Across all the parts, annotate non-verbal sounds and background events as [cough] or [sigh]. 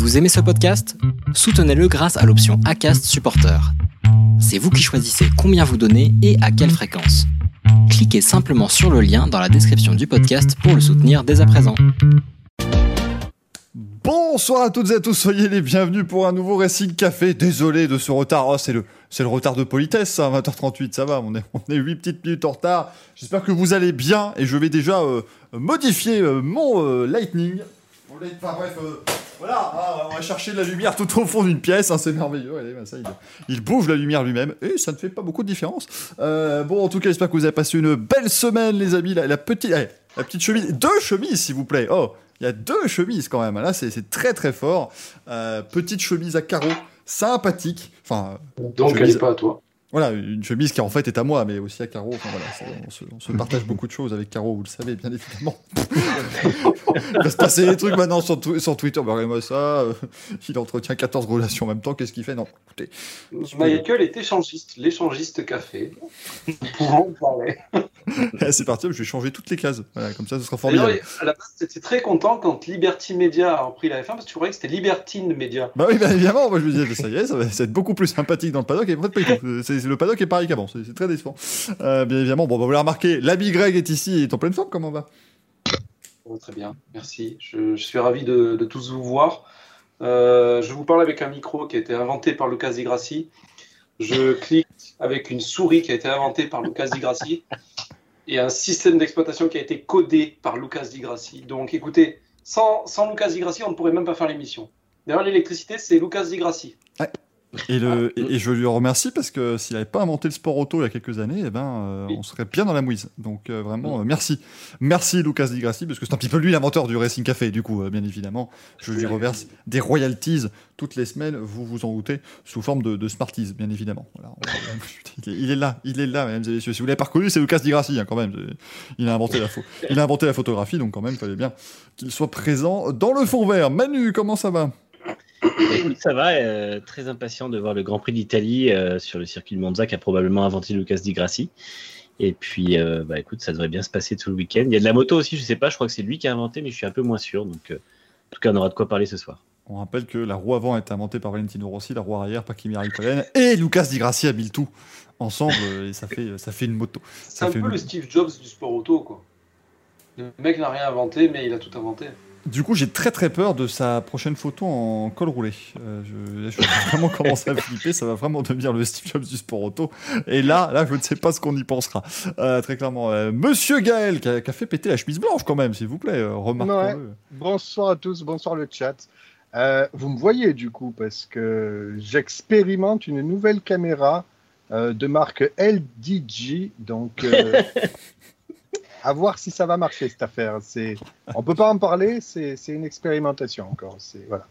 Vous aimez ce podcast? Soutenez-le grâce à l'option ACAST Supporter. C'est vous qui choisissez combien vous donnez et à quelle fréquence. Cliquez simplement sur le lien dans la description du podcast pour le soutenir dès à présent. Bonsoir à toutes et à tous, soyez les bienvenus pour un nouveau Racing Café. Désolé de ce retard, oh, c'est le, retard de politesse, ça, 20h38, ça va, on est, on est 8 petites minutes en retard. J'espère que vous allez bien et je vais déjà euh, modifier euh, mon euh, lightning. Bref, voilà, ah, on va chercher de la lumière tout au fond d'une pièce, hein, c'est merveilleux. Allez, bah, ça, il, il bouge la lumière lui-même et ça ne fait pas beaucoup de différence. Euh, bon, en tout cas, j'espère que vous avez passé une belle semaine, les amis. La, la petite, allez, la petite chemise, deux chemises, s'il vous plaît. Oh, il y a deux chemises quand même. Là, c'est très très fort. Euh, petite chemise à carreaux, sympathique. Enfin, Donc, chemise- elle est pas à toi. Voilà, une chemise qui en fait est à moi, mais aussi à carreaux. Enfin, voilà, on, se, on se partage beaucoup de choses avec Caro, vous le savez, bien évidemment. Il va se passer des trucs maintenant sur, tw- sur Twitter. Bah, regardez-moi ça. euh, il entretient 14 relations en même temps. Qu'est-ce qu'il fait? Non, écoutez. Michael est échangiste, l'échangiste café. Nous pouvons en parler. [laughs] eh, c'est parti, je vais changer toutes les cases. Voilà, comme ça, ce sera formidable. à la base, j'étais très content quand Liberty Media a repris la F1 parce que tu croyais que c'était Libertine Media. Bah oui, bien évidemment, moi je me disais, ça y est, ça va, ça va être beaucoup plus sympathique dans le paddock, et en fait le paddock est pareil qu'avant, c'est très décevant. Euh, bien évidemment, bon, bah, vous l'avez remarqué, l'ami Greg est ici, il est en pleine forme, comment on va? Oh, très bien, merci. Je, je suis ravi de, de tous vous voir. Euh, je vous parle avec un micro qui a été inventé par Lucas Di Grassi. Je clique avec une souris qui a été inventée par Lucas Di Grassi et un système d'exploitation qui a été codé par Lucas Di Grassi. Donc écoutez, sans, sans Lucas Di Grassi, on ne pourrait même pas faire l'émission. D'ailleurs, l'électricité, c'est Lucas Di Grassi. Et, le, Ah. et, et je lui remercie parce que s'il n'avait pas inventé le sport auto il y a quelques années, eh ben, euh, on serait bien dans la mouise. Donc euh, vraiment, euh, merci. Merci Lucas Di Grassi, parce que c'est un petit peu lui l'inventeur du Racing Café, du coup, bien évidemment. Je lui reverse des royalties toutes les semaines, vous vous en doutez, sous forme de, de Smarties, bien évidemment. Voilà. [laughs] il, est, il est là, il est là, mesdames et messieurs. Si vous l'avez pas reconnu, c'est Lucas Di Grassi, hein, quand même. Il a inventé la il a inventé la photographie, donc quand même, il fallait bien qu'il soit présent dans le fond vert. Manu, comment ça va? Ça va, euh, très impatient de voir le Grand Prix d'Italie euh, sur le circuit de Monza qui a probablement inventé Lucas Di Grassi. Et puis, euh, bah, écoute, ça devrait bien se passer tout le week-end. Il y a de la moto aussi, je sais pas, je crois que c'est lui qui a inventé, mais je suis un peu moins sûr. Donc, euh, en tout cas, on aura de quoi parler ce soir. On rappelle que la roue avant a été inventée par Valentino Rossi, la roue arrière par Kimi Raikkonen et Lucas Di Grassi a mis le tout ensemble et ça fait, ça fait une moto. C'est un fait peu une- le Steve Jobs du sport auto, quoi. Le mec n'a rien inventé, mais il a tout inventé. Du coup, j'ai très très peur de sa prochaine photo en col roulé. Euh, je, là, je vais vraiment commencer à flipper, ça va vraiment devenir le Steve Jobs du sport auto. Et là, là, je ne sais pas ce qu'on y pensera. Euh, très clairement, Euh, Monsieur Gaël, qui a, qui a fait péter la chemise blanche quand même, s'il vous plaît, euh, remarquons-le. Bonsoir à tous, bonsoir le chat. Euh, vous me voyez du coup parce que j'expérimente une nouvelle caméra euh, de marque LDG, donc euh, [laughs] à voir si ça va marcher cette affaire. C'est, on peut pas en parler, c'est, une expérimentation encore. C'est voilà.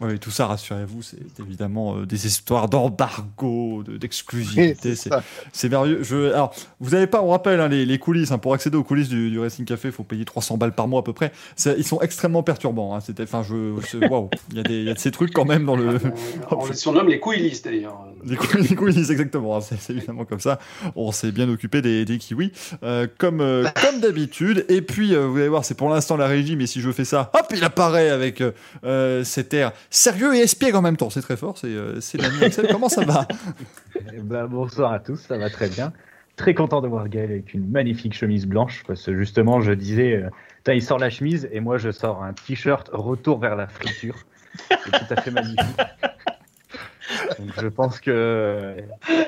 Oui, tout ça, rassurez-vous, c'est évidemment euh, des histoires d'embargo, de- d'exclusivité. C'est merveilleux. Je, alors, vous n'avez pas, on rappelle, hein, les, les coulisses. hein, pour accéder aux coulisses du, du Racing Café, il faut payer 300 balles par mois à peu près. Ils sont extrêmement perturbants. Hein, c'était, enfin, je, waouh, il y, a y de ces trucs quand même dans le. Euh, [laughs] on les surnomme les couillistes, d'ailleurs. Les couilles, les exactement. hein, C'est évidemment comme ça. On s'est bien occupé des, des kiwis, euh, comme, euh, comme d'habitude. Et puis, euh, vous allez voir, c'est pour l'instant la régie, mais si je fais ça, hop, il apparaît avec cet air sérieux et espiègle en même temps. C'est très fort. C'est euh, l'ami Axel. Comment ça va [laughs] Eh ben, bonsoir à tous, ça va très bien. Très content de voir Gaël avec une magnifique chemise blanche, parce que justement, je disais, euh, il sort la chemise et moi je sors un t-shirt retour vers la friture. C'est tout à fait magnifique. Donc, je pense que euh,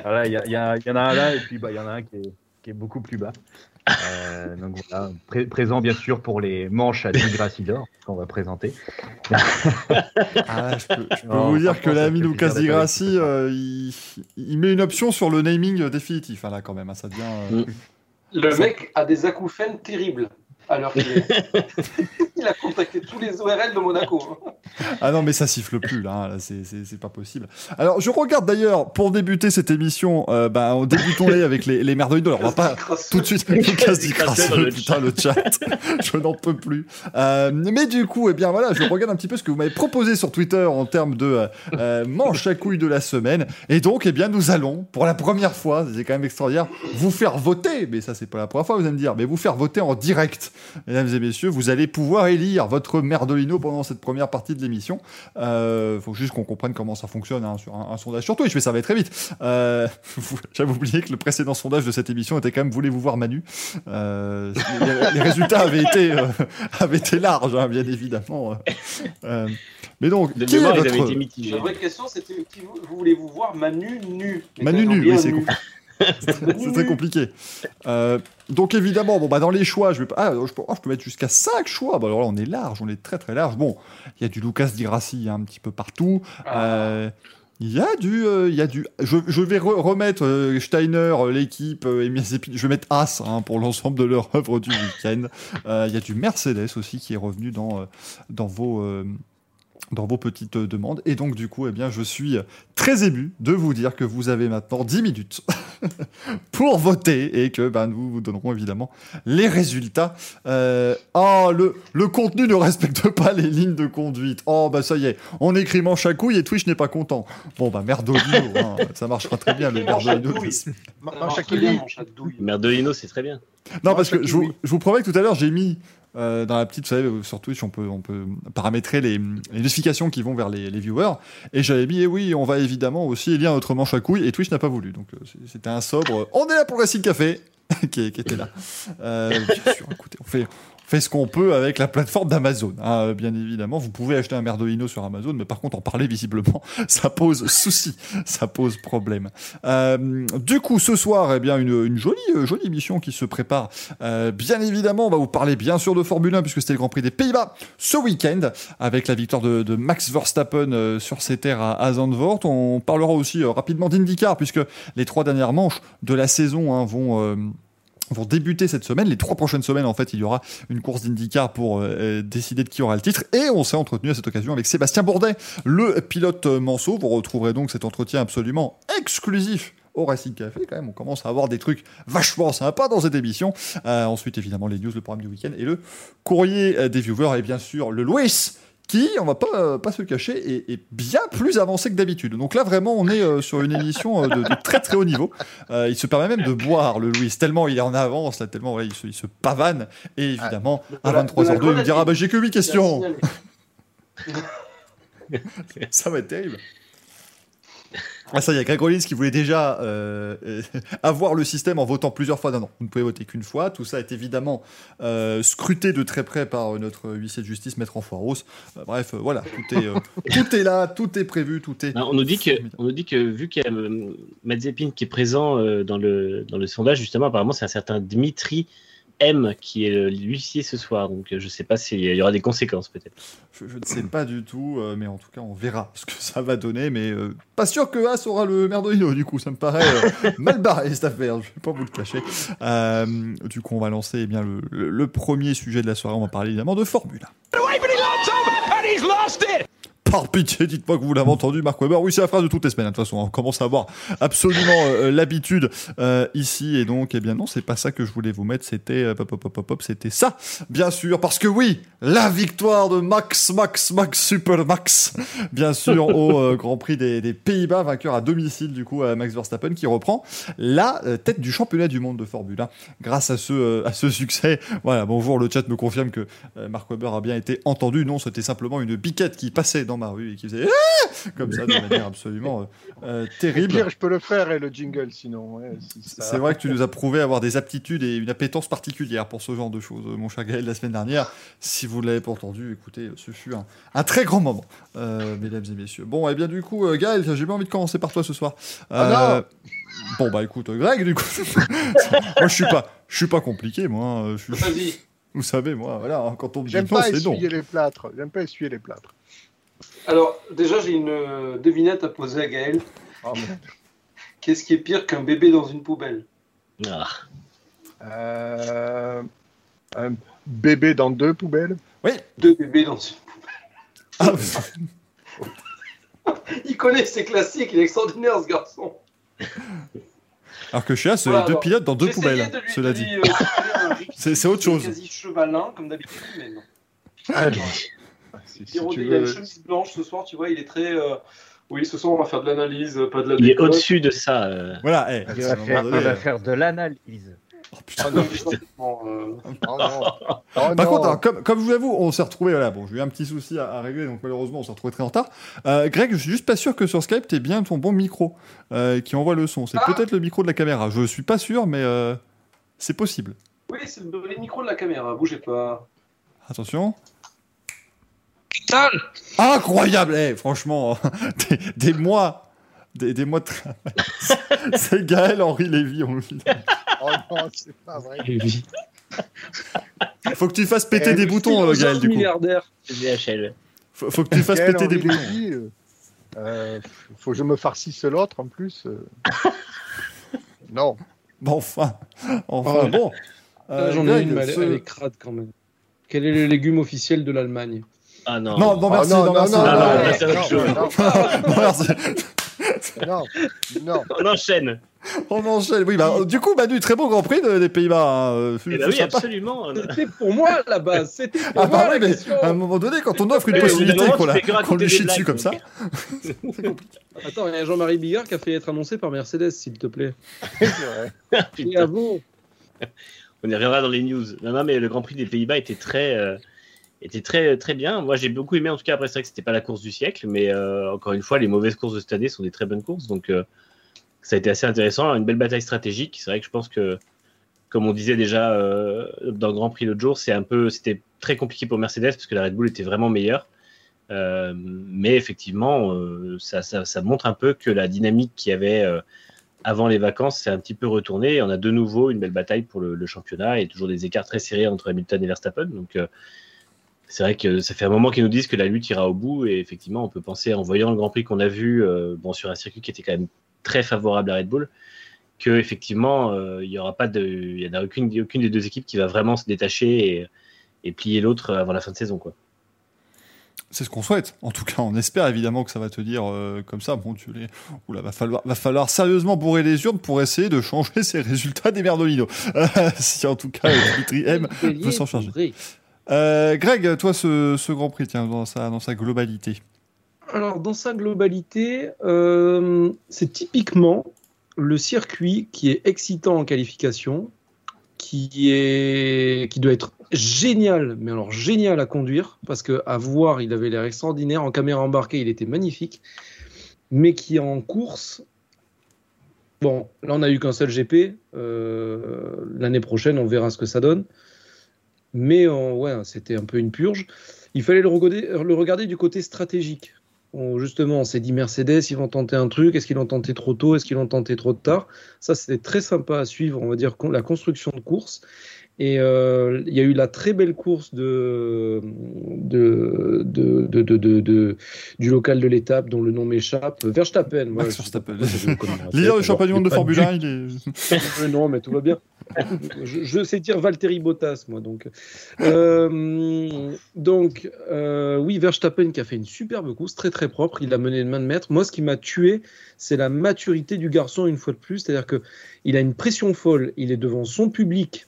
voilà, il y, en a un là et puis bah, il y en a un qui est beaucoup plus bas. Euh, donc voilà, Pré- présent bien sûr pour les manches à 10 Grassidor qu'on va présenter. [laughs] Ah, je peux, je peux Non, vous dire que l'ami Lucas Di Grassi, euh, il, il met une option sur le naming définitif, hein, là, quand même. hein, ça devient. euh, Mm. Le mec a des acouphènes terribles l'heure qu'il [laughs] il a contacté tous les ORL de Monaco. hein. Ah non, mais ça siffle plus, là. là, c'est- pas possible. Alors, je regarde d'ailleurs, pour débuter cette émission, euh, bah, on- débutons-les [laughs] avec les, les merveilles Alors, on va pas tout de suite [laughs] le putain, le chat. je n'en peux plus. Euh, mais du coup, eh bien voilà, je regarde un petit peu ce que vous m'avez proposé sur Twitter en termes de euh, euh, manche à couilles de la semaine. Et donc, eh bien, nous allons, pour la première fois, c'est quand même extraordinaire, vous faire voter. Mais ça, c'est pas la première fois, vous allez me dire, mais vous faire voter en direct mesdames et messieurs, vous allez pouvoir élire votre merdolino pendant cette première partie de l'émission. Euh, faut juste qu'on comprenne comment ça fonctionne hein, sur un, un sondage sur Twitch, mais ça va très vite. Euh, [laughs] J'avais oublié que le précédent sondage de cette émission était quand même voulez-vous voir Manu? Euh, les, les résultats avaient été, euh, avaient été larges, hein, bien évidemment. Euh, mais donc, De qui est mémoire, ils votre- avaient été mitigés. La vraie question, c'était qui vous, vous voulez-vous voir Manu nu? Manu nu, oui, c'est nu. [laughs] C'est très compliqué. Euh, donc évidemment, bon bah dans les choix, je vais pas, ah, je peux, oh, je peux mettre jusqu'à 5 choix. Bah alors là, on est large, on est très très large. Bon, il y a du Lucas Di Grassi hein, un petit peu partout. Ah. Euh, Il y a du, euh, il y a du. Je, je vais re- remettre euh, Steiner, l'équipe, euh, et Je vais mettre As hein, pour l'ensemble de leur [laughs] œuvre du week-end. Il y a du Mercedes aussi qui est revenu dans dans vos dans vos petites euh, demandes. Et donc du coup, eh bien, je suis très ému de vous dire que vous avez maintenant 10 minutes [laughs] pour voter et que ben, nous vous donnerons évidemment les résultats. Euh, oh, le, le contenu ne respecte [laughs] pas les lignes de conduite. Oh, bah ça y est, on écrit manche à couille et Twitch n'est pas content. Bon, bah merdolino, hein, ça marchera très bien le merdolino. douille. de- Ma- Ça Manche marche à très bien, kiwi. manche à douille. Merdolino, c'est très bien. Non, parce que vous, je vous promets que tout à l'heure, j'ai mis euh, dans la petite, vous savez, sur Twitch, on peut, on peut paramétrer les, notifications qui vont vers les, les viewers. Et j'avais mis, eh oui, on va évidemment aussi élire notre manche à couilles. Et Twitch n'a pas voulu. Donc euh, c'était un sobre. On est là pour le Racing Café [laughs] qui, était là. Euh, bien sûr, écoutez, on fait, fait ce qu'on peut avec la plateforme d'Amazon. hein, bien évidemment, vous pouvez acheter un merdolino sur Amazon, mais par contre, en parler visiblement, [laughs] ça pose souci, ça pose problème. Euh, du coup, ce soir, eh bien, une, jolie, euh, jolie émission qui se prépare. Euh, bien évidemment, on va vous parler bien sûr de Formule 1 puisque c'était le Grand Prix des Pays-Bas ce week-end avec la victoire de, Max Verstappen sur ses terres à, à Zandvoort. On parlera aussi rapidement d'IndyCar puisque les trois dernières manches de la saison hein, vont vont débuter cette semaine. Les trois prochaines semaines, en fait, il y aura une course d'IndyCar pour euh, décider de qui aura le titre. Et on s'est entretenu à cette occasion avec Sébastien Bourdet, le pilote euh, Manceau. Vous retrouverez donc cet entretien absolument exclusif au Racing Café quand même. On commence à avoir des trucs vachement sympas dans cette émission. Euh, ensuite, évidemment, les news, le programme du week-end et le courrier des viewers. Et bien sûr, le Louis qui, on va pas, euh, pas se cacher, est, est bien plus avancé que d'habitude. Donc là, vraiment, on est euh, sur une émission euh, de, de très très haut niveau. Euh, il se permet même de boire, le Louis, tellement il est en avance, là, tellement ouais, il, se, il se pavane. Et évidemment, à De la- 23h02, il me dira, bah, j'ai que 8 C'est à questions. [laughs] Ça va être terrible. Ah ça, il y a Greg Rollins qui voulait déjà euh, [laughs] avoir le système en votant plusieurs fois. Non, non, vous ne pouvez voter qu'une fois. Tout ça est évidemment euh, scruté de très près par euh, notre huissier de justice, Maître Enfoiros. Euh, bref, voilà, tout est, tout est là, tout est prévu, tout est... Alors, on nous dit que, on nous dit que vu qu'il y a Mazepin qui est présent dans le dans le sondage, justement, apparemment, c'est un certain Dmitri M qui est le- l'huissier ce soir. Donc, euh, je sais pas s'il y aura des conséquences peut-être. Je, je ne sais pas du tout, euh, mais en tout cas, on verra [laughs] ce que ça va donner. Mais euh, pas sûr que As aura le merdolino, du coup, ça me paraît euh, [laughs] mal barré cette affaire, je vais pas vous le cacher. Euh, du coup, on va lancer eh bien, le, le- le premier sujet de la soirée. On va parler évidemment de Formule 1. Par pitié, dites-moi que vous l'avez entendu, Marc Weber. Oui, c'est la phrase de toutes les semaines. De toute façon, on commence à avoir absolument euh, l'habitude euh, ici. Et donc, eh bien non, c'est pas ça que je voulais vous mettre. C'était euh, pop, pop, pop, pop, c'était ça, bien sûr. Parce que oui, la victoire de Max, Max, Max, Super Max, bien sûr, au euh, Grand Prix des, Pays-Bas, vainqueur à domicile du coup à Max Verstappen, qui reprend la euh, tête du championnat du monde de Formule 1 grâce à ce euh, à ce succès. Voilà, bonjour, le chat me confirme que euh, Marc Weber a bien été entendu. Non, c'était simplement une biquette qui passait dans ma rue et qui faisait Ah comme ça de [laughs] manière absolument euh, euh, terrible. Pire, je peux le faire et le jingle sinon. ouais, si ça- C'est vrai que tu nous as prouvé avoir des aptitudes et une appétence particulière pour ce genre de choses, mon cher Gaël, la semaine dernière. Si vous ne l'avez pas entendu, écoutez, ce fut un, un très grand moment, euh, mesdames et messieurs. Bon, et bien du coup, euh, Gaël, j'ai bien envie de commencer par toi ce soir. Ah Bon, bah écoute, Greg, du coup, [laughs] moi je suis pas, je suis pas compliqué, moi. hein, je suis- Vas-y. vous savez, moi, voilà, hein, quand on me dit non, pas c'est non. essuyer les plâtres. J'aime pas essuyer les plâtres. Alors, déjà, j'ai une euh, devinette à poser à Gaël. Oh. [laughs] Qu'est-ce qui est pire qu'un bébé dans une poubelle? Ah. Euh, un bébé dans deux poubelles? Deux bébés dans une Ah, [laughs] Il connaît ses classiques, il est extraordinaire ce garçon. alors que chez As, Voilà, deux alors, pilotes dans deux poubelles, de lui- cela de dit. euh, [laughs] C'est- c'est autre chose. Quasi chevalin, comme d'habitude, mais non. Ah, non. Si, si Il, tu il a une chemise blanche ce soir, tu vois, il est très. euh, Oui, ce soir, on va faire de l'analyse, pas de la Il est au-dessus de ça. euh. Voilà, eh, Il à va, faire, moment il donné, va euh, faire de l'analyse. Oh, putain. Ah non, euh, oh non. [laughs] Oh Par non. contre, alors, comme, comme je vous avoue, on s'est retrouvé. Voilà, bon, j'ai eu un petit souci à, à régler, donc malheureusement, on s'est retrouvé très en retard. Euh, Greg, je suis juste pas sûr que sur Skype, t'aies bien ton bon micro euh, qui envoie le son. C'est Ah. peut-être le micro de la caméra. Je suis pas sûr, mais euh, c'est possible. Oui, c'est les micros de la caméra, bougez pas. Attention. Putain Incroyable, eh, franchement, [laughs] des, des mois, des, des mois de travail. [laughs] c'est Gaël Henri Lévy, on le dit. Oh non, c'est pas vrai. Faut que tu fasses péter Eh, des boutons, euh, Gaël, du coup. milliardaire. VHL. Faut, faut que tu fasses péter des boutons. Lévy, euh, euh, faut que je me farcisse l'autre en plus. euh. [laughs] non. Bon, enfin, enfin, bon. Ah, Euh, J'en ai une, mais elle, elle est crade quand même. Quel est le légume officiel de l'Allemagne? Ah non. Non, non, Ah, merci, non, non, [laughs] non, merci. non, non, non, non, non, c'est autre chose. non, Non, merci. non, non. On enchaîne. On enchaîne. Oui, bah, du coup, Manu, très beau Grand Prix de- des Pays-Bas. hein. Euh, Eh faut oui, sympa. absolument. [laughs] C'était pour moi la base. C'était pour Ah, moi bah oui, mais question. à un moment donné, quand on offre une possibilité qu'on lui chie dessus comme ça. donc. [laughs] Attends, il y a Jean-Marie Bigard qui a fait être annoncé par Mercedes, s'il te plaît. C'est vrai. Et Putain, à vous. on y reviendra dans les news. Non, non, mais le Grand Prix des Pays-Bas était très, euh, était très, très bien. Moi, j'ai beaucoup aimé. En tout cas, après, vrai que c'était pas la course du siècle, mais euh, encore une fois, les mauvaises courses de cette année sont des très bonnes courses. Donc, euh, ça a été assez intéressant. Une belle bataille stratégique. C'est vrai que je pense que, comme on disait déjà euh, dans le Grand Prix l'autre jour, c'est un peu, c'était très compliqué pour Mercedes parce que la Red Bull était vraiment meilleure. Mais effectivement, ça, ça, ça montre un peu que la dynamique qu'il y avait avant les vacances s'est un petit peu retournée. Et on a de nouveau une belle bataille pour le, le championnat et toujours des écarts très serrés entre Hamilton et Verstappen. Donc, c'est vrai que ça fait un moment qu'ils nous disent que la lutte ira au bout. Et effectivement, on peut penser, en voyant le Grand Prix qu'on a vu euh, bon, sur un circuit qui était quand même très favorable à Red Bull, que effectivement, euh, il y aura pas de, il y en a aucune, aucune des deux équipes qui va vraiment se détacher et, et plier l'autre avant la fin de saison, quoi. C'est ce qu'on souhaite. En tout cas, on espère évidemment que ça va te dire euh, comme ça. Bon, tu les. Oula, va falloir, va falloir sérieusement bourrer les urnes pour essayer de changer [laughs] ces résultats des Merdolino. Euh, [laughs] si en tout cas, Dimitri M peut s'en charger. Euh, Greg, toi, ce, Grand Prix, dans sa, globalité. Alors, dans sa globalité, euh, c'est typiquement le circuit qui est excitant en qualification, qui doit être génial, mais alors génial à conduire, parce que à voir, il avait l'air extraordinaire. En caméra embarquée, il était magnifique, mais qui en course. Bon, là, on n'a eu qu'un seul GP. euh, L'année prochaine, on verra ce que ça donne. Mais euh, ouais, c'était un peu une purge. Il fallait le regarder, du côté stratégique. Justement, on s'est dit Mercedes, ils vont tenter un truc. Est-ce qu'ils l'ont tenté trop tôt? Est-ce qu'ils l'ont tenté trop tard? Ça, c'était très sympa à suivre, on va dire, la construction de course. Et euh, il y a eu la très belle course de, du local de l'étape, dont le nom m'échappe. Verstappen. Max [laughs] Verstappen. championnat du monde de Formule pas 1, il est. [laughs] non, mais tout va bien. je, sais dire Valtteri Bottas, moi. Donc, Euh, donc euh, oui, Verstappen qui a fait une superbe course, très très propre. Il a mené de main de maître. Moi, ce qui m'a tué, c'est la maturité du garçon une fois de plus. C'est-à-dire que il a une pression folle. Il est devant son public.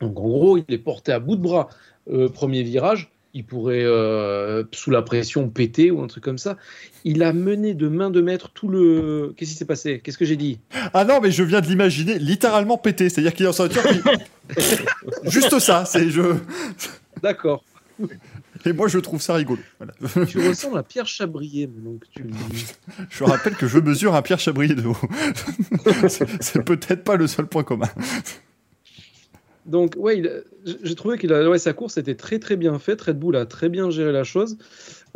Donc, en gros, il est porté à bout de bras. Euh, premier virage, il pourrait, euh, sous la pression, péter ou un truc comme ça. Il a mené de main de maître tout le. Qu'est-ce qui s'est passé? Qu'est-ce que j'ai dit? Ah non, mais je viens de l'imaginer littéralement pété. C'est-à-dire qu'il est en sa voiture. puis- [laughs] Juste ça, c'est je. D'accord. Et moi, je trouve ça rigolo. Voilà. Tu ressembles à Pierre Chabrier, que tu le dis. Je rappelle que je mesure un Pierre Chabrier de haut. [laughs] C'est peut-être pas le seul point commun. Donc, ouais, j'ai trouvé que ouais, sa course était très très bien faite. Red Bull a très bien géré la chose.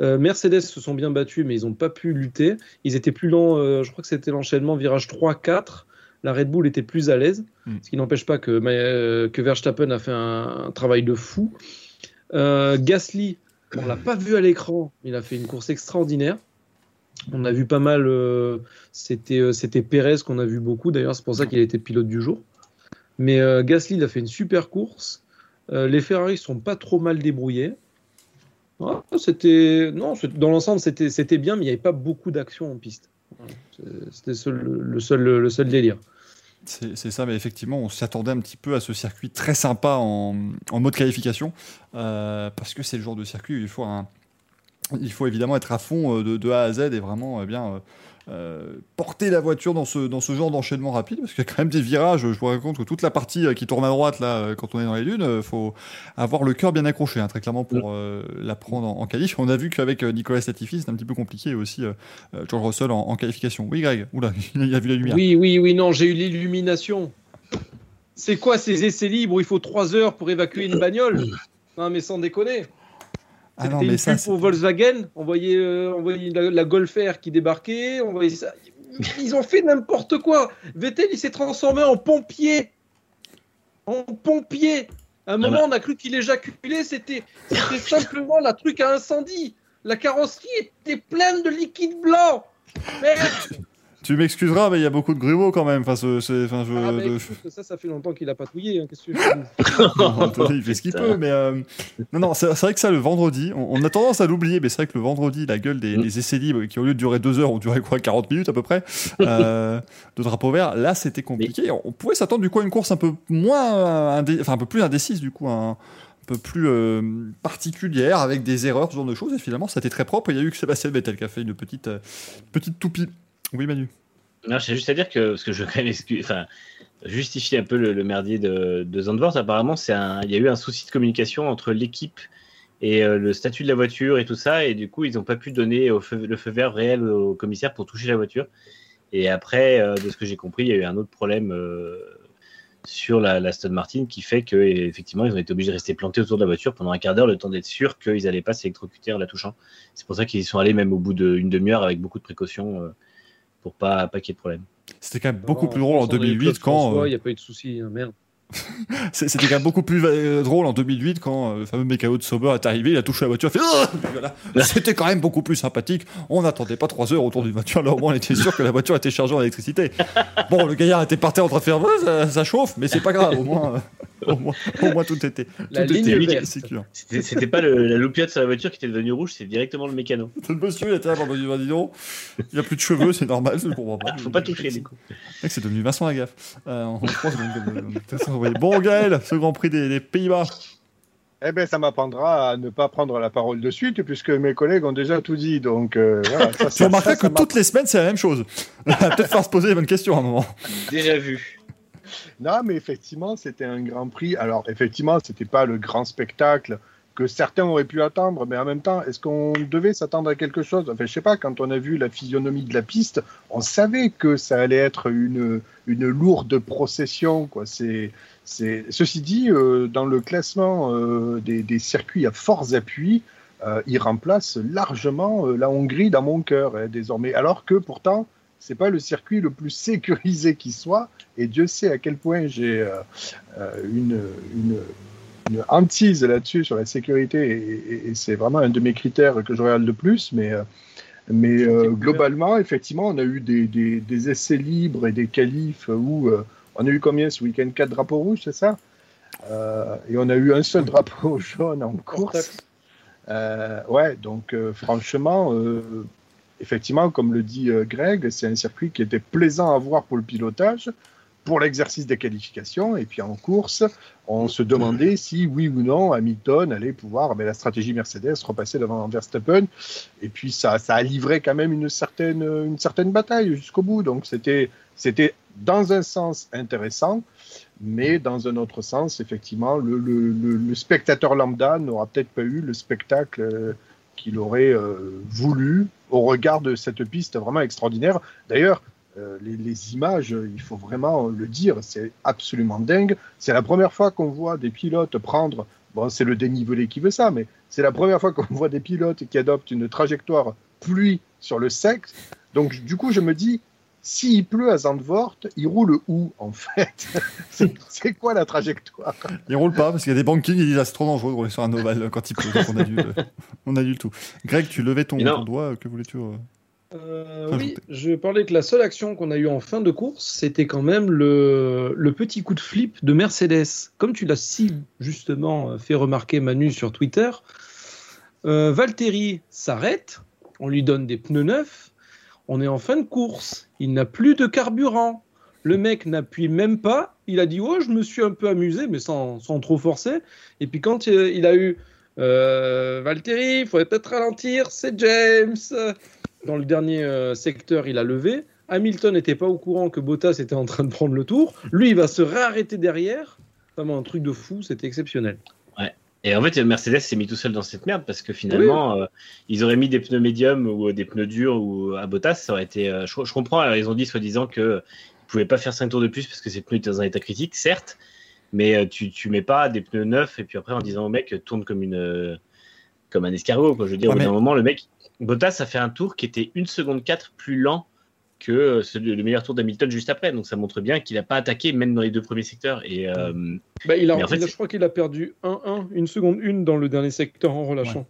Euh, Mercedes se sont bien battus, mais ils n'ont pas pu lutter. Ils étaient plus lents. euh, je crois que c'était l'enchaînement virage 3-4. La Red Bull était plus à l'aise, Mm. ce qui n'empêche pas que, euh, que Verstappen a fait un, un travail de fou. Gasly, on l'a pas vu à l'écran, mais il a fait une course extraordinaire. On a vu pas mal. c'était c'était Pérez qu'on a vu beaucoup. D'ailleurs, c'est pour ça qu'il a été pilote du jour. Mais euh, Gasly a fait une super course. Euh, les Ferrari sont pas trop mal débrouillés. C'était non, dans l'ensemble c'était c'était bien, mais il n'y avait pas beaucoup d'action en piste. C'était le seul délire. C'est ça, mais effectivement, on s'attendait un petit peu à ce circuit très sympa en, en mode qualification, euh, parce que c'est le genre de circuit où il faut il faut évidemment être à fond de, A à Z et vraiment bien, euh, porter la voiture dans ce, dans ce genre d'enchaînement rapide, parce qu'il y a quand même des virages. Je vous raconte que toute la partie euh, qui tourne à droite, là, euh, quand on est dans les dunes, il faut avoir le cœur bien accroché, hein, très clairement, pour la prendre en, en qualif. On a vu qu'avec Nicolas Latifi, c'est un petit peu compliqué, aussi euh, George Russell en, en qualification. Oui, Greg, oula, [laughs] il a vu la lumière. Oui, oui, oui, non, j'ai eu l'illumination. C'est quoi ces essais libres où il faut 3 heures pour évacuer une bagnole? Non, mais sans déconner. Ah C'était non, mais une ça, pub c'est- pour Volkswagen. On voyait, euh, on voyait la, la Golf R qui débarquait. On voyait ça. Ils ont fait n'importe quoi. Vettel, il s'est transformé en pompier. En pompier. À un Non, moment, on a cru qu'il éjaculait. C'était c'était simplement la truc à incendie. La carrosserie était pleine de liquide blanc. Merde. Tu m'excuseras, mais il y a beaucoup de grumeaux quand même. Enfin, ce- c'est- enfin, je, Ah, bah, de- écoute, ça, ça fait longtemps qu'il a patouillé. hein. Qu'est-ce que te [laughs] dis il fait ce qu'il peut, mais euh, non, non, c'est c'est vrai que ça, le vendredi, on, on a tendance à l'oublier, mais c'est vrai que le vendredi, la gueule des, Mm. des essais libres, qui au lieu de durer deux heures, ont duré quoi, 40 minutes à peu près, euh, [laughs] de drapeau vert, là, c'était compliqué. On pouvait s'attendre du coup à une course un peu moins, euh, indé- enfin un peu plus indécise du coup, un, un peu plus euh, particulière, avec des erreurs, ce genre de choses, et finalement, ça a été très propre. Il y a eu que Sébastien Vettel qui a fait une petite, euh, petite toupie. Oui, Manu. Non, j'ai juste à dire que, parce que je veux quand même enfin, justifier un peu le, merdier de, de Zandvoort, apparemment, il y a eu un souci de communication entre l'équipe et euh, le statut de la voiture et tout ça, et du coup, ils n'ont pas pu donner le feu vert réel au commissaire pour toucher la voiture. Et après, euh, de ce que j'ai compris, il y a eu un autre problème euh, sur la, Aston Martin qui fait que effectivement, ils ont été obligés de rester plantés autour de la voiture pendant un quart d'heure, le temps d'être sûr qu'ils n'allaient pas s'électrocuter en la touchant. C'est pour ça qu'ils sont allés même au bout d'une demi-heure avec beaucoup de précautions pour pas, pas qu'il y ait de problème. C'était quand même beaucoup Non, plus drôle en France, on a eu 2008 Claude quand. Euh, Il n'y a pas eu de souci. hein, Merde. [laughs] C'était quand même beaucoup plus euh, drôle en 2008 quand euh, le fameux mécano de Sauber est arrivé, il a touché la voiture, il a fait Ah voilà. C'était quand même beaucoup plus sympathique. On n'attendait pas trois heures autour d'une voiture, là au moins on était sûr que la voiture était chargée en électricité. Bon, le gaillard était par terre en train de faire ça, ça chauffe, mais c'est pas grave, au moins, euh, au moins, au moins tout était, La tout ligne était sécure. C'était pas le- la loupiote sur la voiture qui était devenue rouge, c'est directement le mécano. [laughs] Le monsieur il était là, bon, bah, dis donc, il a plus de cheveux, c'est normal, je comprends pas. Faut pas toucher du coup. Mec, c'est devenu Vincent Lagaffe. Euh, en France, Bon, Gaël, ce Grand Prix des, des Pays-Bas. Eh ben, ça m'apprendra à ne pas prendre la parole de suite, puisque mes collègues ont déjà tout dit. Donc, euh, voilà. Ça, Tu remarqueras que ça toutes les semaines, c'est la même chose. [laughs] On va peut-être falloir se poser les bonnes questions à un moment. Déjà vu. Non, mais effectivement, c'était un grand prix. Alors, effectivement, c'était pas le grand spectacle que certains auraient pu attendre, mais en même temps, est-ce qu'on devait s'attendre à quelque chose? Enfin, je sais pas, quand on a vu la physionomie de la piste, on savait que ça allait être une, une lourde procession, quoi. Ceci dit, euh, dans le classement euh, des, des circuits à forts appuis, euh, il remplace largement la Hongrie dans mon cœur, hein, désormais. Alors que pourtant, c'est pas le circuit le plus sécurisé qui soit, et Dieu sait à quel point j'ai une, une, une hantise là-dessus sur la sécurité, et, et- et c'est vraiment un de mes critères que je regarde le plus, mais, euh, mais euh, globalement, effectivement, on a eu des, des, des essais libres et des qualifs où euh, on a eu combien ce week-end? Quatre drapeaux rouges, c'est ça? Euh, Et on a eu un seul drapeau [laughs] jaune en course. Ouais, donc franchement, effectivement, comme le dit Greg, c'est un circuit qui était plaisant à voir pour le pilotage, pour l'exercice des qualifications, et puis en course, on se demandait si oui ou non Hamilton allait pouvoir, avec la stratégie Mercedes, repasser devant Verstappen, et puis ça, ça a livré quand même une certaine, une certaine bataille jusqu'au bout, donc c'était, dans un sens intéressant, mais dans un autre sens, effectivement, le spectateur lambda n'aura peut-être pas eu le spectacle euh, qu'il aurait euh, voulu au regard de cette piste vraiment extraordinaire. D'ailleurs, euh, les, les, images, il faut vraiment le dire, c'est absolument dingue. C'est la première fois qu'on voit des pilotes prendre, bon, c'est le dénivelé qui veut ça, mais c'est la première fois qu'on [laughs] voit des pilotes qui adoptent une trajectoire pluie sur le sexe. Donc, du coup, je me dis, s'il pleut à Zandvoort, il roule où en fait [laughs] C'est quoi la trajectoire? Il roule pas parce qu'il y a des bankings qui disent ah, c'est trop dangereux de rouler sur un ovale quand il pleut. Donc on annule, [laughs] on annule tout. Greg, tu levais ton, ton doigt, que voulais-tu euh... Euh, oui, je parlais que la seule action qu'on a eue en fin de course, c'était quand même le, le, petit coup de flip de Mercedes. Comme tu l'as si justement fait remarquer Manu sur Twitter, euh, Valtteri s'arrête, on lui donne des pneus neufs, on est en fin de course, il n'a plus de carburant. Le mec n'appuie même pas, il a dit oh je me suis un peu amusé mais sans, sans trop forcer. Et puis quand il a eu Euh, Valtteri, il faudrait peut-être ralentir, c'est James. Dans le dernier euh, secteur, il a levé. Hamilton n'était pas au courant que Bottas était en train de prendre le tour. Lui, il va se réarrêter derrière. Vraiment un truc de fou, c'était exceptionnel. Et en fait, Mercedes s'est mis tout seul dans cette merde parce que finalement, euh, ils auraient mis des pneus médiums ou des pneus durs ou à Bottas, ça aurait été. euh, je, je comprends, alors, ils ont dit soi-disant que ne pouvaient pas faire 5 tours de plus parce que ces pneus étaient dans un état critique, certes, mais euh, tu, tu mets pas des pneus neufs et puis après en disant au mec tourne comme une euh, comme un escargot. Quoi. Je veux dire, Ouais, au bout d'un moment, le mec, Bottas a fait un tour qui était 1 seconde 4 plus lent que euh, celui- le meilleur tour d'Hamilton juste après. Donc ça montre bien qu'il n'a pas attaqué même dans les deux premiers secteurs. Et euh, Bah, il a, en fait, il a- c'est- je crois qu'il a perdu 1-1, une seconde une dans le dernier secteur en relâchant.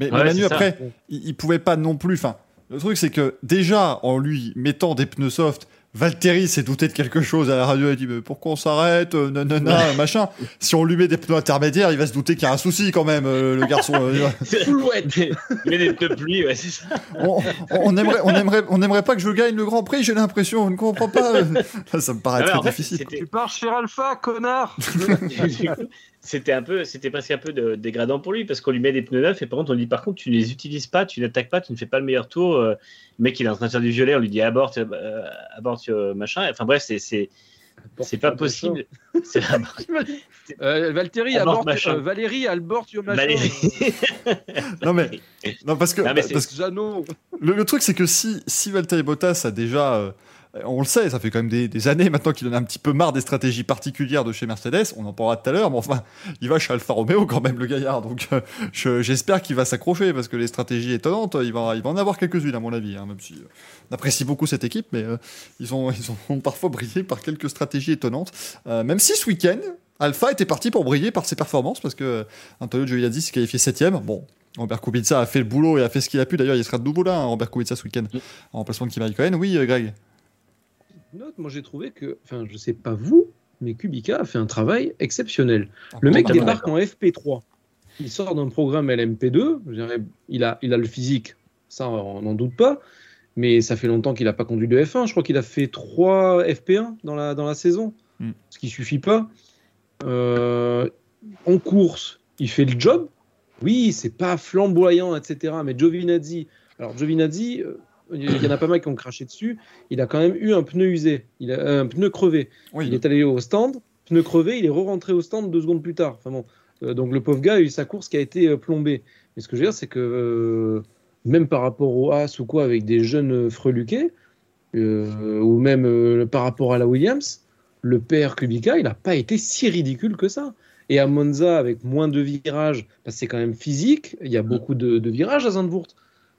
Mais, Ouais, mais Manu, ça. après, il, il pouvait pas non plus. Enfin, le truc, c'est que déjà, en lui mettant des pneus soft, Valtteri s'est douté de quelque chose à la radio. Il a dit mais pourquoi on s'arrête euh, Nanana, machin. Si on lui met des pneus intermédiaires, il va se douter qu'il y a un souci quand même, euh, le garçon. euh, [laughs] il met des pneus de pluie, ouais, c'est ça. on, on aimerait, on aimerait, on aimerait pas que je gagne le Grand Prix. J'ai l'impression, on ne comprend pas. [laughs] ça me paraît ouais, très en fait, difficile. Tu pars chez Alpha, connard [laughs] c'était un peu, c'était presque un peu de- dégradant pour lui parce qu'on lui met des pneus neufs et par contre on lui dit par contre tu ne les utilises pas, tu n'attaques pas, tu ne fais pas le meilleur tour. euh, le mec il est en train de faire du violet, on lui dit aborte, euh, aborte euh, machin. Enfin bref, c'est c'est [laughs] c'est pas possible. C'est la- [laughs] Euh, Valtteri, Abort aborde, machin. euh, Valérie, machin. Valérie. Non mais, non parce que, Non, mais parce que. Le, le truc, c'est que si, si Valtteri Bottas a déjà. Euh, on le sait, ça fait quand même des, des années maintenant qu'il en a un petit peu marre des stratégies particulières de chez Mercedes. On en parlera tout à l'heure, mais enfin, il va chez Alfa Romeo quand même, le gaillard. Donc, euh, je- j'espère qu'il va s'accrocher parce que les stratégies étonnantes, il va, il va en avoir quelques-unes, à mon avis. hein, même si euh, on apprécie beaucoup cette équipe, mais euh, ils, ont, ils ont [laughs] parfois brillé par quelques stratégies étonnantes. Même si ce week-end, Alpha était parti pour briller par ses performances parce que Antonio Giovinazzi s'est qualifié 7 Bon, Robert Kubica a fait le boulot et a fait ce qu'il a pu. D'ailleurs, il sera de nouveau là, hein, Robert Kubica, ce week-end, en remplacement de Kimi Raikkonen. Oui, Greg? Note, moi j'ai trouvé que, enfin je sais pas vous, mais Kubica a fait un travail exceptionnel. Le Ah, mec totalement. débarque en FP3. Il sort d'un programme LMP2. Je dirais, il, a, il a le physique, ça on n'en doute pas. Mais ça fait longtemps qu'il n'a pas conduit de F1. Je crois qu'il a fait 3 FP1 dans la, dans la saison. Mm. Ce qui suffit pas. Euh, en course, il fait le job. Oui, c'est pas flamboyant, etc. Mais Giovinazzi, alors Giovinazzi, euh, il y en a pas mal qui ont craché dessus. Il a quand même eu un pneu usé, il a, un pneu crevé. Oui. Il est allé au stand, pneu crevé, il est re-rentré au stand deux secondes plus tard. Enfin bon, euh, donc le pauvre gars a eu sa course qui a été euh, plombée. Mais ce que je veux dire, c'est que euh, même par rapport au As ou quoi, avec des jeunes euh, freluquets, euh, ou même euh, par rapport à la Williams, le père Kubica, il n'a pas été si ridicule que ça. Et à Monza, avec moins de virages, parce que c'est quand même physique, il y a beaucoup de, de virages à Zandvoort.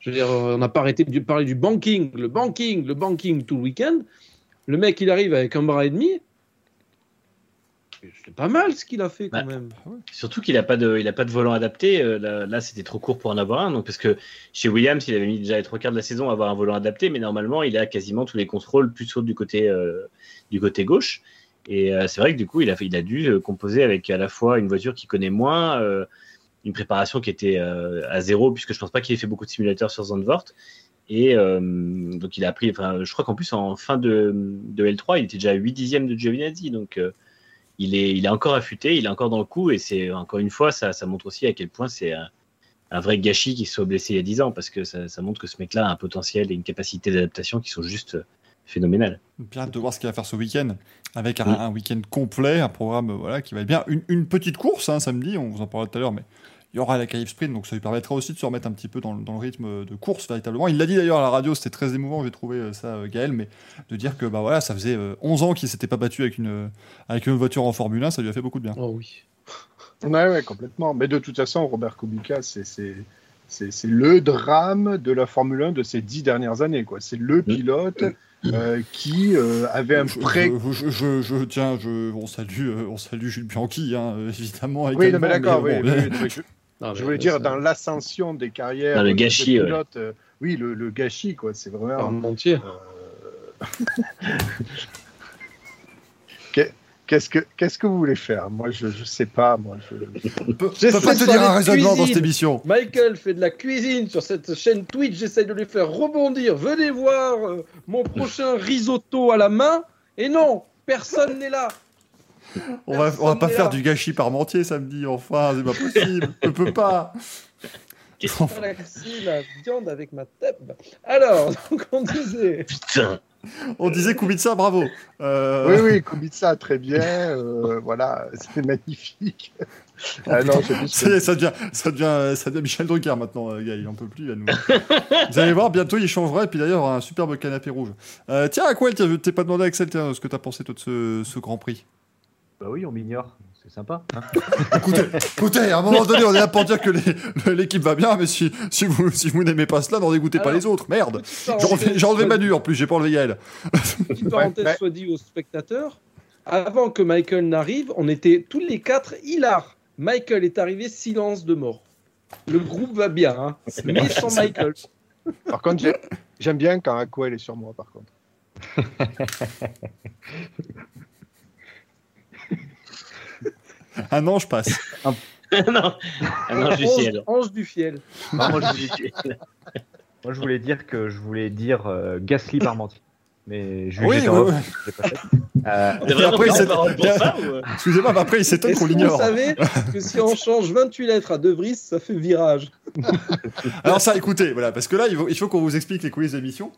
Je veux dire, on n'a pas arrêté de parler du banking, le banking, le banking tout le week-end. Le mec, il arrive avec un bras et demi. C'est pas mal ce qu'il a fait quand Bah, même. Surtout qu'il n'a pas de, il a pas de volant adapté. Euh, Là, là, c'était trop court pour en avoir un. Donc, parce que chez Williams, il avait mis déjà les trois quarts de la saison à avoir un volant adapté, mais normalement, il a quasiment tous les contrôles plus haut du côté, euh, du côté gauche. Et euh, c'est vrai que du coup, il a, fait, il a dû composer avec à la fois une voiture qui connaît moins, euh, une préparation qui était euh, à zéro, puisque je pense pas qu'il ait fait beaucoup de simulateurs sur Zandvoort. Et euh, donc, il a pris, enfin, je crois qu'en plus, en fin de, de L3, il était déjà à 8 dixièmes de Giovinazzi. Donc, euh, il est, il est encore affûté, il est encore dans le coup, et c'est encore une fois, ça, ça montre aussi à quel point c'est un, un vrai gâchis qu'il soit blessé il y a 10 ans, parce que ça, ça montre que ce mec-là a un potentiel et une capacité d'adaptation qui sont juste phénoménales. Bien hâte de voir ce qu'il va faire ce week-end, avec un, Oui. un week-end complet, un programme voilà, qui va être bien. Une, une petite course hein, samedi, on vous en parlera tout à l'heure, mais il y aura la Calif Sprint, donc ça lui permettra aussi de se remettre un petit peu dans, le- dans le rythme de course véritablement. Il l'a dit d'ailleurs à la radio, c'était très émouvant, j'ai trouvé euh, ça, euh, Gaël, mais de dire que bah voilà, ça faisait euh, 11 ans qu'il s'était pas battu avec une, euh, avec une voiture en Formule 1, ça lui a fait beaucoup de bien. Oh oui. [laughs] Ouais, ouais, complètement. Mais de toute façon, Robert Kubica, c'est c'est- c'est c'est le drame de la Formule 1 de ces dix dernières années. quoi. C'est le pilote euh, qui euh, avait un pré. je, je, je- je- tiens, je, on salue, euh, on salue Jules Bianchi, hein, euh, évidemment. Oui, non, mais d'accord. oui, bon, oui, oui, mais je, Non, je voulais dire dans l'ascension des carrières Dans le de gâchis, pilotes, euh, oui, le, le gâchis, quoi. C'est vraiment. en entier. [laughs] Qu'est-ce que qu'est-ce que vous voulez faire? Moi, je je sais pas. Moi, je... on peut, on J'essaie peut pas te dire un raisonnement dans cette émission. Michael fait de la cuisine sur cette chaîne Twitch. J'essaie de lui faire rebondir. Venez voir euh, mon prochain risotto à la main. Et non, personne n'est là. On va, on va pas faire du gâchis parmentier samedi, enfin, c'est pas possible. Je peux pas. La viande avec ma tête? Alors, donc on disait. Putain. On disait Kubica, bravo. Euh, Oui, oui, Kubica, très bien. euh, voilà, c'est magnifique. Ah non, c'est juste Ça devient, ça devient, ça devient Michel Drucker maintenant, euh, gars, il en peut plus. à nous. Vous allez voir, bientôt il changera, et puis d'ailleurs, un superbe canapé rouge. Euh, tiens, à quoi tiens, je t'ai pas demandé, Axel, tiens, ce que t'as pensé toi, de ce, ce Grand Prix? Bah oui, on m'ignore. C'est sympa. hein. [laughs] écoutez, écoutez, à un moment donné, on est là pour dire que [laughs] l'équipe va bien, mais si, si vous, si vous n'aimez pas cela, n'en dégoûtez pas les autres, merde J'ai enlevé, Manu en plus, j'ai pas enlevé Yael. Petite parenthèse Ouais, soit dit aux spectateurs, avant que Michael n'arrive, on était tous les quatre hilars. Michael est arrivé, silence de mort. Le groupe va bien, hein. mais sans Michael. Par contre, j'ai- j'aime bien quand Aquel est sur moi, par contre. [laughs] Un an, je passe. [laughs] non. Ah non, du Ange- ciel. Ange du fiel. Non, moi, je voulais dire, moi, je voulais dire que je voulais dire euh, Gasly Parmentier. Mais je Oui, oui, oui. pas fait. Euh, après, ou... euh Excusez-moi, mais après, il s'étonne qu'on que vous l'ignore. savez que si on change 28 lettres à De Vries, ça fait virage? [laughs] Alors ça, écoutez, voilà, parce que là, il faut, il faut qu'on vous explique les coulisses de l'émission.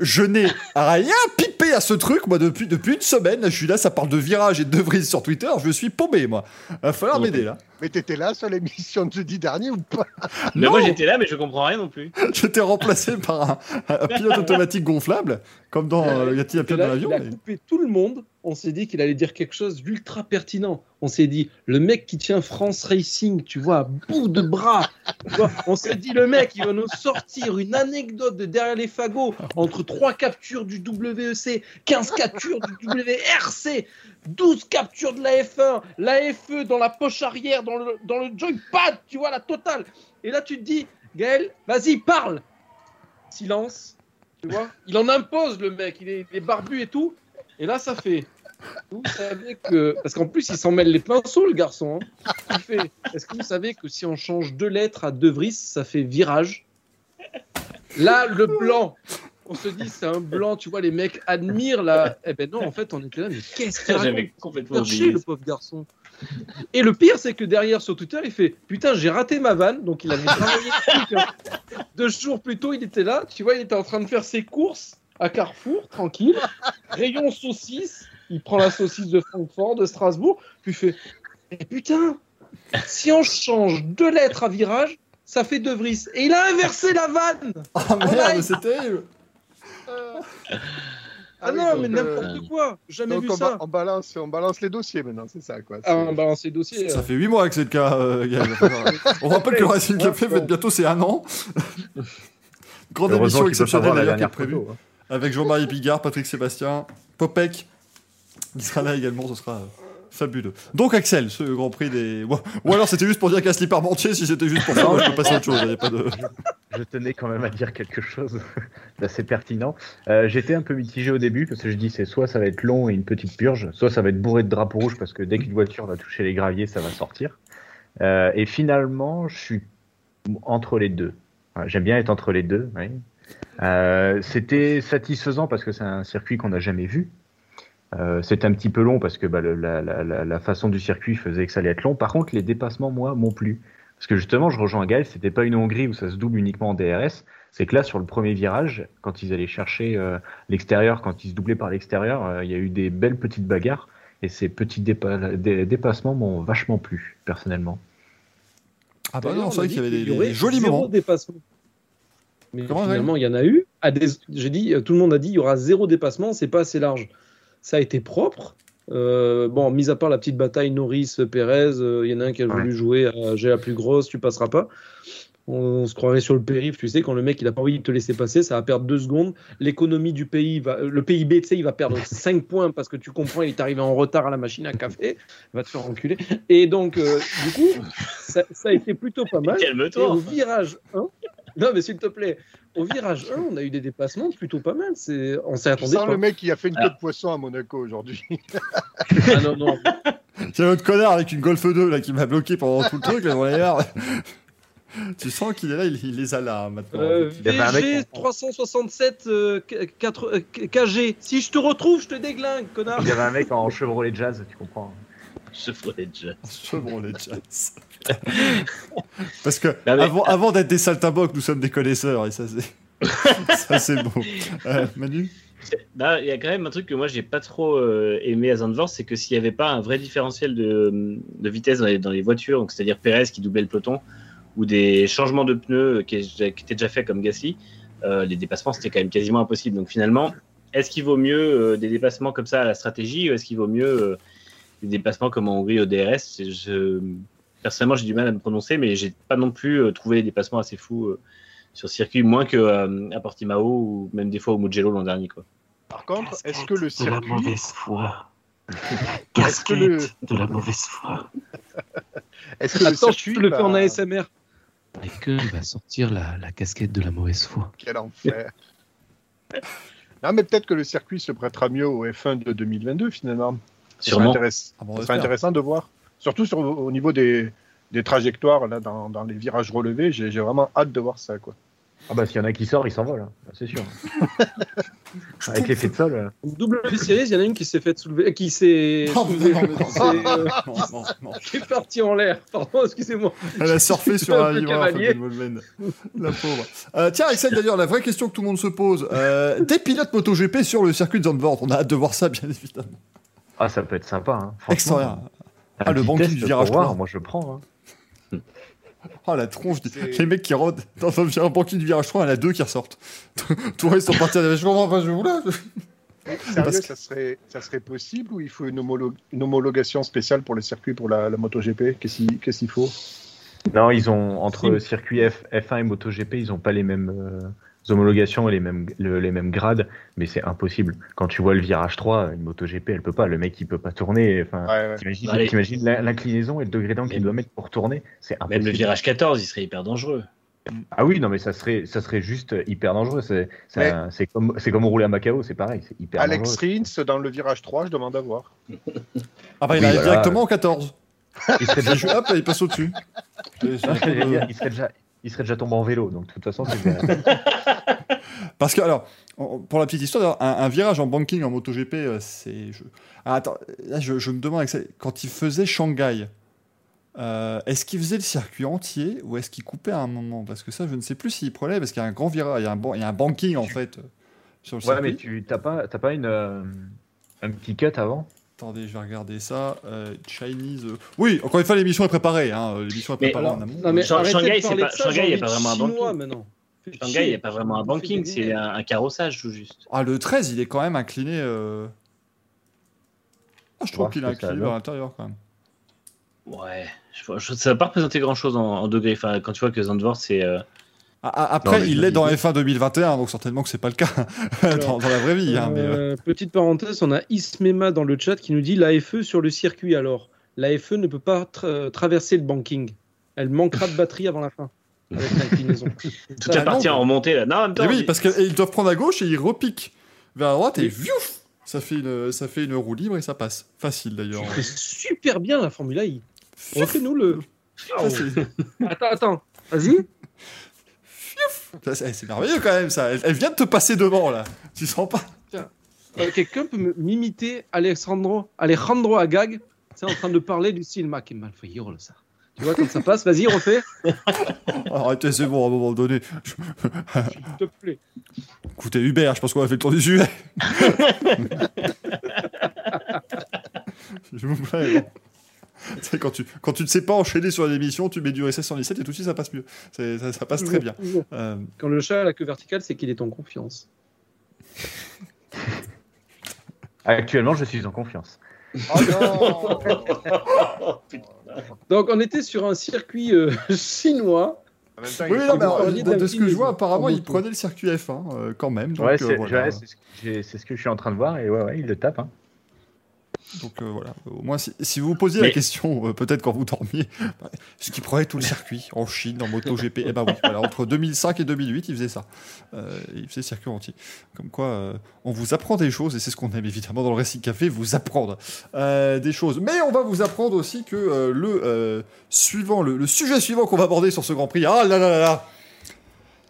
Je n'ai rien pipé à ce truc, moi, depuis, depuis une semaine. Je suis là, ça parle de virage et de vrise sur Twitter. Je suis paumé, moi. Va falloir m'aider, là. Mais t'étais là sur l'émission de jeudi dernier ou pas? Mais Non. moi j'étais là, mais je comprends rien non plus. [laughs] J'étais remplacé par un, un pilote automatique gonflable, comme dans euh, Y a-t-il un pilote dans l'avion il a mais- coupé tout le monde. On s'est dit qu'il allait dire quelque chose d'ultra pertinent. On s'est dit, le mec qui tient France Racing, tu vois, à bout de bras. On s'est dit, le mec, il va nous sortir une anecdote de derrière les fagots entre trois captures du WEC, 15 captures du WRC, 12 captures de la F1, la FE dans la poche arrière, dans le, dans le joypad, tu vois, la totale. Et là, tu te dis, Gaël, vas-y, parle. Silence. Tu vois Il en impose, le mec. Il est, il est barbu et tout. Et là, ça fait. Vous savez que. Parce qu'en plus, il s'en mêle les pinceaux, le garçon. hein. Fait, Est-ce que vous savez que si on change deux lettres à De Vries, ça fait virage? Là, le blanc. On se dit, c'est un blanc, tu vois, les mecs admirent là. Eh ben non, en fait, on était là, mais qu'est-ce qu'il raconte? J'avais complètement oublié. le pauvre garçon. Et le pire, c'est que derrière sur Twitter, il fait Putain, j'ai raté ma vanne. Donc il avait travaillé hein. Deux jours plus tôt, il était là. Tu vois, il était en train de faire ses courses à Carrefour, tranquille. Rayon saucisse. Il prend la saucisse de Francfort, de Strasbourg. Puis il fait Eh putain, si on change deux lettres à virage, ça fait De Vries. Et il a inversé la vanne. Ah merde, c'est terrible Ah, oui, non, donc, mais euh, n'importe quoi. Jamais Donc vu on, ça. on balance, on balance les dossiers maintenant, c'est ça quoi. Ah, on balance les dossiers. Ça euh. fait 8 mois que c'est le cas, euh, Gaël. [laughs] On rappelle que le Racing Café fête bientôt c'est un an. [laughs] Grande émission exceptionnelle d'ailleurs qui est prévue. photo. hein. Avec Jean-Marie Bigard, Patrick Sébastien, Popek, qui sera là également, ce sera euh, fabuleux. Donc Axel, ce Grand Prix des... Ou alors c'était juste pour dire Gasly Parmentier, si c'était juste pour ça, je peux passer à autre chose, pas de... [laughs] Je tenais quand même à dire quelque chose [laughs] d'assez pertinent. Euh, J'étais un peu mitigé au début parce que je dis c'est soit ça va être long et une petite purge, soit ça va être bourré de drapeaux rouges parce que dès qu'une voiture va toucher les graviers, ça va sortir. Euh, et finalement, je suis entre les deux. J'aime bien être entre les deux. Euh, C'était satisfaisant parce que c'est un circuit qu'on n'a jamais vu. Euh, C'était un petit peu long parce que bah, le- la, la- la- la façon du circuit faisait que ça allait être long. Par contre, les dépassements, moi, m'ont plu. Parce que justement, je rejoins Gaël, c'était pas une Hongrie où ça se double uniquement en DRS. C'est que là, sur le premier virage, quand ils allaient chercher euh, l'extérieur, quand ils se doublaient par l'extérieur, euh, il y a eu des belles petites bagarres. Et ces petits dépa- dé- dépassements m'ont vachement plu, personnellement. Ah bah non, on c'est a vrai dit qu'il y avait des, aurait des jolis zéro moments. dépassement. Mais Comment, finalement, il y en a eu. À des... J'ai dit, euh, tout le monde a dit, il y aura zéro dépassement, c'est pas assez large. Ça a été propre. Euh, bon, mis à part la petite bataille Norris-Pérez, euh, il y en a un qui a Ouais. voulu jouer à j'ai la plus grosse, tu passeras pas. On, on se croirait sur le périph', tu sais, quand le mec il a pas envie de te laisser passer, ça va perdre deux secondes. L'économie du pays, va, euh, le PIB, tu sais, il va perdre [laughs] 5 points parce que tu comprends, il est arrivé en retard à la machine à café, va te faire enculer. Et donc, euh, du coup, ça, ça a été plutôt pas mal. [laughs] Et au Calme-toi. virage 1, non mais s'il te plaît, au virage 1, on a eu des dépassements plutôt pas mal. C'est, on sens pas. le mec qui a fait une queue Alors. de poisson à Monaco aujourd'hui. [laughs] Ah non, non. Il y a un autre connard avec une Golf 2 là, qui m'a bloqué pendant tout le truc, là. [laughs] Tu sens qu'il est là, il, il les a là hein, maintenant. Euh, Il y avait un mec VG en- 367 euh, K- 4, euh, KG. Si je te retrouve, je te déglingue, connard. Il y avait un mec en Chevrolet Jazz, tu comprends. [laughs] Chevrolet Jazz. [laughs] Chevrolet Jazz. [laughs] Parce que Ah, mais- avant, avant d'être des saltimbanques, nous sommes des connaisseurs et ça c'est ça c'est beau. Euh, Manu? Bah, il y a quand même un truc que moi j'ai pas trop euh, aimé à Zandvoort, c'est que s'il n'y avait pas un vrai différentiel de, de vitesse dans les, dans les voitures, donc c'est-à-dire Perez qui doublait le peloton, ou des changements de pneus qui, qui étaient déjà faits comme Gasly, euh, les dépassements c'était quand même quasiment impossible. Donc finalement, est-ce qu'il vaut mieux euh, des dépassements comme ça à la stratégie, ou est-ce qu'il vaut mieux euh, des dépassements comme en Hongrie au DRS je, Personnellement, j'ai du mal à me prononcer, mais j'ai pas non plus euh, trouvé des dépassements assez fous euh, sur circuit, moins que euh, à Portimao ou même des fois au Mugello l'an dernier. Quoi. Par contre, est-ce que le de la circuit. mauvaise foi. [laughs] Que le- Casquette de la mauvaise foi. [laughs] Est-ce que le Attends, circuit. je le fais en ASMR. Michael va sortir la, la casquette de la mauvaise foi. Quel enfer. [laughs] non, mais peut-être que le circuit se prêtera mieux au F1 de 2022 finalement. Sûrement. intéress- Ah bon, serait intéressant de voir. Surtout sur, au niveau des, des trajectoires, là, dans, dans les virages relevés. J'ai j'ai vraiment hâte de voir ça. Quoi. Ah bah s'il y en a qui sort, il s'envole, hein. c'est sûr. [laughs] Avec l'effet de sol. euh. Double series, il y en a une qui s'est faite soulever, qui s'est non. qui s'est, euh, qui est partie en l'air. Pardon, excusez-moi. Elle a surfé sur Un Molven. La pauvre. Euh, tiens, Axel, d'ailleurs, la vraie question que tout le monde se pose. Euh, des pilotes MotoGP sur le circuit de Zandvoort. On a hâte de voir ça, bien évidemment. Ah ça peut être sympa. Hein. Un Ah, le banquier du virage trois. Moi je prends. Hein. Oh, [laughs] la tronche. des- Les mecs qui rentrent dans un virage banquier du virage 3, il y en a deux qui ressortent. [laughs] Le reste sont partis à la Je comprends pas, je vous là. Sérieux, que- ça, serait, ça serait possible ou il faut une, homolo- une homologation spéciale pour le circuit pour la, la MotoGP? Qu'est-ce qu'il qu'est-ce qu'il faut? Non, ils ont entre circuit F, F1 et MotoGP, ils ont pas les mêmes euh, homologations et les mêmes le- les mêmes grades, mais c'est impossible. Quand tu vois le virage 3, une MotoGP, elle peut pas. Le mec, il peut pas tourner. Enfin, Ouais, ouais. t'imagines, l'in- l'inclinaison et le degré d'angle qu'il doit mettre pour tourner, c'est impossible. Même le virage 14, il serait hyper dangereux. Ah oui, non, mais ça serait, ça serait juste hyper dangereux. C'est, comme, c'est comme rouler à Macao, c'est pareil, c'est hyper Alex dangereux. Rins dans le virage 3, je demande à voir. Ah bah, il Oui, arrive voilà. directement au 14. [laughs] Il serait déjà, Hop, là, il passe au-dessus. Il serait déjà, il serait déjà tombé en vélo. Donc de toute façon, c'est. [laughs] Parce que, alors, on- pour la petite histoire, un, un virage en banking en MotoGP, euh, c'est. Je... Ah, attends, là, je, je me demande, quand il faisait Shanghai, euh, est-ce qu'il faisait le circuit entier ou est-ce qu'il coupait à un moment? Parce que ça, je ne sais plus s'il prenait, parce qu'il y a un grand virage, il y a un, ban- il y a un banking en fait euh, sur le ouais, circuit. mais tu t'as pas, pas une, euh, un petit cut avant? Attendez, je vais regarder ça. Euh, Chinese. euh, Oui, encore une fois, l'émission est préparée. Hein. euh, L'émission est préparée en amont. non, mais Shanghai, c'est pas- il y a pas vraiment un banking. maintenant. Shanghai, il n'y a pas vraiment un banking, c'est un, un carrossage tout juste. Ah, le 13, il est quand même incliné. euh, Ah, je trouve qu'il est incliné vers l'intérieur quand même. Ouais, je, je- ça va pas représenter grand chose en, en degrés. Enfin, quand tu vois que Zandvoort, c'est. euh, après, Non, mais il l'est dans F1 2021, donc certainement que c'est pas le cas [laughs] dans, dans la vraie vie. hein, mais, euh, Euh, petite parenthèse, on a Ismema dans le chat qui nous dit l'AFE sur le circuit alors. L'AFE ne peut pas tra- traverser le banking. Elle manquera de batterie avant la fin. Avec l'inclinaison. [laughs] Ah, partie non. en remontée là. Non, temps, et oui, parce qu'ils doivent prendre à gauche et ils repiquent vers la droite et Oui. viouf, ça fait une ça fait une roue libre et ça passe. Facile d'ailleurs. C'est super bien la Formule I. Refais-nous le. Attends, attends. Vas-y. [laughs] c'est merveilleux quand même ça. Elle, elle vient de te passer devant là. Tu sens pas Euh, Quelqu'un peut m'imiter Alejandro, Alejandro Agag C'est en train de parler du style Mac et Malfoyor, ça. Tu vois, quand ça passe, vas-y, refais. Arrêtez, c'est bon à un moment donné. Je- S'il te plaît. Écoutez Hubert, je pense qu'on a fait le tour du sujet. [laughs] je vous plaît. bon. [laughs] Quand tu, quand tu ne sais pas enchaîner sur l'émission, tu mets du RSS 117 et tout de suite ça passe mieux. C'est- Ça, ça passe très bien. Euh, Quand le chat a la queue verticale, c'est qu'il est en confiance. [laughs] Actuellement, je suis en confiance. Oh non [laughs] Donc, on était sur un circuit euh, chinois. En même temps, oui, non, faut mais alors, parliez de ce que je vois, apparemment, en il prenait le circuit F1 euh, quand même. Donc, ouais, euh, c'est, voilà. ouais, c'est ce, que j'ai- c'est ce que je suis en train de voir et ouais, ouais, il le tape. Hein. Donc euh, voilà, au moins si, si vous vous posiez la question, euh, peut-être quand vous dormiez, bah, ce qui prenait tout le circuit en Chine, en MotoGP, eh ben oui, voilà, entre 2005 et 2008, il faisait ça. Euh, il faisait circuit entier. Comme quoi, euh, on vous apprend des choses, et c'est ce qu'on aime évidemment dans le Racing Café, vous apprendre euh, des choses. Mais on va vous apprendre aussi que euh, le euh, suivant, le, le sujet suivant qu'on va aborder sur ce Grand Prix, ah là là là là,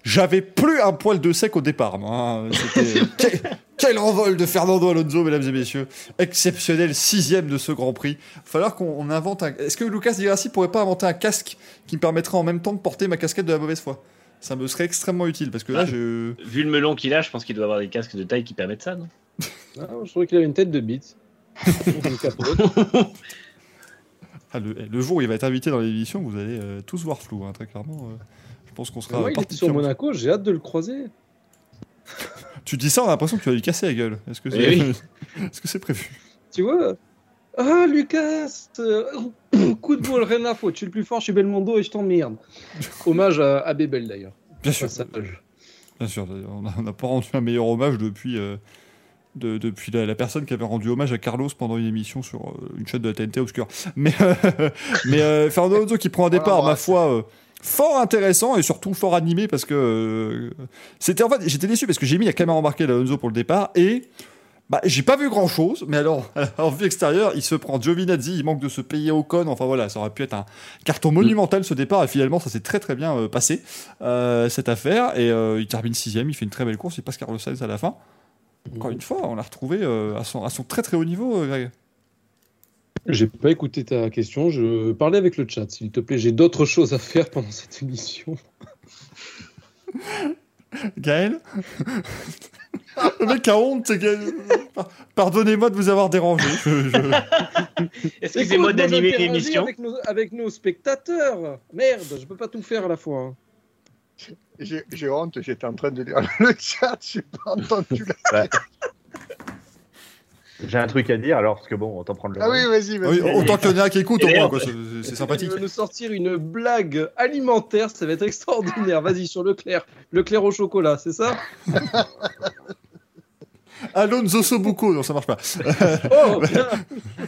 j'avais plus un poil de sec au départ. moi, hein. C'était- [laughs] quel, quel envol de Fernando Alonso, mesdames et messieurs. Exceptionnel sixième de ce Grand Prix. Il va falloir qu'on on invente un... Est-ce que Lucas Di Grassi pourrait pas inventer un casque qui me permettrait en même temps de porter ma casquette de la mauvaise foi? Ça me serait extrêmement utile parce que là, Ah. je... Vu le melon qu'il a, je pense qu'il doit avoir des casques de taille qui permettent ça, non? Ah, je trouvais qu'il avait une tête de bite. [laughs] Ah, le, le jour où il va être invité dans l'émission, vous allez euh, tous voir flou, hein, très clairement. euh, je pense qu'on sera. Moi, il était sur Monaco, j'ai hâte de le croiser. [laughs] Tu dis ça, on a l'impression que tu vas lui casser la gueule. Est-ce que c'est Eh [laughs] Est-ce que c'est prévu? Tu vois? Ah, Lucas [coughs] Coup de boule, rien à foutre. Je suis le plus fort, je suis Belmondo et je t'emmerde. [laughs] Hommage à, à Bébel d'ailleurs. Bien sûr. Bien sûr, on n'a pas rendu un meilleur hommage depuis, euh, de- depuis la, la personne qui avait rendu hommage à Carlos pendant une émission sur euh, une chaîne de la TNT obscure. Mais, euh, mais euh, Fernando Alonso qui prend un départ, ma foi, euh, fort intéressant et surtout fort animé parce que euh, c'était en fait, j'étais déçu parce que j'ai mis la caméra embarquée d'Alonso pour le départ et bah, j'ai pas vu grand chose, mais alors, [laughs] en vue extérieure, il se prend Giovinazzi, il manque de se payer au con. Enfin voilà, ça aurait pu être un carton monumental ce départ, et finalement, ça s'est très très bien euh, passé, euh, cette affaire. Et il termine sixième, il fait une très belle course, il passe Carlos Sainz à la fin. Encore une fois, on l'a retrouvé à, son, à son très très haut niveau, Greg. J'ai pas écouté ta question, je parlais avec le chat, s'il te plaît. J'ai d'autres [laughs] choses à faire pendant cette émission. [laughs] Gaël [laughs] Le mec a honte, c'est Gaël. Pardonnez-moi de vous avoir dérangé. Je- Excusez-moi d'animer l'émission. Avec nos, avec nos spectateurs. Merde, je peux pas tout faire à la fois. hein. J'ai j'ai honte, j'étais en train de lire le chat, j'ai pas entendu la... J'ai un truc à dire alors, parce que bon, autant prendre le. Ah oui, relais. vas-y, Oui, vas-y. autant qu'il y en a qui écoutent, au moins, quoi, c'est sympathique. Il va nous sortir une blague alimentaire, ça va être extraordinaire. Vas-y, sur Leclerc. Leclerc au chocolat, c'est ça? [laughs] Alonso Sobuco, non, ça marche pas. [laughs] Oh, bien.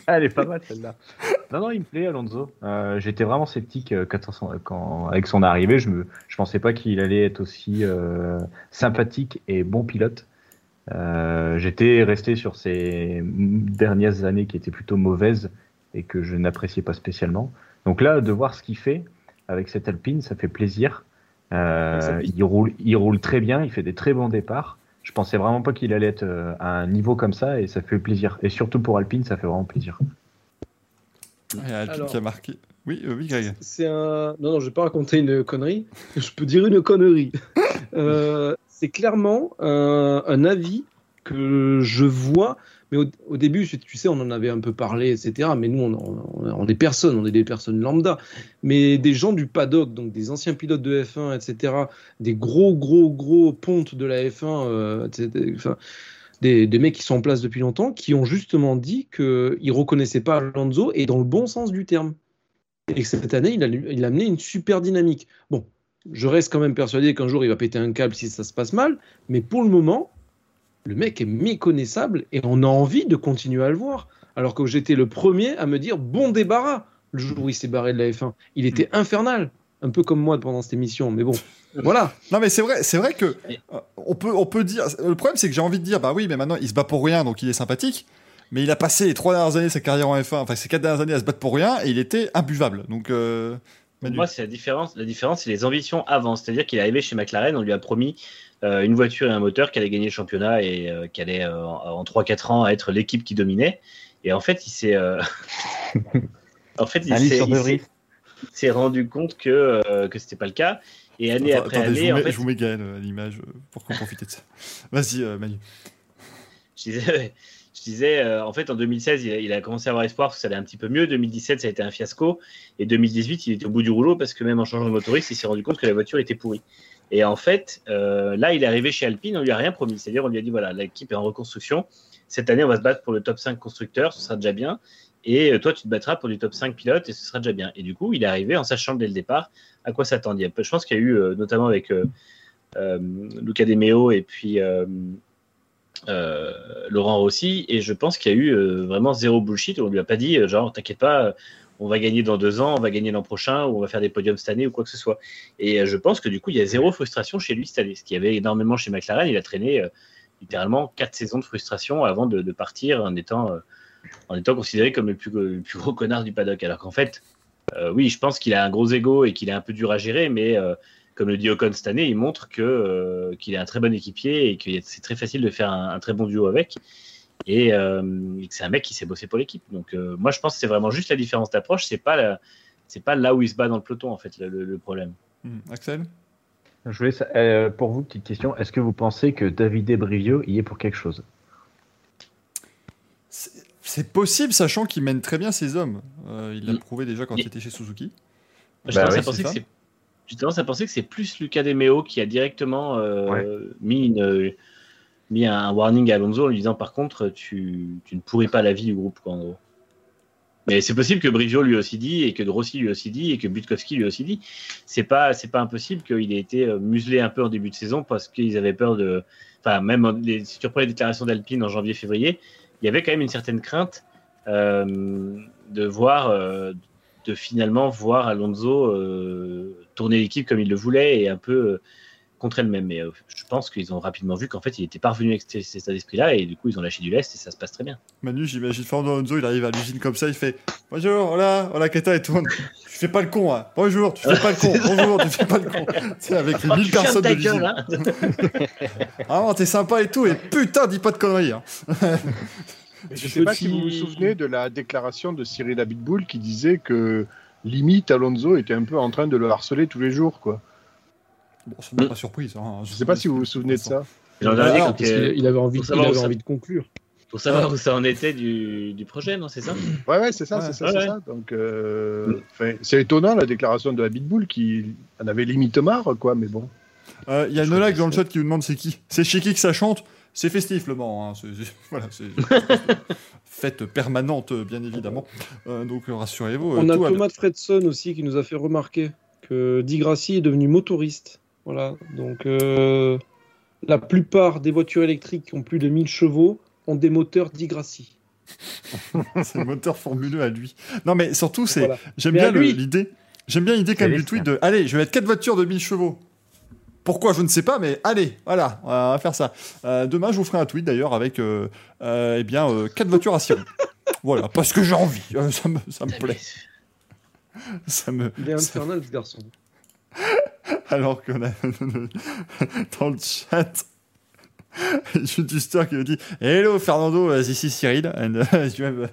Ah, Elle est pas mal celle-là. Non, non, il me plaît, Alonso. Euh, J'étais vraiment sceptique euh, quand, quand- avec son arrivée. Je me, je pensais pas qu'il allait être aussi euh, sympathique et bon pilote. Euh, J'étais resté sur ces dernières années qui étaient plutôt mauvaises et que je n'appréciais pas spécialement. Donc là, de voir ce qu'il fait avec cette Alpine, ça fait plaisir. Euh, Ça il roule, il roule très bien, il fait des très bons départs. Je pensais vraiment pas qu'il allait être euh, à un niveau comme ça et ça fait plaisir. Et surtout pour Alpine, ça fait vraiment plaisir. Il y a Alpine Alors. qui a marqué. Oui, euh, oui, Greg. C'est un. Non, non, je vais pas raconter une connerie. [laughs] Je peux dire une connerie. Euh, c'est clairement un, un avis que je vois. Mais au, début, tu sais, on en avait un peu parlé, etc. Mais nous, on, on- on est personnes, on est des personnes lambda. Mais des gens du paddock, donc des anciens pilotes de F1, etc., des gros, gros, gros pontes de la F1, euh, des mecs qui sont en place depuis longtemps, qui ont justement dit qu'ils ne reconnaissaient pas Alonso, et dans le bon sens du terme. Et que cette année, il a, il a amené une super dynamique. Bon, je reste quand même persuadé qu'un jour, il va péter un câble si ça se passe mal, mais pour le moment, le mec est méconnaissable et on a envie de continuer à le voir. Alors que j'étais le premier à me dire bon débarras le jour où il s'est barré de la F1. Il était infernal, un peu comme moi pendant cette émission, mais bon, [laughs] voilà. Non, mais c'est vrai, c'est vrai que euh, on peut, on peut dire. Le problème, c'est que j'ai envie de dire, bah oui, mais maintenant, il se bat pour rien, donc il est sympathique. Mais il a passé les trois dernières années de sa carrière en F1, enfin ses quatre dernières années à se battre pour rien, et il était imbuvable. Donc, euh, Pour moi, c'est la différence. La différence, c'est les ambitions avant. C'est-à-dire qu'il est arrivé chez McLaren, on lui a promis euh, une voiture et un moteur qui allait gagner le championnat et euh, qui allait euh, en en 3-4 ans être l'équipe qui dominait. Et en fait, il s'est. euh, [laughs] en fait, il s'est- rendu compte que euh, que c'était pas le cas. Et année Attends, après attendez, je, année, vous en mets, fait, je vous mets Gaël à l'image pour qu'on profite de ça. Vas-y, euh, Manu. [laughs] je disais, je disais euh, en fait, en 2016, il a, commencé à avoir espoir parce que ça allait un petit peu mieux. 2017, ça a été un fiasco. Et 2018, il était au bout du rouleau parce que même en changeant de motoriste, il s'est rendu compte que la voiture était pourrie. Et en fait, euh, là, il est arrivé chez Alpine, on lui a rien promis. C'est-à-dire, on lui a dit voilà, l'équipe est en reconstruction. Cette année, on va se battre pour le top 5 constructeur, ce sera déjà bien. Et euh, toi, tu te battras pour du top 5 pilote et ce sera déjà bien. Et du coup, il est arrivé en sachant dès le départ à quoi s'attendre. Je pense qu'il y a eu, notamment avec Luca De Meo et puis, euh, Laurent Rossi, et je pense qu'il y a eu euh, vraiment zéro bullshit. On lui a pas dit, euh, genre, t'inquiète pas, on va gagner dans deux ans, on va gagner l'an prochain, ou on va faire des podiums cette année, ou quoi que ce soit. Et je pense que du coup, il y a zéro frustration chez lui cette année. Ce qu'il y avait énormément chez McLaren, il a traîné littéralement quatre saisons de frustration avant de, partir en étant, en étant considéré comme le plus, le plus gros connard du paddock. Alors qu'en fait, oui, je pense qu'il a un gros ego et qu'il est un peu dur à gérer, mais comme le dit Ocon cette année, il montre que euh, qu'il est un très bon équipier et que c'est très facile de faire un, un très bon duo avec. Et, euh, et que c'est un mec qui s'est bossé pour l'équipe. Donc euh, moi, je pense que c'est vraiment juste la différence d'approche. C'est pas la- c'est pas là où il se bat dans le peloton en fait le, le- le problème. Hmm, Axel? Je voulais, euh, pour vous, petite question. Est-ce que vous pensez que David Brivio y est pour quelque chose? C'est possible, sachant qu'il mène très bien ses hommes. Euh, il l'a Mm. prouvé déjà quand Il- il était chez Suzuki. J'ai Bah tendance oui, à penser c'est que c'est j'ai tendance à penser que c'est plus Lucas Demeo qui a directement euh, mis, une, mis un warning à Alonso en lui disant par contre tu, tu ne pourris pas la vie du groupe quoi, en gros. Mais c'est possible que Brivio lui aussi dit et que De Rossi lui aussi dit et que Butkowski lui aussi dit. C'est pas c'est pas impossible qu'il ait été euh, muselé un peu en début de saison parce qu'ils avaient peur de. Enfin même les, si tu reprends les déclarations d'Alpine en janvier-février, il y avait quand même une certaine crainte euh, de voir euh, de finalement voir Alonso euh, tourner l'équipe comme il le voulait et un peu euh, contre elle-même. Mais euh, je pense qu'ils ont rapidement vu qu'en fait, il n'était pas revenu avec cet état d'esprit-là et du coup, ils ont lâché du lest et ça se passe très bien. Manu, j'imagine Fernando Alonso, il arrive à l'usine comme ça, il fait Bonjour, voilà, voilà, Keta, et tourne. Tu fais pas le con, hein. Bonjour, tu fais pas le con. Bonjour, tu fais pas le con. Sais, avec les Oh, 1000 tu fermes personnes de l'usine. hein [laughs] Ah non, t'es sympa et tout, et putain, dis pas de conneries. Hein. Mais Je ne sais pas si vous vous souvenez de la déclaration de Cyril Abitboul qui disait que limite Alonso était un peu en train de le harceler tous les jours. Quoi. Bon, ça m'a pas surprise. Hein. Je ne sais pas si vous vous souvenez de ça. L'an dernier, quand il- avait envie, il avait envie de conclure. pour savoir où ça en était du, du projet, non C'est ça Ouais, ouais, c'est ça, Ouais. c'est ça, Ouais, ça. Donc, euh, c'est étonnant la déclaration de Abitboul qui en avait limite marre, quoi. Mais bon. Euh, Il y a crois dans le chat qui nous demande c'est qui C'est chez qui que ça chante? C'est festif le Mans. Hein. c'est- [laughs] voilà, c'est fête permanente, bien évidemment. Euh, donc rassurez-vous. On a. Thomas Fredson aussi qui nous a fait remarquer que Di Grassi est devenu motoriste. Voilà, donc euh, la plupart des voitures électriques qui ont plus de 1000 chevaux ont des moteurs Di Grassi. [laughs] c'est le moteur formuleux à lui. Non, mais surtout, c'est Voilà. j'aime bien l'idée. J'aime bien l'idée quand même du tweet de allez, je vais mettre quatre voitures de 1000 chevaux. Pourquoi je ne sais pas, mais allez, voilà, on va faire ça. Euh, demain, je vous ferai un tweet d'ailleurs avec euh, euh, eh bien euh, quatre voitures à cirer. [laughs] voilà, parce que j'ai envie. Euh, ça me, ça me plaît. [laughs] Ça me, Il est ça- infernal ce garçon. [laughs] alors qu'on a dans le chat Jules Duster qui nous dit Hello Fernando, this is Cyril and uh, you have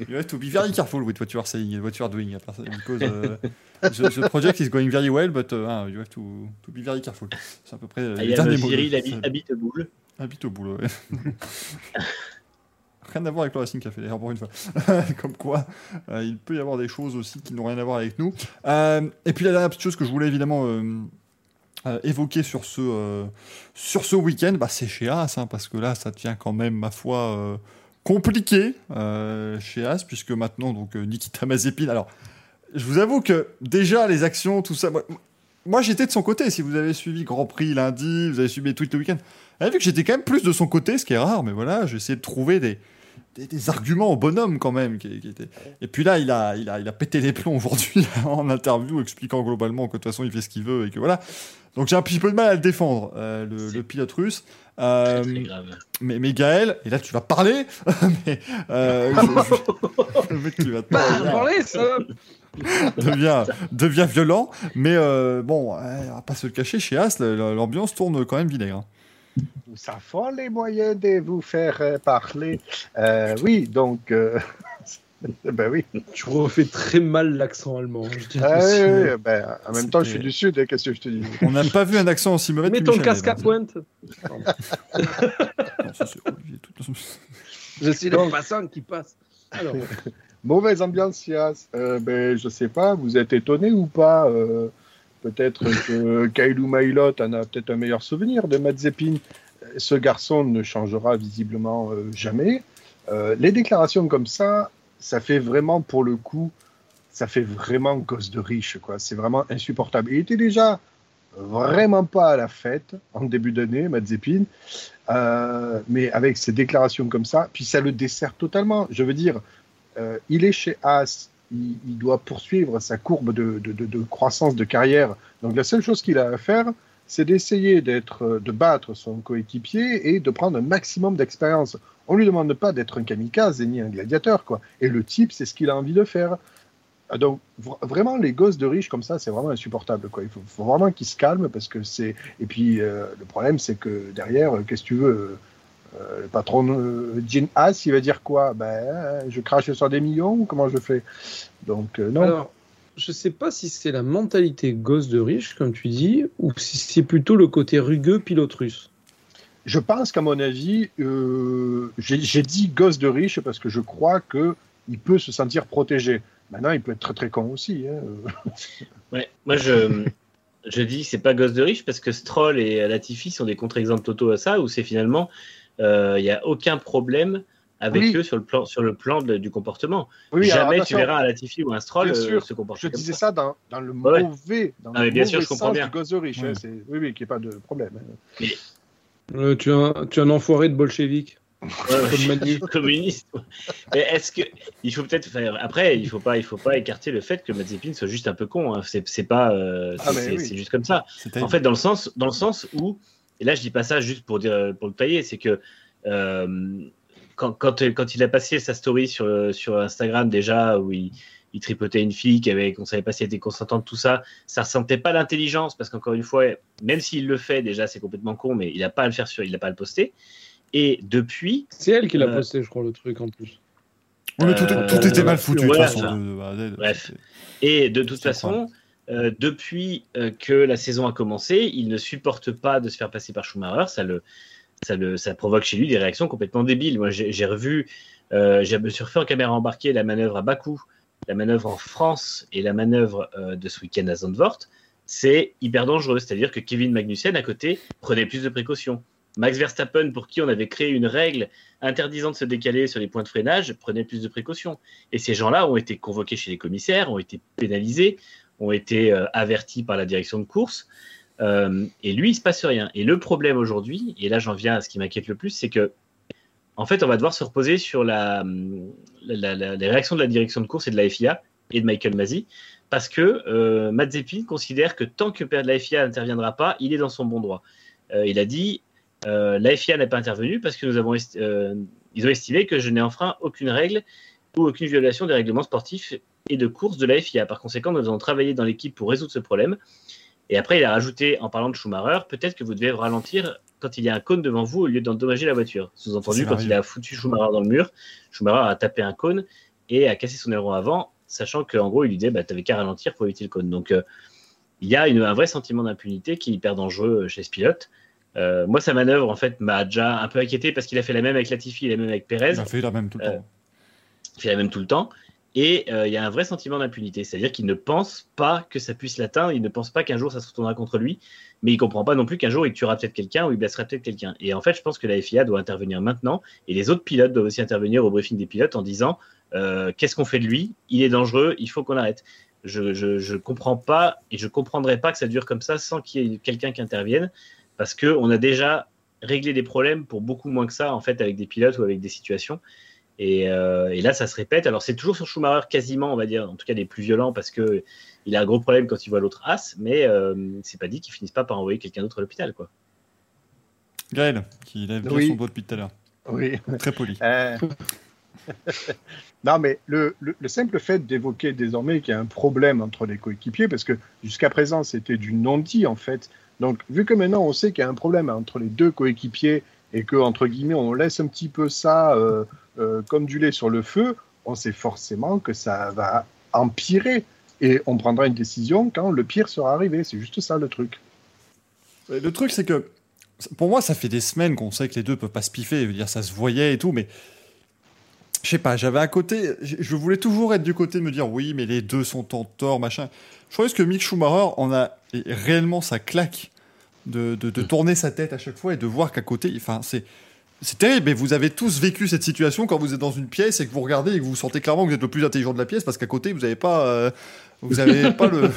[laughs] you have to be very careful with what you are saying and what you are doing because uh, the, the project is going very well but uh, you have to, to be very careful. C'est à peu près euh, Ah, les Il y a derniers mots. Cyril habite, boule. Habite au boulot. ouais. [laughs] rien à voir avec le Racing Café, d'ailleurs, pour une fois. [laughs] Comme quoi, euh, il peut y avoir des choses aussi qui n'ont rien à voir avec nous. Euh, et puis la dernière petite chose que je voulais évidemment euh, évoquer sur ce, sur ce week-end, bah, c'est chez As, hein, parce que là, ça devient quand même, ma foi, compliqué euh, chez As, puisque maintenant, donc, euh, Nikita Mazepin. Alors, je vous avoue que déjà, les actions, tout ça. Moi, moi, j'étais de son côté. Si vous avez suivi Grand Prix lundi, vous avez suivi mes tweets le week-end, vous vu que j'étais quand même plus de son côté, ce qui est rare, mais voilà, j'ai essayé de trouver des, des, des arguments au bonhomme quand même. Qui, qui étaient... Et puis là, il a, il a, il a pété les plombs aujourd'hui [laughs] en interview, expliquant globalement que de toute façon, il fait ce qu'il veut et que voilà. Donc j'ai un petit peu de mal à le défendre, euh, le, pilote russe. Euh, Très grave. mais, mais Gaël, et là tu vas parler, [laughs] mais euh, je- je- le mec qui va te parler, ça devient, devient violent, mais euh, bon, on va pas se le cacher, chez As, l'ambiance tourne quand même vinaigre. hein. Nous avons les moyens de vous faire euh, parler. Euh, oui, donc. euh, [laughs] ben oui. Tu refais très mal l'accent allemand. je à Ah, oui, ben, en même temps, je suis du Sud, hein, qu'est-ce que je te dis? On n'a pas vu un accent aussi mauvais Mets ton Michel casque à pointe. Je suis le passant qui passe. Alors, [laughs] Mauvaise ambiance, Sias. Euh, ben, je sais pas, vous êtes étonné ou pas euh, Peut-être que [laughs] Kailou Mailot en a peut-être un meilleur souvenir de Mazepin. Ce garçon ne changera visiblement euh, jamais. Euh, les déclarations comme ça, ça fait vraiment, pour le coup, ça fait vraiment gosse de riche. quoi. C'est vraiment insupportable. Il était déjà vraiment pas à la fête en début d'année, Mazepin. Euh, mais avec ses déclarations comme ça, puis ça le dessert totalement. Je veux dire, il est chez As, il, doit poursuivre sa courbe de, croissance de carrière. Donc la seule chose qu'il a à faire, c'est d'essayer d'être, euh, de battre son coéquipier et de prendre un maximum d'expérience. On lui demande pas d'être un kamikaze ni un gladiateur, quoi. Et le type, c'est ce qu'il a envie de faire. Ah, Donc vr- vraiment, les gosses de riches comme ça, c'est vraiment insupportable, quoi. Il faut, vraiment qu'ils se calment parce que c'est. Et puis euh, le problème, c'est que derrière, euh, qu'est-ce que tu veux Le patron euh, Gene Haas, il va dire quoi? Ben, euh, je crache sur des millions ou comment je fais? Donc euh, non. Alors, je sais pas si c'est la mentalité gosse de riche, comme tu dis, ou si c'est plutôt le côté rugueux pilote russe. Je pense qu'à mon avis, euh, j'ai dit gosse de riche parce que je crois que il peut se sentir protégé. Maintenant, il peut être très très con aussi. hein. [laughs] Ouais, moi je, je dis que c'est pas gosse de riche parce que Stroll et Latifi sont des contre-exemples totaux à ça où c'est finalement euh, il y a aucun problème avec Oui. eux sur le plan sur le plan de- du comportement. Oui, alors Jamais tu verras un Latifi ou un Stroll euh, sûr, se comporter Je comme disais ça. ça dans, dans le Ouais. mauvais, dans Ah, le bien sûr, mauvais je comprends sens bien. du gosse de riche. hein. Ouais. C'est- Oui, oui, qu'il n'y ait pas de problème. hein. Euh, tu, es un, tu es un enfoiré de bolchevique. Ouais, ouais, je [laughs] communiste. Mais est-ce que il faut peut-être faire après il faut pas il faut pas écarter le fait que Mazepin soit juste un peu con. hein. C'est c'est pas euh, Ah, c'est mais c'est- oui. c'est juste comme ça. En fait, dans le sens, dans le sens où, et là je dis pas ça juste pour dire pour le tailler, c'est que euh, quand, quand, quand il a passé sa story sur, sur Instagram déjà où il, il tripotait une fille qui avait, qu'on savait pas si elle était consentante, tout ça, ça ressentait pas l'intelligence parce qu'encore une fois, même s'il le fait déjà, c'est complètement con, mais il a pas à le faire sur, il a pas à le poster. Et depuis, C'est elle qui l'a Euh, posté, je crois, le truc en plus. Oui, mais tout, Euh, tout était mal foutu de toute voilà, façon. de- Z. Bref. Et de toute façon, euh, depuis euh, que la saison a commencé, il ne supporte pas de se faire passer par Schumacher. Ça, le, ça, le, ça provoque chez lui des réactions complètement débiles. Moi, j'ai revu, euh, j'ai me suis en caméra embarquée la manœuvre à Bakou, la manœuvre en France et la manœuvre de ce week-end à Zandvoort. C'est hyper dangereux. C'est-à-dire que Kevin Magnussen, à côté, prenait plus de précautions. Max Verstappen, pour qui on avait créé une règle interdisant de se décaler sur les points de freinage, prenait plus de précautions. Et ces gens-là ont été convoqués chez les commissaires, ont été pénalisés, ont été euh, avertis par la direction de course. Euh, et lui, il se passe rien. Et le problème aujourd'hui, et là j'en viens à ce qui m'inquiète le plus, c'est que en fait, on va devoir se reposer sur la, la- les réactions de la direction de course et de la FIA et de Michael Masi, parce que euh, considère que tant que la FIA n'interviendra pas, il est dans son bon droit. Euh, il a dit la FIA n'a pas intervenu parce que nous avons ils ont estimé que je n'ai enfreint aucune règle ou aucune violation des règlements sportifs et de course de la FIA. Par conséquent, nous avons travaillé dans l'équipe pour résoudre ce problème. Et après, il a rajouté, en parlant de Schumacher, peut-être que vous devez ralentir quand il y a un cône devant vous au lieu d'endommager la voiture. Sous-entendu, quand il a foutu Schumacher dans le mur, Schumacher a tapé un cône et a cassé son aileron avant, sachant qu'en gros, il lui disait, bah, t'avais qu'à ralentir pour éviter le cône. Donc, euh, il y a une- un vrai sentiment d'impunité qui est hyper dangereux chez ce pilote. Euh, moi, sa manœuvre, en fait, m'a déjà un peu inquiété parce qu'il a fait la même avec Latifi et la même avec Perez. Il a fait la même tout le Euh, temps. Il fait la même tout le temps. Et euh, il y a un vrai sentiment d'impunité. C'est-à-dire qu'il ne pense pas que ça puisse l'atteindre, il ne pense pas qu'un jour ça se retournera contre lui, mais il comprend pas non plus qu'un jour il tuera peut-être quelqu'un ou il blessera peut-être quelqu'un. Et en fait, je pense que la FIA doit intervenir maintenant, et les autres pilotes doivent aussi intervenir au briefing des pilotes en disant euh, qu'est-ce qu'on fait de lui? Il est dangereux, il faut qu'on arrête. Je, je, je comprends pas, et je comprendrai pas que ça dure comme ça sans qu'il y ait quelqu'un qui intervienne, parce qu'on a déjà réglé des problèmes pour beaucoup moins que ça, en fait, avec des pilotes ou avec des situations. Et, euh, et là, ça se répète. Alors, c'est toujours sur Schumacher, quasiment, on va dire, en tout cas les plus violents, parce que il a un gros problème quand il voit l'autre as, mais euh, c'est pas dit qu'il finisse pas par envoyer quelqu'un d'autre à l'hôpital, quoi. Gaël, qui lève bien Oui. son doigt depuis tout à l'heure. Oui. Très poli. Euh, [laughs] non, mais le, le- le simple fait d'évoquer désormais qu'il y a un problème entre les coéquipiers, parce que jusqu'à présent c'était du non-dit en fait. Donc, vu que maintenant on sait qu'il y a un problème entre les deux coéquipiers et que, entre guillemets, on laisse un petit peu ça euh, euh, comme du lait sur le feu, on sait forcément que ça va empirer. Et on prendra une décision quand le pire sera arrivé. C'est juste ça le truc. Le truc, c'est que pour moi, ça fait des semaines qu'on sait que les deux peuvent pas se piffer. Je veux dire, ça se voyait et tout, mais je sais pas. J'avais un côté, je voulais toujours être du côté de me dire oui, mais les deux sont en tort, machin. Je pense que Mick Schumacher en a réellement sa claque de, de, de tourner sa tête à chaque fois et de voir qu'à côté, enfin, c'est c'est terrible, mais vous avez tous vécu cette situation quand vous êtes dans une pièce et que vous regardez et que vous sentez clairement que vous êtes le plus intelligent de la pièce parce qu'à côté, vous n'avez pas euh, vous avez [laughs] pas le,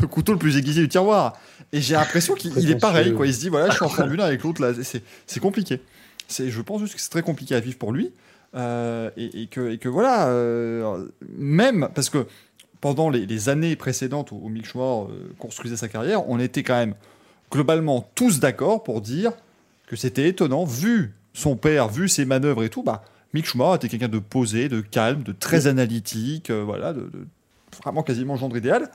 le couteau le plus aiguisé du tiroir. Et j'ai l'impression qu'il il est pareil, quoi. Il se dit, voilà, je suis en Formule 1 avec l'autre, là, c'est- c'est compliqué. C'est, je pense juste que c'est très compliqué à vivre pour lui. Euh, et, et que, et que voilà, euh, même parce que pendant les, les années précédentes où, où Mick Schumacher construisait sa carrière, on était quand même globalement tous d'accord pour dire que c'était étonnant, vu son père, vu ses manœuvres et tout, bah, Mick Schumacher était quelqu'un de posé, de calme, de très analytique, euh, voilà, de, de- vraiment quasiment le genre idéal.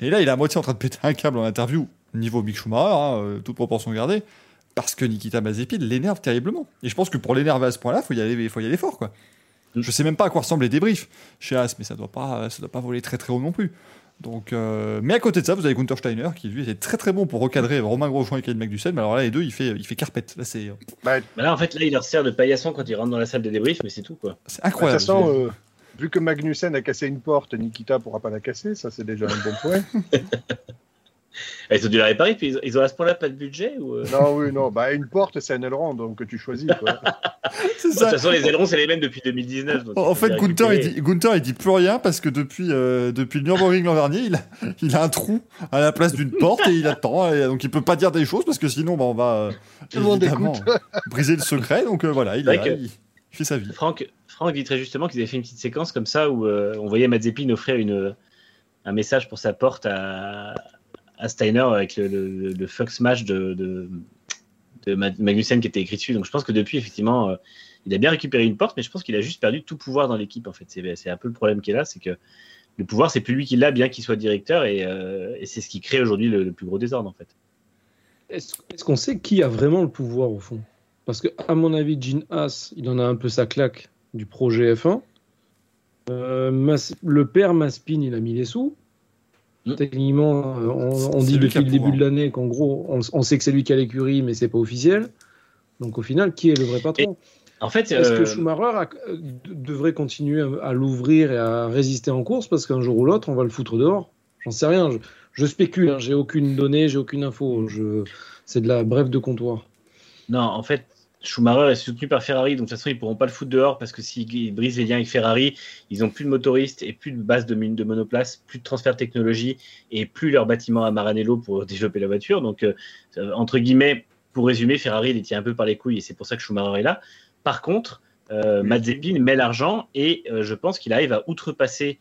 Et là, il est à moitié en train de péter un câble en interview, niveau Mick Schumacher, hein, euh, toute proportion gardée, parce que Nikita Mazepin l'énerve terriblement. Et je pense que pour l'énerver à ce point-là, faut y aller, faut y aller fort, quoi. Je sais même pas à quoi ressemblent les débriefs chez As, mais ça doit pas, ça doit pas voler très très haut non plus. Donc, euh, mais à côté de ça, vous avez Gunther Steiner qui lui était très très bon pour recadrer Romain Grosjean et Kyle Magnussen. Mais alors là, les deux, il fait, il fait carpette. Là, c'est, Bah là, en fait, là, il leur sert de paillasson quand ils rentrent dans la salle de débrief, mais c'est tout, quoi. c'est incroyable. façon, euh, vu que Magnussen a cassé une porte, Nikita pourra pas la casser, ça c'est déjà un bon point. [laughs] Ils ont dû la réparer, puis ils ont, à ce point-là pas de budget ou, euh? Non, oui, non, bah une porte c'est un aileron, donc tu choisis. Quoi. [laughs] c'est De toute façon, les ailerons, c'est les mêmes depuis 2019. donc En fait, Gunther il, dit, Gunther, il dit plus rien parce que depuis, euh, depuis le Nürburgring l'an dernier, il a, il a un trou à la place d'une porte et il attend. Et donc, il peut pas dire des choses parce que sinon, bah, on va euh, Tout le monde évidemment [laughs] briser le secret. Donc, euh, voilà, il, que- il fait sa vie. Franck, Franck dit très justement qu'ils avaient fait une petite séquence comme ça où euh, on voyait Mazepin offrir une, un message pour sa porte à, à Steiner avec le, le, le fuck smash de, de, de Ma- Magnussen qui était écrit dessus. Donc je pense que depuis, effectivement, euh, il a bien récupéré une porte, mais je pense qu'il a juste perdu tout pouvoir dans l'équipe. En fait, c'est un peu le problème qu'il a, c'est que le pouvoir, c'est plus lui qui l'a, bien qu'il soit directeur, et, euh, c'est ce qui crée aujourd'hui le, plus gros désordre, en fait. Est-ce qu'on sait qui a vraiment le pouvoir au fond? Parce que, à mon avis, Gene Haas, il en a un peu sa claque du projet F1. Euh, le père Maspin, il a mis les sous. Mm. Techniquement, euh, on, dit depuis le début de l'année qu'en gros, on, on sait que c'est lui qui a l'écurie, mais c'est pas officiel. Donc au final, qui est le vrai patron? En fait, Est-ce euh, que Schumacher a- euh, de- devrait continuer à, à l'ouvrir et à résister en course parce qu'un jour ou l'autre, on va le foutre dehors? J'en sais rien. Je, je spécule. hein, j'ai aucune donnée, j'ai aucune info. Je, c'est de la brève de comptoir. Non, en fait, Schumacher est soutenu par Ferrari, donc de toute façon, ils pourront pas le foutre dehors parce que s'ils brisent les liens avec Ferrari, ils ont plus de motoristes et plus de base de, de monoplace, plus de transfert de technologie et plus leur bâtiment à Maranello pour [laughs] développer la voiture. Donc, euh, euh, entre guillemets, pour résumer, Ferrari les tient un peu par les couilles et c'est pour ça que Schumacher est là. Par contre, euh, Mazepin met l'argent et euh, je pense qu'il arrive à outrepasser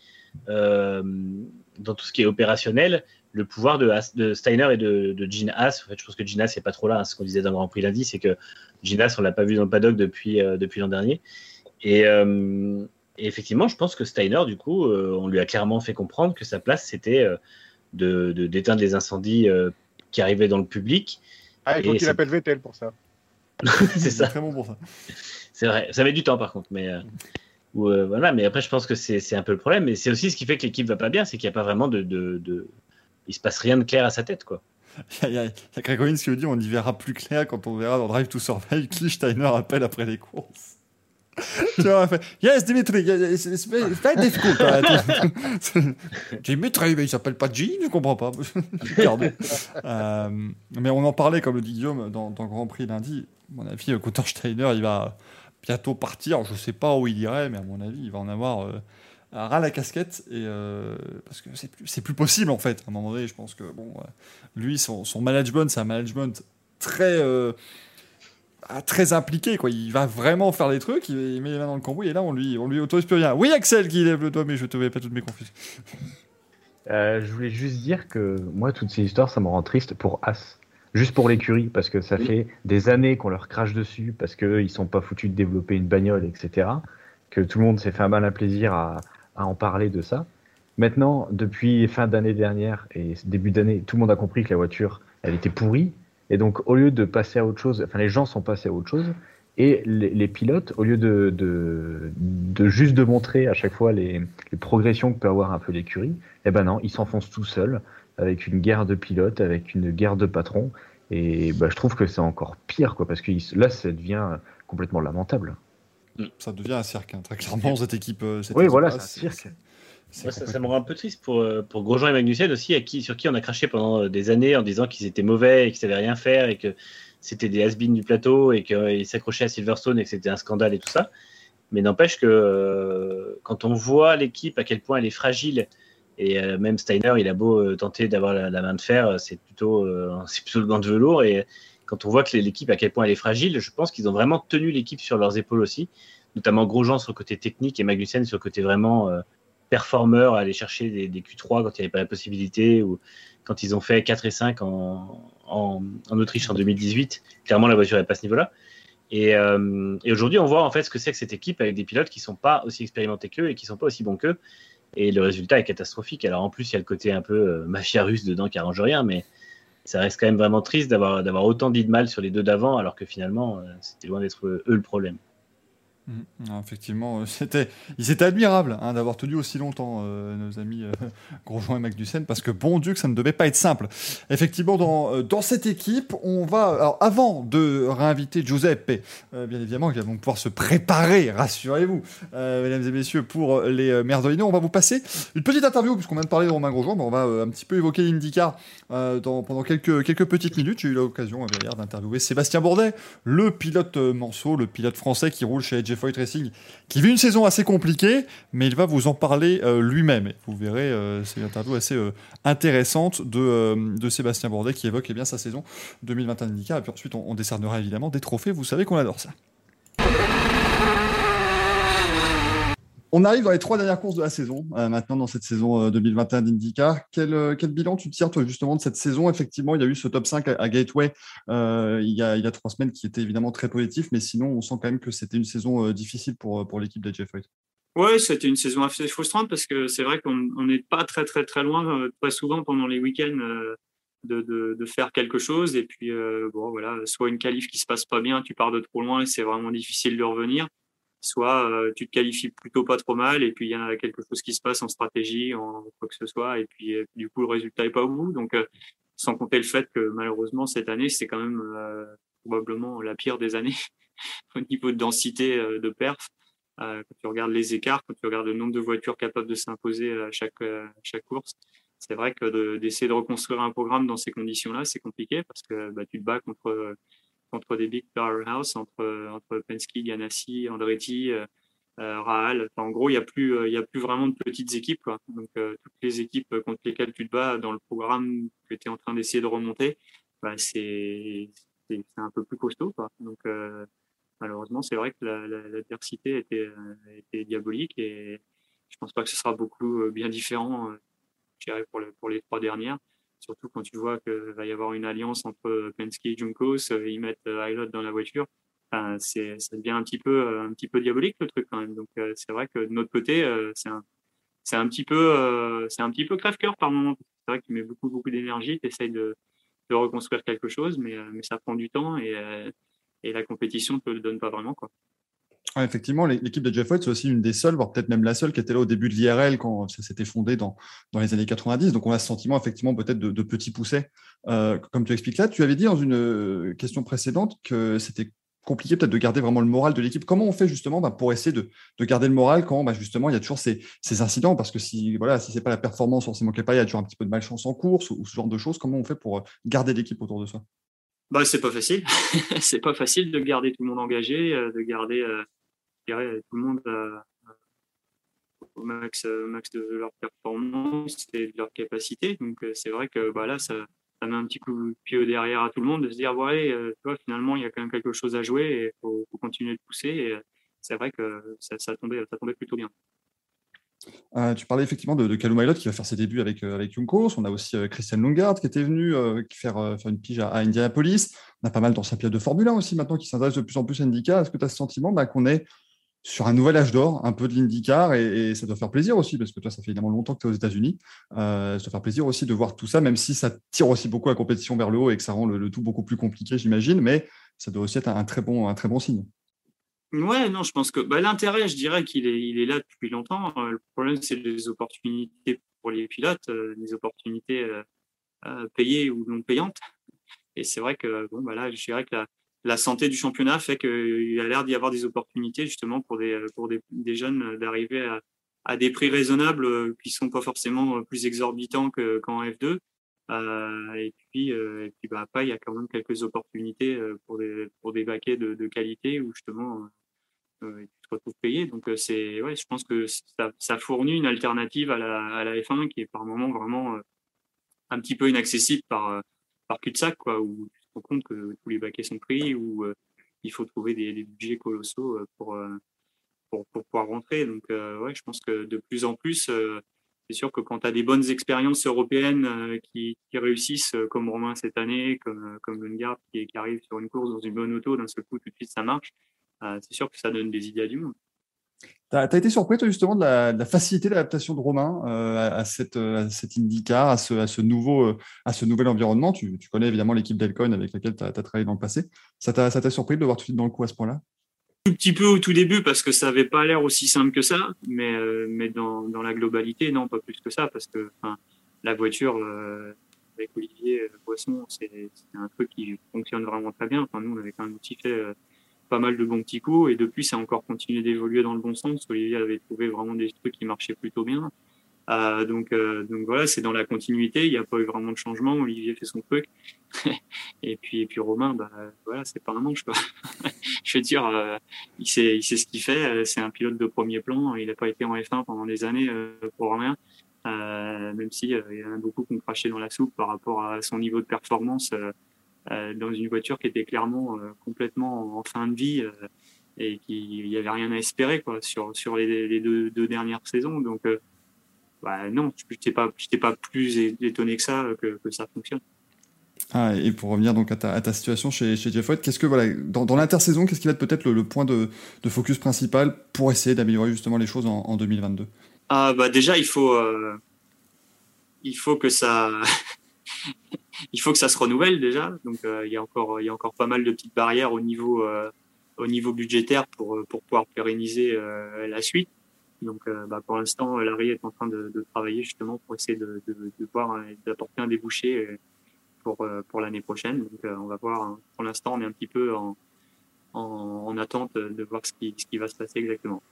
dans tout ce qui est opérationnel le pouvoir de, Steiner et de, de Gene Haas. En fait, je pense que Gene Haas n'est pas trop là. hein, ce qu'on disait dans le Grand Prix lundi, c'est que Gene Haas, on l'a pas vu dans le paddock depuis, euh, depuis l'an dernier. Et, euh, et effectivement, je pense que Steiner, du coup, euh, on lui a clairement fait comprendre que sa place, c'était euh, de de- d'éteindre les incendies euh, qui arrivaient dans le public. Ah, il faut Et qu'il appelle Vettel pour ça. [laughs] c'est ça. Très bon pour ça. C'est vrai, ça met du temps par contre, mais euh, ou, euh, voilà. Mais après, je pense que c'est c'est un peu le problème. Mais c'est aussi ce qui fait que l'équipe va pas bien, c'est qu'il n'y a pas vraiment de, de, de- il se passe rien de clair à sa tête, quoi. [laughs] Il y a, a Owens qui nous dit on y verra plus clair quand on verra dans Drive to Survive qui Steiner appelle après les courses. [laughs] Tu vois, fait, Yes, Dimitri, very difficult. hein. [laughs] Dimitri, mais il s'appelle pas Jean, je comprends pas. Pardon. Euh, mais on en parlait, comme le dit Guillaume, dans, dans Grand Prix lundi. À mon avis, Gunther Steiner, il va bientôt partir. Je sais pas où il irait, mais à mon avis, il va en avoir euh, un ras la casquette. Et, euh, parce que c'est plus, plus possible, en fait. À un moment donné, je pense que, bon, euh, lui, son, son management, c'est un management très. euh, ah, très impliqué quoi il va vraiment faire des trucs il, met les mains dans le cambouis et là on lui on lui autorise plus rien oui Axel qui lève le doigt mais je te vais pas toutes mes confuses [laughs] Euh, je voulais juste dire que moi, toutes ces histoires, ça me rend triste pour As. Juste pour l'écurie, parce que ça fait des années qu'on leur crache dessus, parce qu'ils sont pas foutus de développer une bagnole, etc. Que tout le monde s'est fait un malin plaisir à, à en parler de ça. Maintenant, depuis fin d'année dernière et début d'année, tout le monde a compris que la voiture, elle était pourrie. Et donc, au lieu de passer à autre chose, enfin, les gens sont passés à autre chose. Et les, pilotes, au lieu de, juste de montrer à chaque fois les, les progressions que peut avoir un peu l'écurie, eh ben non, ils s'enfoncent tout seuls avec une guerre de pilotes, avec une guerre de patrons. Et bah, je trouve que c'est encore pire, quoi, parce que là, ça devient complètement lamentable. Ça devient un cirque hein, très clairement [laughs] cette équipe euh, cette Oui, équipe voilà, là, c'est un cirque. Ouais, ça, me rend un peu triste pour, euh, pour Grosjean et Magnussen aussi, à qui, sur qui on a craché pendant euh, des années en disant qu'ils étaient mauvais et qu'ils savaient rien faire et que c'était des has du plateau et qu'ils s'accrochaient à Silverstone et que c'était un scandale et tout ça. Mais n'empêche que euh, quand on voit l'équipe, à quel point elle est fragile Et euh, même Steiner, il a beau euh, tenter d'avoir la, la main de fer, c'est plutôt, euh, c'est plutôt le gant de velours. Et quand on voit que l'équipe, à quel point elle est fragile, je pense qu'ils ont vraiment tenu l'équipe sur leurs épaules aussi, notamment Grosjean sur le côté technique et Magnussen sur le côté vraiment euh, performeur, aller chercher des, des Q3 quand il n'y avait pas la possibilité, ou quand ils ont fait 4 et 5 en, Autriche en 2018. Clairement, la voiture n'est pas à ce niveau-là. Et, euh, et aujourd'hui, on voit en fait ce que c'est que cette équipe avec des pilotes qui sont pas aussi expérimentés qu'eux et qui sont pas aussi bons qu'eux. Et le résultat est catastrophique. Alors en plus, il y a le côté un peu euh, mafia russe dedans qui arrange rien, mais ça reste quand même vraiment triste d'avoir autant dit de mal sur les deux d'avant, alors que finalement, euh, c'était loin d'être eux le problème. Ah, effectivement, euh, [laughs] c'était, ils étaient hein, d'avoir tenu aussi longtemps euh, nos amis euh, [laughs] Grosjean et Magnussen, parce que bon Dieu que ça ne devait pas être simple. Effectivement, dans, cette équipe, on va, avant de réinviter Giuseppe, euh, bien évidemment, qui va pouvoir se préparer, rassurez-vous, mesdames et messieurs, pour les Merdolino, on va vous passer une petite interview, puisqu'on vient de parler de Romain Grosjean, mais on va un petit peu évoquer l'IndyCar pendant quelques, quelques petites minutes. J'ai eu l'occasion, d'ailleurs, d'interviewer Sébastien Bourdet, le pilote Manceau, le pilote français qui roule chez AJ Foyt Racing, qui vit une saison assez compliquée, mais il va vous en parler euh, lui-même. Vous verrez, euh, c'est une interview assez euh, intéressante de, euh, de Sébastien Bourdet qui évoque eh bien, sa saison 2021 IndyCar. Et puis ensuite, on décernera évidemment des trophées. Vous savez qu'on adore ça. On arrive dans les trois dernières courses de la saison, euh, maintenant dans cette saison euh, 2021 d'IndyCar. Quel, euh, quel bilan tu tires, toi, justement, de cette saison? Effectivement, il y a eu ce top 5 à, Gateway euh, il, y a, trois semaines qui était évidemment très positif, mais sinon, on sent quand même que c'était une saison euh, difficile pour, l'équipe d'AJ Foyt. Ouais, c'était une saison assez frustrante parce que c'est vrai qu'on on n'est pas très très très loin euh, très souvent pendant les week-ends euh, de, faire quelque chose et puis euh, bon voilà, soit une qualif qui se passe pas bien, tu pars de trop loin et c'est vraiment difficile de revenir, soit euh, tu te qualifies plutôt pas trop mal et puis il y a quelque chose qui se passe en stratégie, en quoi que ce soit et puis euh, du coup le résultat est pas au bout donc euh, sans compter le fait que malheureusement cette année c'est quand même euh, probablement la pire des années [laughs] au niveau de densité de perf. Quand tu regardes les écarts, quand tu regardes le nombre de voitures capables de s'imposer à chaque, chaque course, c'est vrai que de- d'essayer de, reconstruire un programme dans ces conditions-là, c'est compliqué parce que bah, tu te bats contre, contre des big powerhouse, entre, entre Penske, Ganassi, Andretti, euh, euh, Rahal. Enfin, en gros, il n'y a, plus, euh, y a plus vraiment de petites équipes. Donc, toutes les équipes contre lesquelles tu te bats dans le programme que tu es en train d'essayer de remonter, bah, c'est un peu plus costaud. Donc, malheureusement, c'est vrai que la- la- l'adversité était, était diabolique et je pense pas que ce sera beaucoup bien différent, pour, le- pour les trois dernières. Surtout quand tu vois qu'il va y avoir une alliance entre Penske et Juncos, euh, ils mettent euh, Hilot dans la voiture. Ça devient un petit peu, euh, un petit peu diabolique le truc quand même. Donc euh, c'est vrai que de notre côté, euh, c'est un, petit peu, euh, c'est peu crève-cœur par moment. C'est vrai que tu mets beaucoup, beaucoup d'énergie, tu essayes de, reconstruire quelque chose, mais, euh, ça prend du temps et, euh, la compétition te le donne pas vraiment. Effectivement, l'é- l'équipe de Jeff White, c'est aussi une des seules, voire peut-être même la seule, qui était là au début de l'IRL quand ça s'était fondé dans, dans les années 90. Donc, on a ce sentiment, effectivement, peut-être de, petits poussets. Euh, comme tu expliques là, tu avais dit dans une euh, question précédente que c'était compliqué peut-être de garder vraiment le moral de l'équipe. Comment on fait justement bah, pour essayer de, de garder le moral quand bah, justement il y a toujours ces, incidents? Parce que si voilà, si c'est pas la performance forcément qui est pas, il y a toujours un petit peu de malchance en course ou, ce genre de choses. Comment on fait pour euh, garder l'équipe autour de soi? Bah, c'est pas facile. [laughs] c'est pas facile de garder tout le monde engagé, de garder dirais, tout le monde au max, max de leur performance et de leur capacité. Donc, euh, c'est vrai que bah, là, ça, ça met un petit coup de pied derrière à tout le monde de se dire, ouais, euh, tu vois, finalement, il y a quand même quelque chose à jouer et il faut, continuer de pousser. Et euh, c'est vrai que ça, ça, tombait, ça tombait plutôt bien. Tu parlais effectivement de, de Ilott qui va faire ses débuts avec, euh, avec Juncos. On a aussi euh, Christian Lungard qui était venu faire, faire une pige à, Indianapolis. On a pas mal d'anciens pilotes de Formule 1 aussi maintenant qui s'intéressent de plus en plus à IndyCar. Est-ce que tu as ce sentiment bah, qu'on est sur un nouvel âge d'or, un peu de l'IndyCar et, et ça doit faire plaisir aussi parce que toi, ça fait évidemment longtemps que tu es aux États-Unis. Euh, ça doit faire plaisir aussi de voir tout ça, même si ça tire aussi beaucoup la compétition vers le haut et que ça rend le, tout beaucoup plus compliqué, j'imagine. Mais ça doit aussi être un, très bon, un très bon signe. Ouais, non, je pense que bah, l'intérêt, je dirais qu'il est, là depuis longtemps. Euh, le problème, c'est les opportunités pour les pilotes, euh, les opportunités euh, payées ou non payantes. Et c'est vrai que bon, bah là, je dirais que la, la santé du championnat fait qu'il a l'air d'y avoir des opportunités justement pour des, pour des, jeunes euh, d'arriver à, des prix raisonnables euh, qui sont pas forcément euh, plus exorbitants que, qu'en F2. Euh, et puis, euh, et puis bah, après, il y a quand même quelques opportunités euh, pour des, pour des baquets de, de qualité où justement, euh, euh, tu te retrouves payé. Donc euh, c'est, ouais, je pense que ça, ça fournit une alternative à la, à la F1 qui est par moment vraiment euh, un petit peu inaccessible par, euh, par cul-de-sac, quoi, rends compte que tous les baquets sont pris, où euh, il faut trouver des, budgets colossaux euh, pour, euh, pour, pour pouvoir rentrer. Donc ouais, je pense que de plus en plus, c'est sûr que quand tu as des bonnes expériences européennes qui, qui réussissent, comme Romain cette année, comme, comme qui, qui arrive sur une course dans une bonne auto, d'un seul coup, tout de suite, ça marche, c'est sûr que ça donne des idées à du monde. T'as as été surpris, toi, justement, de la, facilité d'adaptation de Romain euh, à, cette, euh, à cette IndyCar, à ce, nouveau, euh, à ce nouvel environnement? Tu, tu connais évidemment l'équipe d'Elcoin avec laquelle tu as, travaillé dans le passé. Ça t'a surpris de le voir tout de suite dans le coup à ce point-là? Tout petit peu au tout début parce que ça avait pas l'air aussi simple que ça, mais, dans, la globalité, non, pas plus que ça, parce que la voiture avec Olivier Boisson, c'est un truc qui fonctionne vraiment très bien. Enfin, nous, on avait quand aussi fait pas mal de bons petits coups, et depuis, ça a encore continué d'évoluer dans le bon sens. Olivier avait trouvé vraiment des trucs qui marchaient plutôt bien. Euh, donc, euh, donc voilà, c'est dans la continuité. Il n'y a pas eu vraiment de changement. Olivier fait son truc, [laughs] et puis et puis Romain, bah voilà, c'est pas un manche quoi. [laughs] Je veux dire, euh, il sait il sait ce qu'il fait. C'est un pilote de premier plan. Il n'a pas été en F1 pendant des années pour. Euh, même si il y en a beaucoup qui ont craché dans la soupe par rapport à son niveau de performance dans une voiture qui était clairement euh, complètement en fin de vie euh, et qu'il n'y avait rien à espérer quoi sur sur les, les deux, deux dernières saisons. Donc euh, bah non, je n'étais pas, j'étais pas plus étonné que ça euh, que, que ça fonctionne. Ah, et pour revenir donc à ta, à ta situation chez, chez Jeff White, qu'est-ce que voilà, dans, dans l'intersaison, qu'est-ce qui va être peut-être le, le point de, de focus principal pour essayer d'améliorer justement les choses en, en 2022 Ah bah déjà il faut euh, il faut que ça [laughs] il faut que ça se renouvelle déjà. Donc euh, il y a encore il y a encore pas mal de petites barrières au niveau euh, au niveau budgétaire pour euh, pour pouvoir pérenniser la suite. Donc bah, pour l'instant Larry est en train de, travailler justement pour essayer de, de, voir d'apporter un débouché pour pour l'année prochaine. Donc on va voir. hein. Pour l'instant on est un petit peu en en, en attente de voir ce qui ce qui va se passer exactement.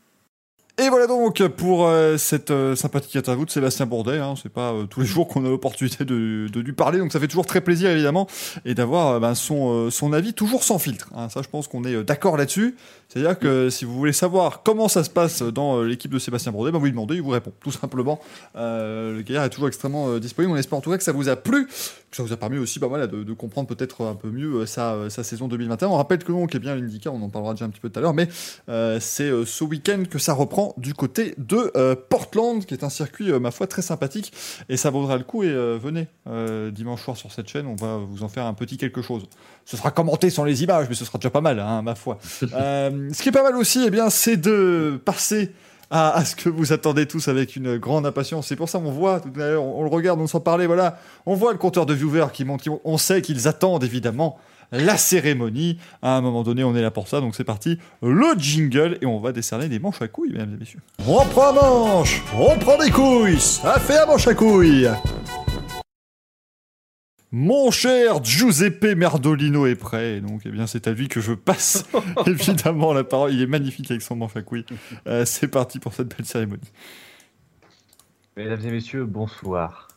Et voilà donc pour euh, cette euh, sympathique interview de Sébastien Bourdet. Hein, c'est pas euh, tous les jours qu'on a l'opportunité de, de lui parler, donc ça fait toujours très plaisir évidemment, et d'avoir euh, ben, son, euh, son avis toujours sans filtre. hein. ça, je pense qu'on est euh, d'accord là-dessus. C'est-à-dire que si vous voulez savoir comment ça se passe dans euh, l'équipe de Sébastien Bourdet, ben, vous lui demandez, il vous répond, tout simplement. Euh, le gaillard est toujours extrêmement euh, disponible. On espère en tout cas que ça vous a plu, que ça vous a permis aussi bah, voilà, de, comprendre peut-être un peu mieux sa, sa saison 2021. On rappelle que donc, eh bien, l'IndyCar, on en parlera déjà un petit peu tout à l'heure, mais c'est ce week-end que ça reprend du côté de Portland, qui est un circuit, ma foi, très sympathique. Et ça vaudra le coup. Et venez dimanche soir sur cette chaîne, on va vous en faire un petit quelque chose. Ce sera commenté sans les images, mais ce sera déjà pas mal, hein, ma foi. [laughs] ce qui est pas mal aussi, eh bien, c'est de passer à, ce que vous attendez tous avec une grande impatience. C'est pour ça qu'on voit, tout à l'heure, on, le regarde, on s'en parlait, voilà. On voit le compteur de viewers qui monte. On sait qu'ils attendent évidemment la cérémonie. À un moment donné, on est là pour ça. Donc c'est parti, le jingle et on va décerner des manches à couilles, mesdames et messieurs. On prend manche, on prend des couilles, ça fait un manche à couilles. Mon cher Giuseppe Merdolino est prêt, et donc eh bien c'est à lui que je passe [laughs] évidemment la parole. Il est magnifique avec son manche à couilles. Euh, c'est parti pour cette belle cérémonie. Mesdames et messieurs, bonsoir.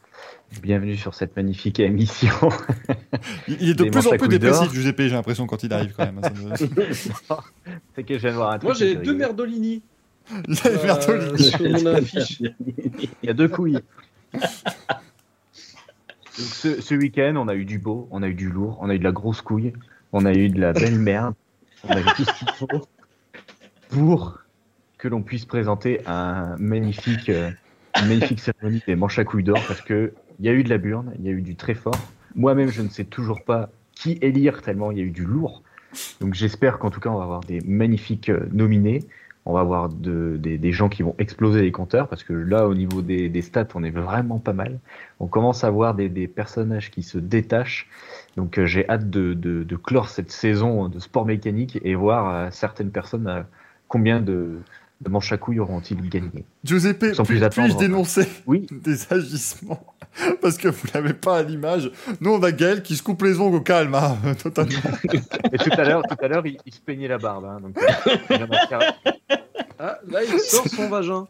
Bienvenue sur cette magnifique émission. [laughs] Il, est de plus en plus dépressif. Giuseppe, j'ai l'impression quand il arrive quand même. hein, [laughs] C'est que je viens de voir un truc. Moi, j'ai deux merdolini a euh, Merdolino. sur mon affiche. Il y a deux couilles. Donc, ce, ce week-end, on a eu du beau, on a eu du lourd, on a eu de la grosse couille, on a eu de la belle merde, on a eu tout ce qu'il faut pour que l'on puisse présenter un magnifique, euh, une magnifique cérémonie des manches à couilles d'or parce que il y a eu de la burne, il y a eu du très fort. Moi-même, je ne sais toujours pas qui élire tellement il y a eu du lourd. Donc j'espère qu'en tout cas, on va avoir des magnifiques euh, nominés. On va avoir de, des, des gens qui vont exploser les compteurs parce que là, au niveau des, des stats, on est vraiment pas mal. On commence à voir des, des personnages qui se détachent. Donc euh, j'ai hâte de, de, de clore cette saison de sport mécanique et voir euh, certaines personnes euh, combien de, de manches à couilles auront-ils gagné. Giuseppe, Sans plus puis- puis-je attendre. dénoncer Oui. des agissements [laughs] Parce que vous l'avez pas à l'image. Nous, on a Gaël qui se coupe les ongles au calme, hein, [laughs] totalement. Et tout à l'heure, tout à l'heure, il, il se peignait la barbe. hein, donc, euh, Ah, là, il sort son vagin.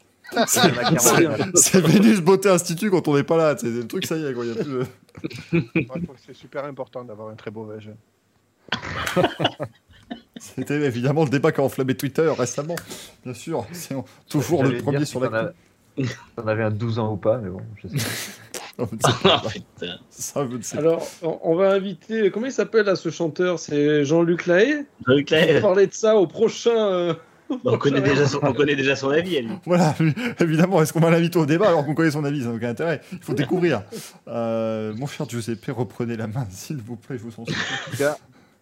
C'est- Vénus Beauté Institut quand on n'est pas là. C'est le truc, ça y est, quoi. Il y a plus de- Moi, je trouve que c'est super important d'avoir un très beau vagin. [laughs] C'était évidemment le débat qui a enflammé Twitter récemment. Bien sûr, c'est toujours le premier sur la [laughs] T'en avais un 12 ans ou pas, mais bon, je sais. [laughs] Pas putain. Ça, je sais. Alors, on on va inviter. Comment il s'appelle là ce chanteur? C'est Jean-Luc Lahaye? Jean-Luc On va Lahaye, parler de ça au prochain. euh, au on, connaît déjà son, on connaît déjà son avis à lui. Voilà, évidemment, est-ce qu'on va l'inviter au débat alors qu'on connaît son avis? Ça n'a aucun intérêt. Il faut découvrir. Euh, mon cher Giuseppe, reprenez la main, s'il vous plaît, je vous en supplie.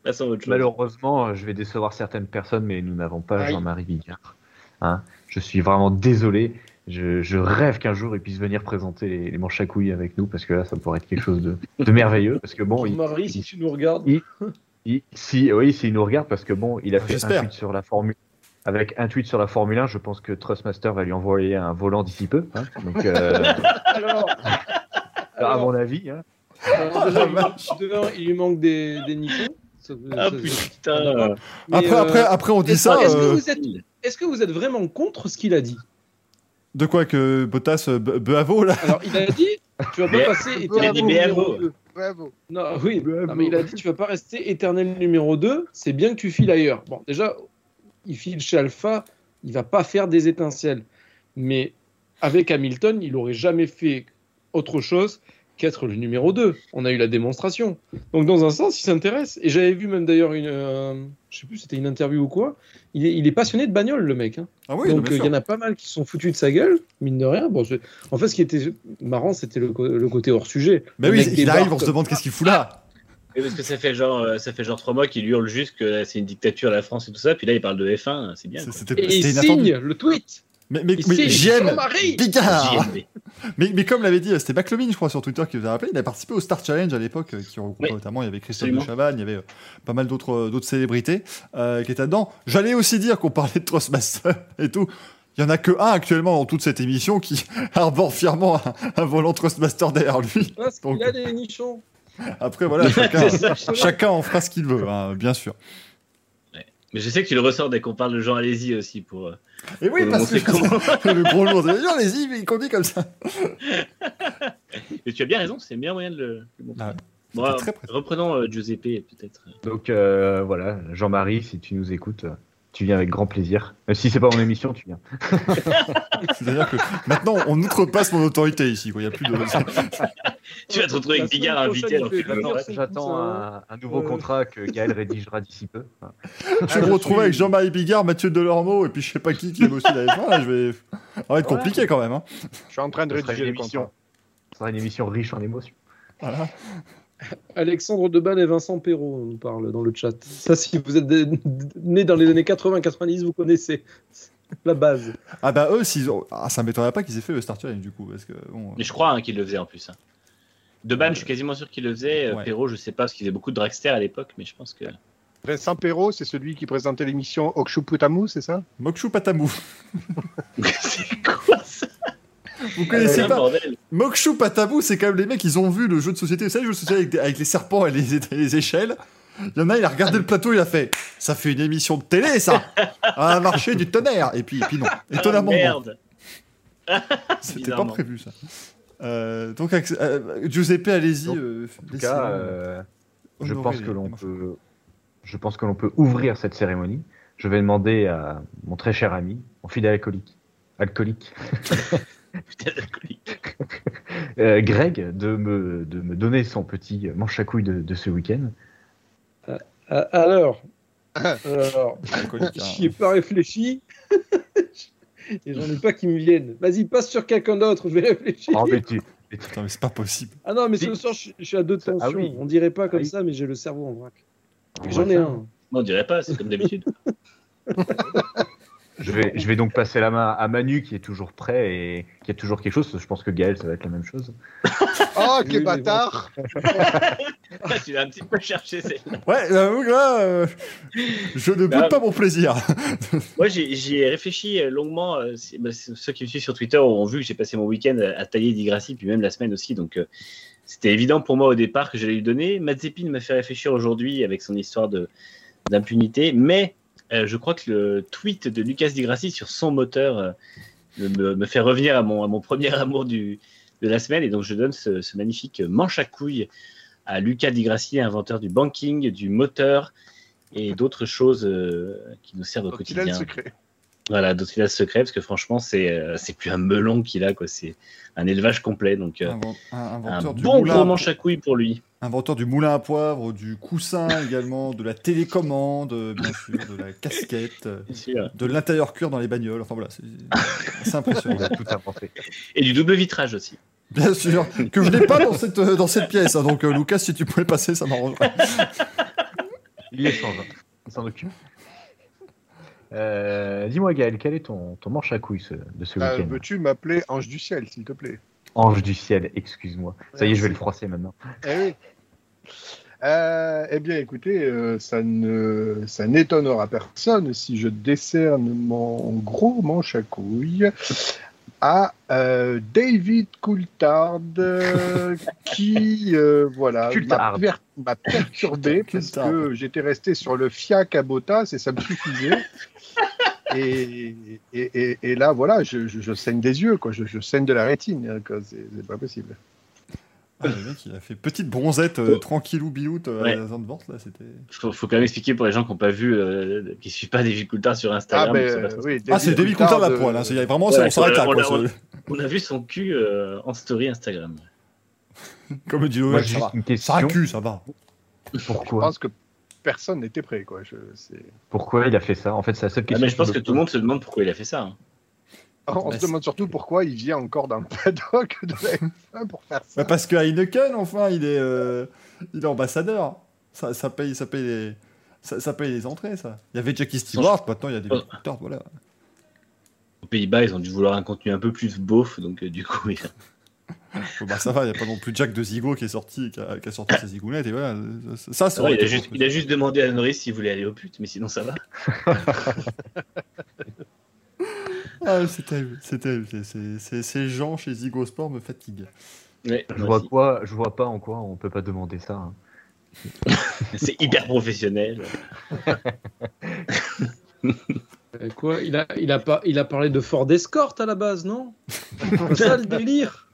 En tout cas, Passons à autre chose. malheureusement, euh, je vais décevoir certaines personnes, mais nous n'avons pas. Jean-Marie Bigard. Hein je suis vraiment désolé. Je, je rêve qu'un jour il puisse venir présenter les, les manches à couilles avec nous, parce que là, ça pourrait être quelque chose de, de merveilleux. Parce que bon, il, Marie, si tu nous regardes. il- il- si, oui, s'il nous regarde, parce que bon, il a fait un tweet sur la Formule. Avec un tweet sur la Formule 1, je pense que Trustmaster va lui envoyer un volant d'ici peu. hein. Donc, euh, [laughs] Alors, à mon avis, hein. alors, déjà, il, manque- de un, il lui manque des, des nichons. Ah putain. Après, euh, après, après, on dit est-ce ça. est-ce que euh, vous êtes- Est-ce que vous êtes vraiment contre ce qu'il a dit? De quoi que Bottas, euh, Be- Beavo, là Alors, il a dit tu vas pas passer éternel numéro Bravo. 2. Bravo. Non, oui, Bravo. non, mais il a dit tu vas pas rester éternel numéro 2, c'est bien que tu files ailleurs. Bon, déjà, il file chez Alpha, il va pas faire des étincelles. Mais avec Hamilton, il aurait jamais fait autre chose qu'être le numéro 2. On a eu la démonstration. Donc, dans un sens, il s'intéresse. Et j'avais vu même d'ailleurs une. euh, je sais plus, c'était une interview ou quoi. Il est, il est passionné de bagnole, le mec. hein. Ah oui, Donc euh, il y en a pas mal qui se sont foutus de sa gueule, mine de rien. Bon, je- En fait, ce qui était marrant, c'était le, côté hors sujet. Mais Le oui, il débarque arrive, on se demande qu'est-ce qu'il fout là. Oui, parce que ça fait genre, euh, ça fait genre trois mois qu'il hurle juste que c'est une dictature la France et tout ça, puis là il parle de F1, c'est bien. C'est- quoi. C'était Et il signe le tweet. Mais, mais, mais mais, mais comme l'avait dit, c'était Baclomin, je crois, sur Twitter qui vous a rappelé, il a participé au Star Challenge à l'époque, euh, qui regroupait Oui. notamment, il y avait Christophe de Chavannes, il y avait euh, pas mal d'autres euh, d'autres célébrités euh, qui étaient dedans. J'allais aussi dire qu'on parlait de Trustmaster et tout. Il y en a que un actuellement dans toute cette émission qui [laughs] arbore fièrement un, un volant Trustmaster derrière lui. Parce Donc- qu'il a des nichons. Après, voilà, [laughs] chacun, chacun en fera ce qu'il veut, hein, bien sûr. Mais je sais que tu le ressors dès qu'on parle de Jean Alési aussi pour. euh, Et oui, pour parce que montrer comment. le gros lourd, allez-y, mais il conduit comme ça. [laughs] Mais tu as bien raison, c'est le meilleur moyen de le, de le montrer. Ah. Bon, précis. reprenons euh, Giuseppe peut-être. Donc euh, voilà, Jean-Marie, si tu nous écoutes, euh, tu viens avec grand plaisir. Même si c'est pas mon émission, tu viens. [laughs] C'est-à-dire que maintenant, on outrepasse mon autorité ici. Il n'y a plus de. [laughs] Tu vas te retrouver avec Bigard invité. J'attends, un, un nouveau Euh. contrat que Gaël rédigera d'ici peu. [laughs] Voilà. Je vais me retrouver avec Jean-Marie Bigard, Mathieu Delormeau, et puis je sais pas qui qui aime aussi la F1. Là, je vais... Ça va être compliqué quand même. Hein. Je suis en train de rédiger une le émission. contrat. Ce sera une émission riche en émotions. Voilà. Alexandre Deban et Vincent Perrault nous parlent dans le chat. Ça, si vous êtes né dans les années 80-90, vous connaissez la base. Ah bah eux, s'ils ont... ah, ça m'étonnerait pas qu'ils aient fait le Star Challenge du coup. Parce que, bon, Mais je crois hein, qu'il le faisait en plus. Hein. Deban, je suis quasiment sûr qu'il le faisait. Euh, Ouais. Perrault, je sais pas, parce qu'il faisait beaucoup de dragster à l'époque, mais je pense que. Vincent Perrault, c'est celui qui présentait l'émission Okshuputamu, c'est ça? Mokshu Patamou. c'est [laughs] quoi ça? Vous connaissez un pas. Mokshu Patamou, c'est quand même les mecs, ils ont vu le jeu de société. Vous savez, le jeu de société avec, des- avec les serpents et les, [laughs] les échelles. Il y en a, il a regardé le plateau, il a fait Ça fait une émission de télé, ça A marché du tonnerre Et puis, et puis non. Étonnamment, Ah, non. merde. C'était pas prévu, ça. Euh, donc, euh, Giuseppe, allez-y. Euh, En tout cas, euh, je pense que l'on peut, je pense que l'on peut ouvrir cette cérémonie. Je vais demander à mon très cher ami, mon fidèle alcoolique, alcoolique, [laughs] euh, Greg, de me, de me donner son petit manche à couilles de, de ce week-end. Alors, [coughs] alors Alcoolique, hein. j'y ai pas réfléchi. [laughs] Et j'en ai pas qui me viennent. Vas-y, passe sur quelqu'un d'autre, je vais réfléchir. Oh, mais tu- mais Putain, mais c'est pas possible. Ah non, mais ce soir, je, je suis à deux Ah tensions. oui. On dirait pas comme Ah oui. ça, mais j'ai le cerveau en vrac. J'en ai un. Non, on dirait pas, c'est comme d'habitude. [laughs] Je vais, je vais donc passer la main à Manu qui est toujours prêt et qui a toujours quelque chose. Je pense que Gaël, ça va être la même chose. [laughs] Oh, quel bâtard [laughs] tu l'as un petit peu cherché celle-là. Ouais, là, euh, je ne boude Bah, pas mon plaisir. [laughs] Moi, j'ai- j'y ai réfléchi euh, longuement. euh, bah, ceux qui me suivent sur Twitter ont vu que j'ai passé mon week-end à, à tailler Digrassi, puis même la semaine aussi. Donc, euh, c'était évident pour moi au départ que j'allais lui donner. Mazepin m'a fait réfléchir aujourd'hui avec son histoire de- d'impunité. Mais euh, je crois que le tweet de Lucas Digrassi sur son moteur euh, me, me fait revenir à mon, à mon premier [laughs] amour du, de la semaine. Et donc, je donne ce, ce magnifique manche à couilles à Lucas Digrassi, inventeur du banking, du moteur et d'autres choses euh, qui nous servent au Donc, il a le quotidien. secret. Voilà, d'autres villages secrets, parce que franchement, c'est euh, c'est plus un melon qu'il a, quoi. C'est un élevage complet. Donc, euh, Invent- un- un bon gros manche à couilles pour lui. Inventeur du moulin à poivre, du coussin [laughs] également, de la télécommande, euh, bien sûr, de la casquette, euh, de l'intérieur cuir dans les bagnoles. Enfin voilà, c'est [laughs] c'est impressionnant. Il a tout inventé. Et du double vitrage aussi. Bien sûr, que je n'ai pas dans cette, euh, dans cette pièce. hein. donc, euh, Lucas, si tu pouvais passer, ça m'arrangerait. [laughs] Il y échange. hein. Il s'en occupe. Euh, Dis-moi, Gaël, quel est ton, ton manche à couilles ce- de ce Euh, week-end Veux-tu m'appeler Ange du ciel, s'il te plaît? Ange du ciel, excuse-moi. Ça y est, je vais le froisser maintenant. Eh oui. Euh, eh bien, écoutez, euh, ça ne, ça n'étonnera personne si je décerne mon gros manche à couilles à euh, David Coulthard, [laughs] qui, euh, voilà, m'a, per- perturbé parce que j'étais resté sur le fiac à Bottas et ça me suffisait. [laughs] Et, et, et, et là, voilà, je, je, je saigne des yeux, quoi. Je, je saigne de la rétine, hein, c'est pas possible. Ah, le mec, il a fait petite bronzette euh, tranquillou biout euh, Ouais. à Zandvoort, là, c'était. Faut, faut quand même expliquer pour les gens qui n'ont pas vu, euh, qui suivent pas David Coulthard sur Ah, Instagram. euh, oui, Ah, c'est David Coulthard la poêle, hein. c'est- vraiment, Ouais, on s'arrête là, on l'a- quoi. l'a- a vu son cul euh, en story Instagram. [laughs] Comme Loïc, j'ai ça va. une Ça a cul, ça va. Je Pourquoi pense que personne n'était prêt, quoi. Je. Pourquoi il a fait ça? En fait, c'est la seule Ah, question. mais je pense que tout le monde se demande pourquoi il a fait ça. hein. On Bah, se demande surtout pourquoi il vient encore dans le paddock de la F1 pour faire ça. Bah, parce que Heineken, enfin, il est, euh, il est ambassadeur. Ça, ça paye, ça paye les, ça, ça paye les entrées, ça. Il y avait Jackie Stewart, maintenant il y a des Oh. Coulthard, voilà. Aux Pays-Bas, ils ont dû vouloir un contenu un peu plus beauf, donc euh, du coup, [laughs] il- Bon, bah, ça va, il n'y a pas non plus Jack de Zigo qui est sorti, qui a, qui a sorti ses zigounettes, et voilà. Ça, ça, a juste, il a juste demandé à Norris s'il voulait aller au pute, mais sinon ça va. [laughs] Ah, c'est terrible, c'est terrible. Ces gens chez Zigo Sport me fatiguent. Ouais, Je vois aussi. quoi Je vois pas en quoi on peut pas demander ça. hein. [laughs] C'est hyper professionnel. Quoi il a, il, a pas, il a parlé de Ford Escort à la base, non? C'est ça le délire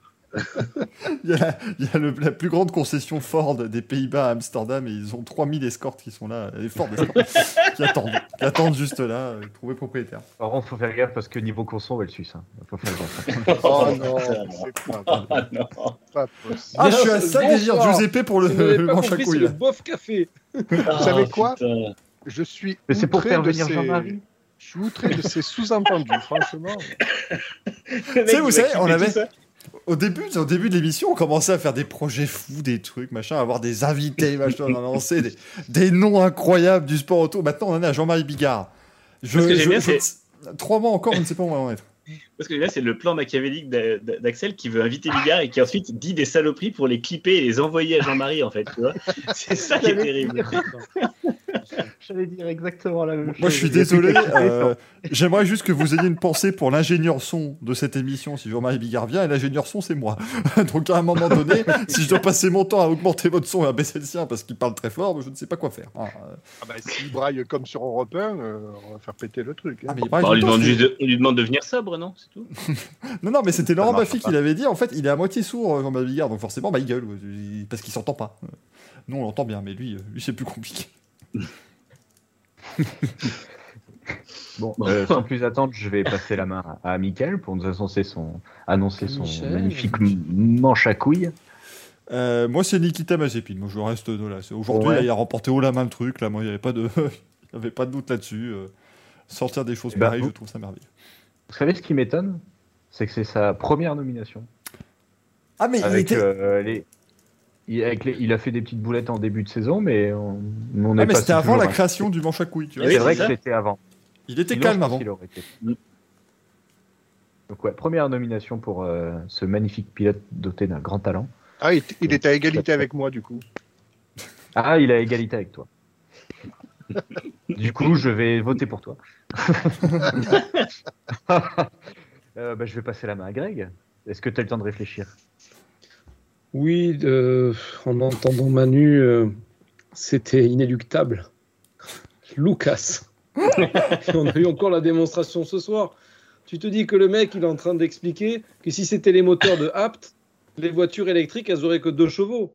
Il y a, il y a le- la plus grande concession Ford des Pays-Bas à Amsterdam et ils ont 3000 escortes qui sont là, les Ford escortes, [laughs] qui attendent, qui attendent juste là, euh, trouver propriétaire. Par contre, faut faire gaffe parce que niveau conso, on va le suce. hein. Faut faire gaffe. [laughs] Oh non, c'est pas, Ah, non. pas possible. Ah, je suis à ça de dire Giuseppe pour le, manche à couilles. le bof café. Vous savez quoi putain. Je suis Mais c'est pour faire venir ces- Jean-Marie. Je suis outré de ces sous-entendus, franchement. Sais, vous savez, on avait- ça. Au début, au début de l'émission, on commençait à faire des projets fous, des trucs, machin, à avoir des invités, machin, on a lancé des, des noms incroyables du sport auto. Maintenant, on en est à Jean-Marie Bigard. Je, Ce que j'aime bien, je- Trois mois encore, on ne sait pas où on va en être. Parce que là, c'est le plan machiavélique d'A- d'A- d'Axel qui veut inviter Bigard et qui ensuite dit des saloperies pour les clipper et les envoyer à Jean-Marie, en fait. C'est ça qui est terrible. [laughs] J'allais dire exactement la même chose. Moi, je suis désolé. euh, J'aimerais juste que vous ayez une pensée pour l'ingénieur son de cette émission, si Jean-Marie Bigard vient, et l'ingénieur son, c'est moi. [laughs] Donc, à un moment donné, [laughs] si je dois passer mon temps à augmenter votre son et à baisser le sien parce qu'il parle très fort, je ne sais pas quoi faire. Ah, euh, Ah bah, S'il braille comme sur Europe 1, euh, on va faire péter le truc. hein. ah, mais il braille Bah, on, lui demande juste de, on lui demande de venir sobre, non C'est tout [laughs] Non, non, mais c'était Laurent Baffy qui l'avait dit. En fait, il est à moitié sourd, euh, Jean-Marie Bigard, donc forcément, bah, il gueule, parce qu'il s'entend pas. Nous, on l'entend bien, mais lui, lui c'est plus compliqué. [laughs] Bon, euh, sans plus attendre, je vais passer la main à, à Mickaël pour nous annoncer son, annoncer son Michel. magnifique manche à couilles. Euh, moi, c'est Nikita Mazepin. Moi, je reste de là. Aujourd'hui, Ouais. il a remporté haut la main le truc. Là, moi, il n'y avait pas de, [laughs] il y avait pas de doute là-dessus. Euh, sortir des choses Eh ben, pareilles, vous- je trouve ça merveilleux. Vous savez ce qui m'étonne? C'est que c'est sa première nomination. Ah, mais Avec, euh, les... il, avec les- il a fait des petites boulettes en début de saison, mais on, on est Ah, mais c'était avant la à- création du manche à couilles. Tu vois. Oui, C'est vrai que c'était avant. Il était Sinon, calme avant. qu'il aurait été. Mm. Donc ouais, première nomination pour euh, ce magnifique pilote doté d'un grand talent. Ah, il, il est à égalité avec moi, du coup. Ah, il a égalité avec toi. [laughs] du coup, je vais voter pour toi. [laughs] Euh, bah, je vais passer la main à Greg. Est-ce que tu as le temps de réfléchir? Oui, euh, en entendant Manu, euh, c'était inéluctable. Lucas. [laughs] On a eu encore la démonstration ce soir. Tu te dis que le mec, il est en train d'expliquer que si c'était les moteurs de Apt, les voitures électriques, elles auraient que deux chevaux.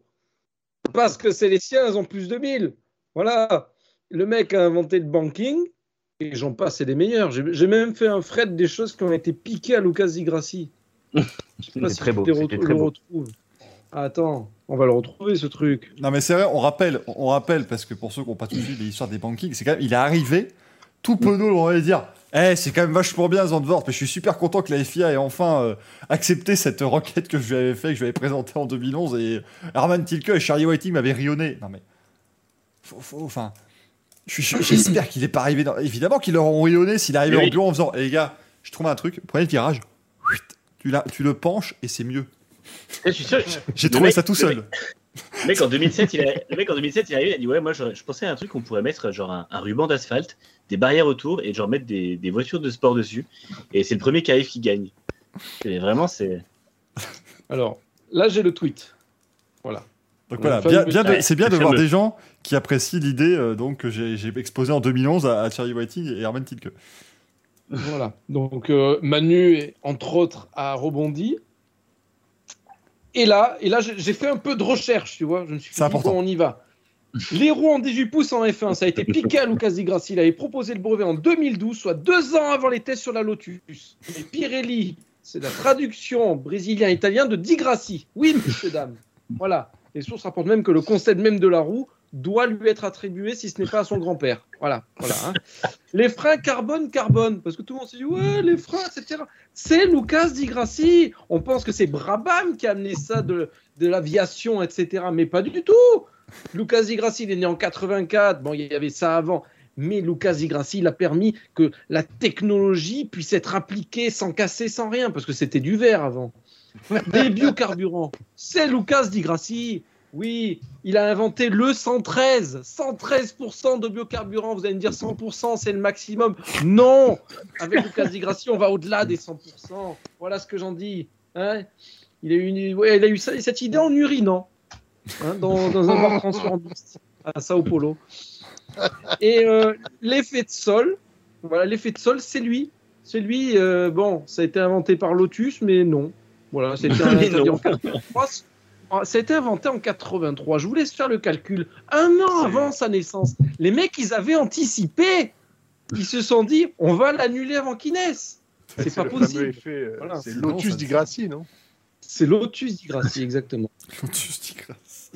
Parce que c'est les siens, elles ont plus de 1000. Voilà. le mec a inventé le banking, et j'en passe, c'est des meilleurs. J'ai même fait un fret des choses qui ont été piquées à Lucas Di Grassi. Je sais pas si très beau, très le beau. retrouves. Attends, on va le retrouver ce truc. Non, mais c'est vrai, on rappelle, on rappelle, parce que pour ceux qui n'ont pas tout suivi l'histoire des bankings, c'est quand même, il est arrivé, tout penaud, on va dire, eh, c'est quand même vachement bien Zandvoort, mais je suis super content que la FIA ait enfin euh, accepté cette requête que je lui avais fait, que je lui avais présentée en 2011, et Herman Tilke et Charlie Whiting m'avaient rionné. Non, mais, faut, faut- enfin, j'espère qu'il n'est pas arrivé dans... Évidemment qu'ils leur ont rionné s'il est arrivé Oui. en bureau en faisant, eh, les gars, je trouve un truc, prenez le virage, tu, la- tu le penches, et c'est mieux. J'ai trouvé mec- ça tout seul. mec- Le mec en 2007, il a, le mec en 2007, il est arrivé, il a dit ouais, moi je, je pensais à un truc qu'on pourrait mettre genre un, un ruban d'asphalte, des barrières autour et genre mettre des, des voitures de sport dessus. Et c'est le premier qui arrive qui gagne. Et vraiment, c'est. Alors, là, j'ai le tweet. Voilà. Donc voilà, fameux- bien, bien de- ouais, c'est bien de voir des gens qui apprécient l'idée euh, donc que j'ai exposée en 2011 à, à Charlie Whiting et Herman Tilke. Voilà. Donc euh, Manu, entre autres, a rebondi. Et là, et là j'ai fait un peu de recherche, tu vois. Je me suis dit, important. bon, on y va. Les roues en 18 pouces en F1, ça a été piqué à Lucas Di Grassi. Il avait proposé le brevet en 2012, soit deux ans avant les tests sur la Lotus. Et Pirelli, c'est la traduction brésilien-italien de Di Grassi. Oui, dames. Voilà. Les sources rapportent même que le concept même de la roue doit lui être attribué si ce n'est pas à son grand-père. Voilà. voilà hein. Les freins carbone-carbone, parce que tout le monde s'est dit, ouais, les freins, etc. C'est Lucas Di Grassi. On pense que c'est Brabham qui a amené ça de, de l'aviation, etc. Mais pas du tout. Lucas Di Grassi, il est né en 84. Bon, il y avait ça avant. Mais Lucas Di Grassi, il a permis que la technologie puisse être appliquée sans casser, sans rien, parce que c'était du verre avant. Des biocarburants. C'est Lucas Di Grassi. Oui, il a inventé le 113. 113% de biocarburant. Vous allez me dire 100%, c'est le maximum. Non Avec Lucas Di Grassi, on va au-delà des 100%. Voilà ce que j'en dis. Hein il, a eu une- ouais, il a eu cette idée en urinant. Hein, dans, dans un bar transfert à Sao Paulo. Et euh, l'effet de sol, voilà, l'effet de sol, c'est lui. C'est lui, euh, bon, ça a été inventé par Lotus, mais non. Voilà, c'était [laughs] Mais interdit non. en 83. Ça a été inventé en 83. Je vous laisse faire le calcul. Un an avant sa naissance. Les mecs, ils avaient anticipé. Ils se sont dit, on va l'annuler avant qu'il naisse. [laughs] C'est pas le possible. effet, euh, Voilà. c'est Lotus di. Grassi, non? C'est Lotus Di Grassi, exactement. [laughs] Lotus Di Grassi.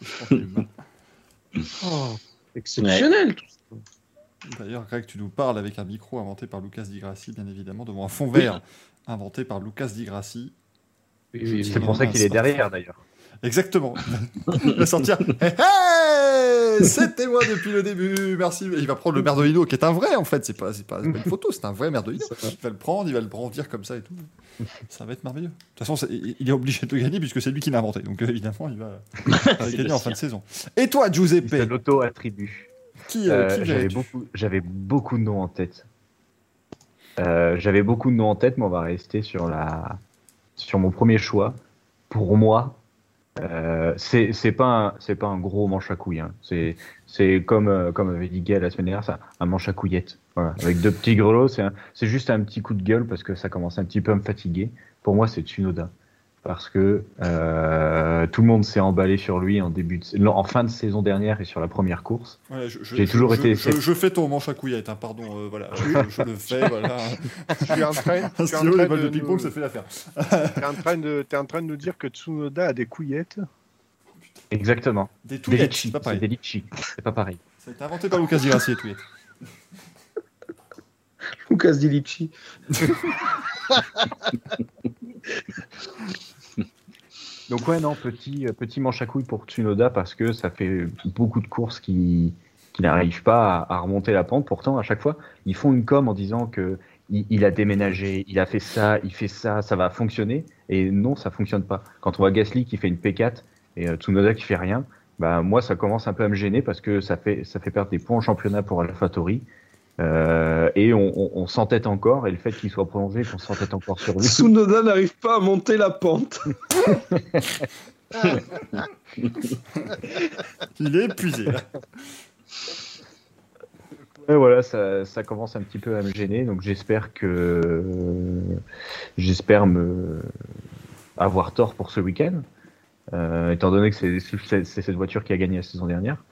Franchement. Oh, exceptionnel tout ça. D'ailleurs, Greg, tu nous parles avec un micro inventé par Lucas Di Grassi, bien évidemment, devant un fond vert inventé par Lucas Di Grassi. C'est pour ça qu'il est derrière d'ailleurs. Exactement. [laughs] Il va sortir. Hey, hey C'était moi depuis le début. Merci. Il va prendre le Merdolino qui est un vrai en fait. C'est pas, c'est pas, c'est pas une photo, c'est un vrai Merdolino. Il va le prendre, il va le brandir comme ça et tout. Ça va être merveilleux. De toute façon, c'est- il est obligé de le gagner puisque c'est lui qui l'a inventé. Donc euh, évidemment, il va, [laughs] C'est gagner le en fin de saison. Et toi, Giuseppe, C'est l'auto-attribut. qui, euh, Euh, qui j'avais verrais-tu beaucoup, j'avais beaucoup de noms en tête. Euh, j'avais beaucoup de noms en tête, mais on va rester sur la, sur mon premier choix. Pour moi, euh, c'est pas un, c'est pas un gros manche à couilles. hein. C'est c'est comme euh, comme avait dit Gaël la semaine dernière, c'est un- manche à couillettes. Voilà, avec deux petits grelots. C'est c'est juste un petit coup de gueule parce que ça commence un petit peu à me fatiguer. Pour moi, c'est Tsunoda parce que euh, tout le monde s'est emballé sur lui en début de, en fin de saison dernière et sur la première course. Ouais, J'ai toujours je- été- Je, je fais ton manche à couillette, hein, pardon. euh, voilà, je, je le fais. [laughs] Voilà. Je suis en train, Un stylo, train les balles de de ping-pong, nous- ça fait l'affaire. [laughs] T'es en train de, t'es en train de nous dire que Tsunoda a des couillettes Exactement. Des Des touillettes, litchis, c'est pas c'est pareil. des litchis. C'est pas pareil. Ça a été inventé par Lucas Di Grassi, les touillettes. Lucas Di Licci. [laughs] [laughs] Donc ouais, non, petit, euh, petit manche à couilles pour Tsunoda parce que ça fait beaucoup de courses qui, qui n'arrivent pas à, remonter la pente. Pourtant, à chaque fois, ils font une com en disant que il, il a déménagé, il a fait ça, il fait ça, ça va fonctionner. Et non, ça fonctionne pas. Quand on voit Gasly qui fait une P4 et euh, Tsunoda qui fait rien, bah moi ça commence un peu à me gêner parce que ça fait ça fait perdre des points en championnat pour AlphaTauri. Euh, et on, on, on s'entête encore, et le fait qu'il soit prolongé, qu'on s'entête encore sur lui. Tsunoda n'arrive pas à monter la pente. [laughs] Il est épuisé. là. Ouais, voilà, ça, ça commence un petit peu à me gêner, donc j'espère que j'espère me avoir tort pour ce week-end, euh, étant donné que c'est cette voiture qui a gagné la saison dernière.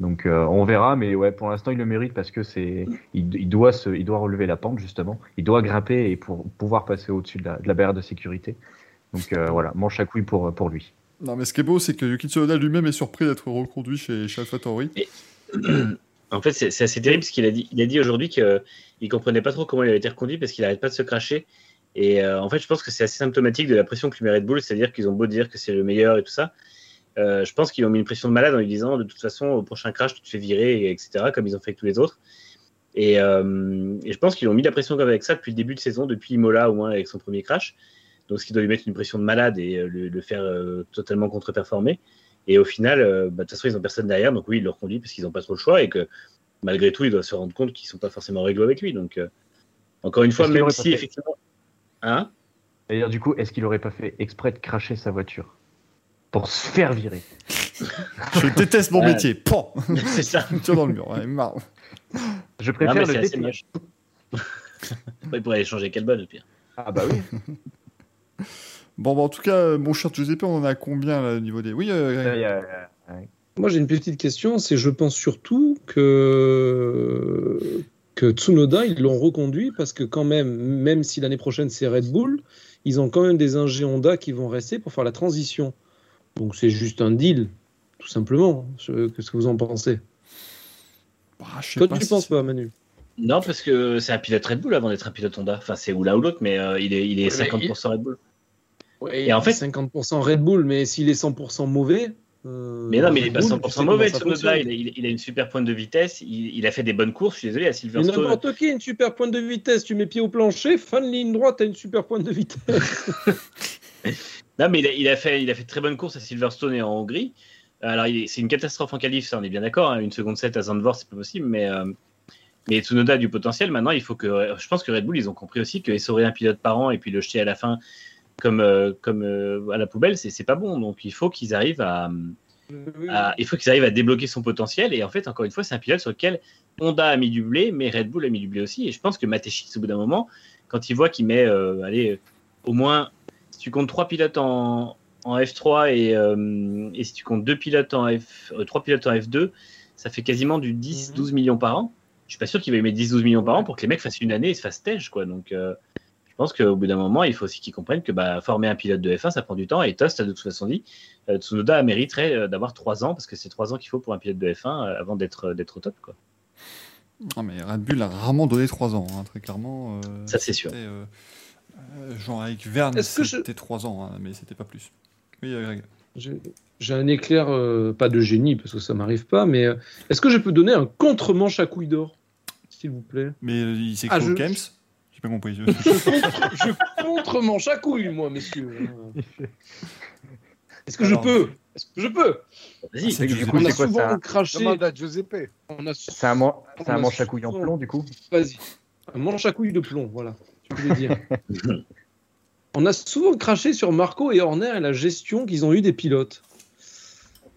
Donc euh, on verra, mais ouais, pour l'instant il le mérite parce que c'est, il, il doit se, il doit relever la pente justement, il doit grimper et pour pouvoir passer au-dessus de la, de la barrière de sécurité. Donc euh, voilà, manche à couilles pour pour lui. Non, mais ce qui est beau, c'est que Yuki Tsunoda lui-même est surpris d'être reconduit chez, chez AlphaTauri. [clears throat] En fait, c'est c'est assez terrible parce qu'il a dit, il a dit aujourd'hui qu'il comprenait pas trop comment il avait été reconduit parce qu'il arrête pas de se cracher. Et euh, en fait, je pense que c'est assez symptomatique de la pression que lui met Red Bull, c'est-à-dire qu'ils ont beau dire que c'est le meilleur et tout ça. Euh, je pense qu'ils ont mis une pression de malade en lui disant de toute façon, au prochain crash, tu te fais virer, et etc., comme ils ont fait avec tous les autres. Et, euh, et je pense qu'ils ont mis la pression comme avec ça depuis le début de saison, depuis Imola au moins avec son premier crash. Donc, ce qui doit lui mettre une pression de malade et euh, le, le faire euh, totalement contre-performer. Et au final, bah, de toute façon, ils n'ont personne derrière, donc oui, ils le reconduisent parce qu'ils n'ont pas trop le choix et que malgré tout, ils doivent se rendre compte qu'ils ne sont pas forcément réglo avec lui. Donc, encore une fois, même si effectivement. Hein? C'est-à-dire du coup, est-ce qu'il aurait pas fait exprès de cracher sa voiture? Pour se faire virer Je déteste mon Ouais. métier. Pan C'est ça. [laughs] Tire dans le mur. Ouais, marre. Je Non, préfère mais le assez moche. [laughs] Il pourrait aller changer quel bon au pire. Ah bah oui. [laughs] Bon, bah, en tout cas, euh, mon cher Giuseppe, on en a combien là, au niveau des. Oui, euh, ouais. Moi, j'ai une petite question. C'est, je pense surtout que que Tsunoda, ils l'ont reconduit parce que quand même, même si l'année prochaine c'est Red Bull, ils ont quand même des ingé Honda qui vont rester pour faire la transition. Donc c'est juste un deal, tout simplement. Qu'est-ce que vous en pensez? Bah, Toi, pas tu ne si- penses pas, Manu? Non, parce que c'est un pilote Red Bull avant d'être un pilote Honda. Enfin, c'est ou l'un ou l'autre, mais euh, il est, il est Ouais, mais 50% Red Bull. Et Et en fait- 50% Red Bull, mais s'il est 100% mauvais. euh, Mais non, mais il est pas Bull, tu 100% sais mauvais, Tsunoda. fonctionne. Il, a- il- il a une super pointe de vitesse. Il, il a fait des bonnes courses. Je suis désolé, à Mais Silverstone. n'importe qui, une super pointe de vitesse, tu mets pied au plancher, fin de ligne droite, t'as une super pointe de vitesse. [laughs] Non, mais il a, il a fait, il a fait de très bonnes courses à Silverstone et en Hongrie. Alors, c'est une catastrophe en qualif, ça, on est bien d'accord. hein. Une seconde 7 à Zandvoort, c'est pas possible. Mais, euh, mais Tsunoda a du potentiel. Maintenant, il faut que. Je pense que Red Bull, ils ont compris aussi que essorer un pilote par an et puis le jeter à la fin comme, euh, comme euh, à la poubelle, c'est c'est pas bon. Donc, il faut qu'ils arrivent à. à- il faut qu'ils arrivent à débloquer son potentiel. Et en fait, encore une fois, c'est un pilote sur lequel Honda a mis du blé, mais Red Bull a mis du blé aussi. Et je pense que Matechis, au bout d'un moment, quand il voit qu'il met, allez, au moins, tu comptes trois pilotes en, en F3 et, euh, et si tu comptes deux pilotes en F, euh, trois pilotes en F2, ça fait quasiment du 10-12 millions par an. Je suis pas sûr qu'il va y mettre 10-12 millions par an pour que les mecs fassent une année et se fassent tège, quoi. Donc, euh, je pense qu'au bout d'un moment, il faut aussi qu'ils comprennent que bah, former un pilote de F1, ça prend du temps. Et Tost a de toute façon dit, euh, Tsunoda mériterait euh, d'avoir trois ans parce que c'est trois ans qu'il faut pour un pilote de F1 euh, avant d'être d'être au top, quoi. Ah, mais Red Bull a rarement donné 3 ans, hein, très clairement. euh, Ça, c'est sûr. C'était, euh, Jean-Eric Verne, que je- c'était 3 ans, hein, mais c'était pas plus. Oui, euh, Greg. J'ai un éclair, euh, pas de génie, parce que ça m'arrive pas, mais euh, est-ce que je peux donner un contre-manche à couille d'or S'il vous plaît? Mais euh, il s'écrit Ah, au je- Kems? J'ai pas compris. je- je contre-manche à couille, moi, messieurs. [laughs] Est-ce que Alors. je peux? Est-ce que je peux? Vas-y. c'est Du du coup, On a quoi souvent craché. Demande à Giuseppe. C'est un, man- un manche à couilles en plomb du coup? Vas-y. Un manche à couilles de plomb, voilà. Dire. [laughs] On a souvent craché sur Marco et Horner et la gestion qu'ils ont eu des pilotes.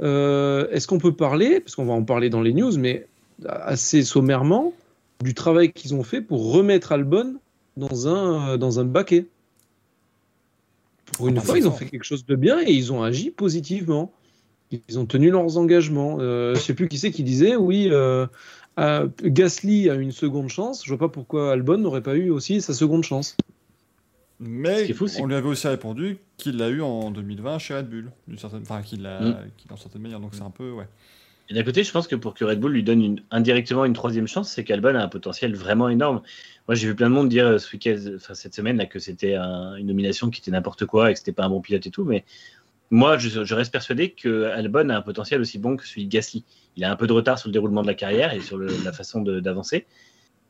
Euh, Est-ce qu'on peut parler, parce qu'on va en parler dans les news, mais assez sommairement, du travail qu'ils ont fait pour remettre Albon dans un, euh, dans un baquet? Pour une Ah, fois, ils ont fait quelque chose de bien et ils ont agi positivement. Ils ont tenu leurs engagements. Euh, je sais plus qui c'est qui disait, oui, euh, euh, Gasly a une seconde chance. Je vois pas pourquoi Albon n'aurait pas eu aussi sa seconde chance. Ce Mais fou, on lui avait aussi répondu qu'il l'a eu en 2020 chez Red Bull, d'une certaine, enfin qu'il l'a, Mm. en certaine manière. Donc c'est un peu, ouais. Et d'un côté, je pense que pour que Red Bull lui donne une- indirectement une troisième chance, c'est qu'Albon a un potentiel vraiment énorme. Moi, j'ai vu plein de monde dire euh, ce week-end, enfin, cette semaine là, que c'était un- une nomination qui était n'importe quoi et que c'était pas un bon pilote et tout. Mais moi, je, je reste persuadé que Albon a un potentiel aussi bon que celui de Gasly. Il a un peu de retard sur le déroulement de la carrière et sur la façon d'avancer.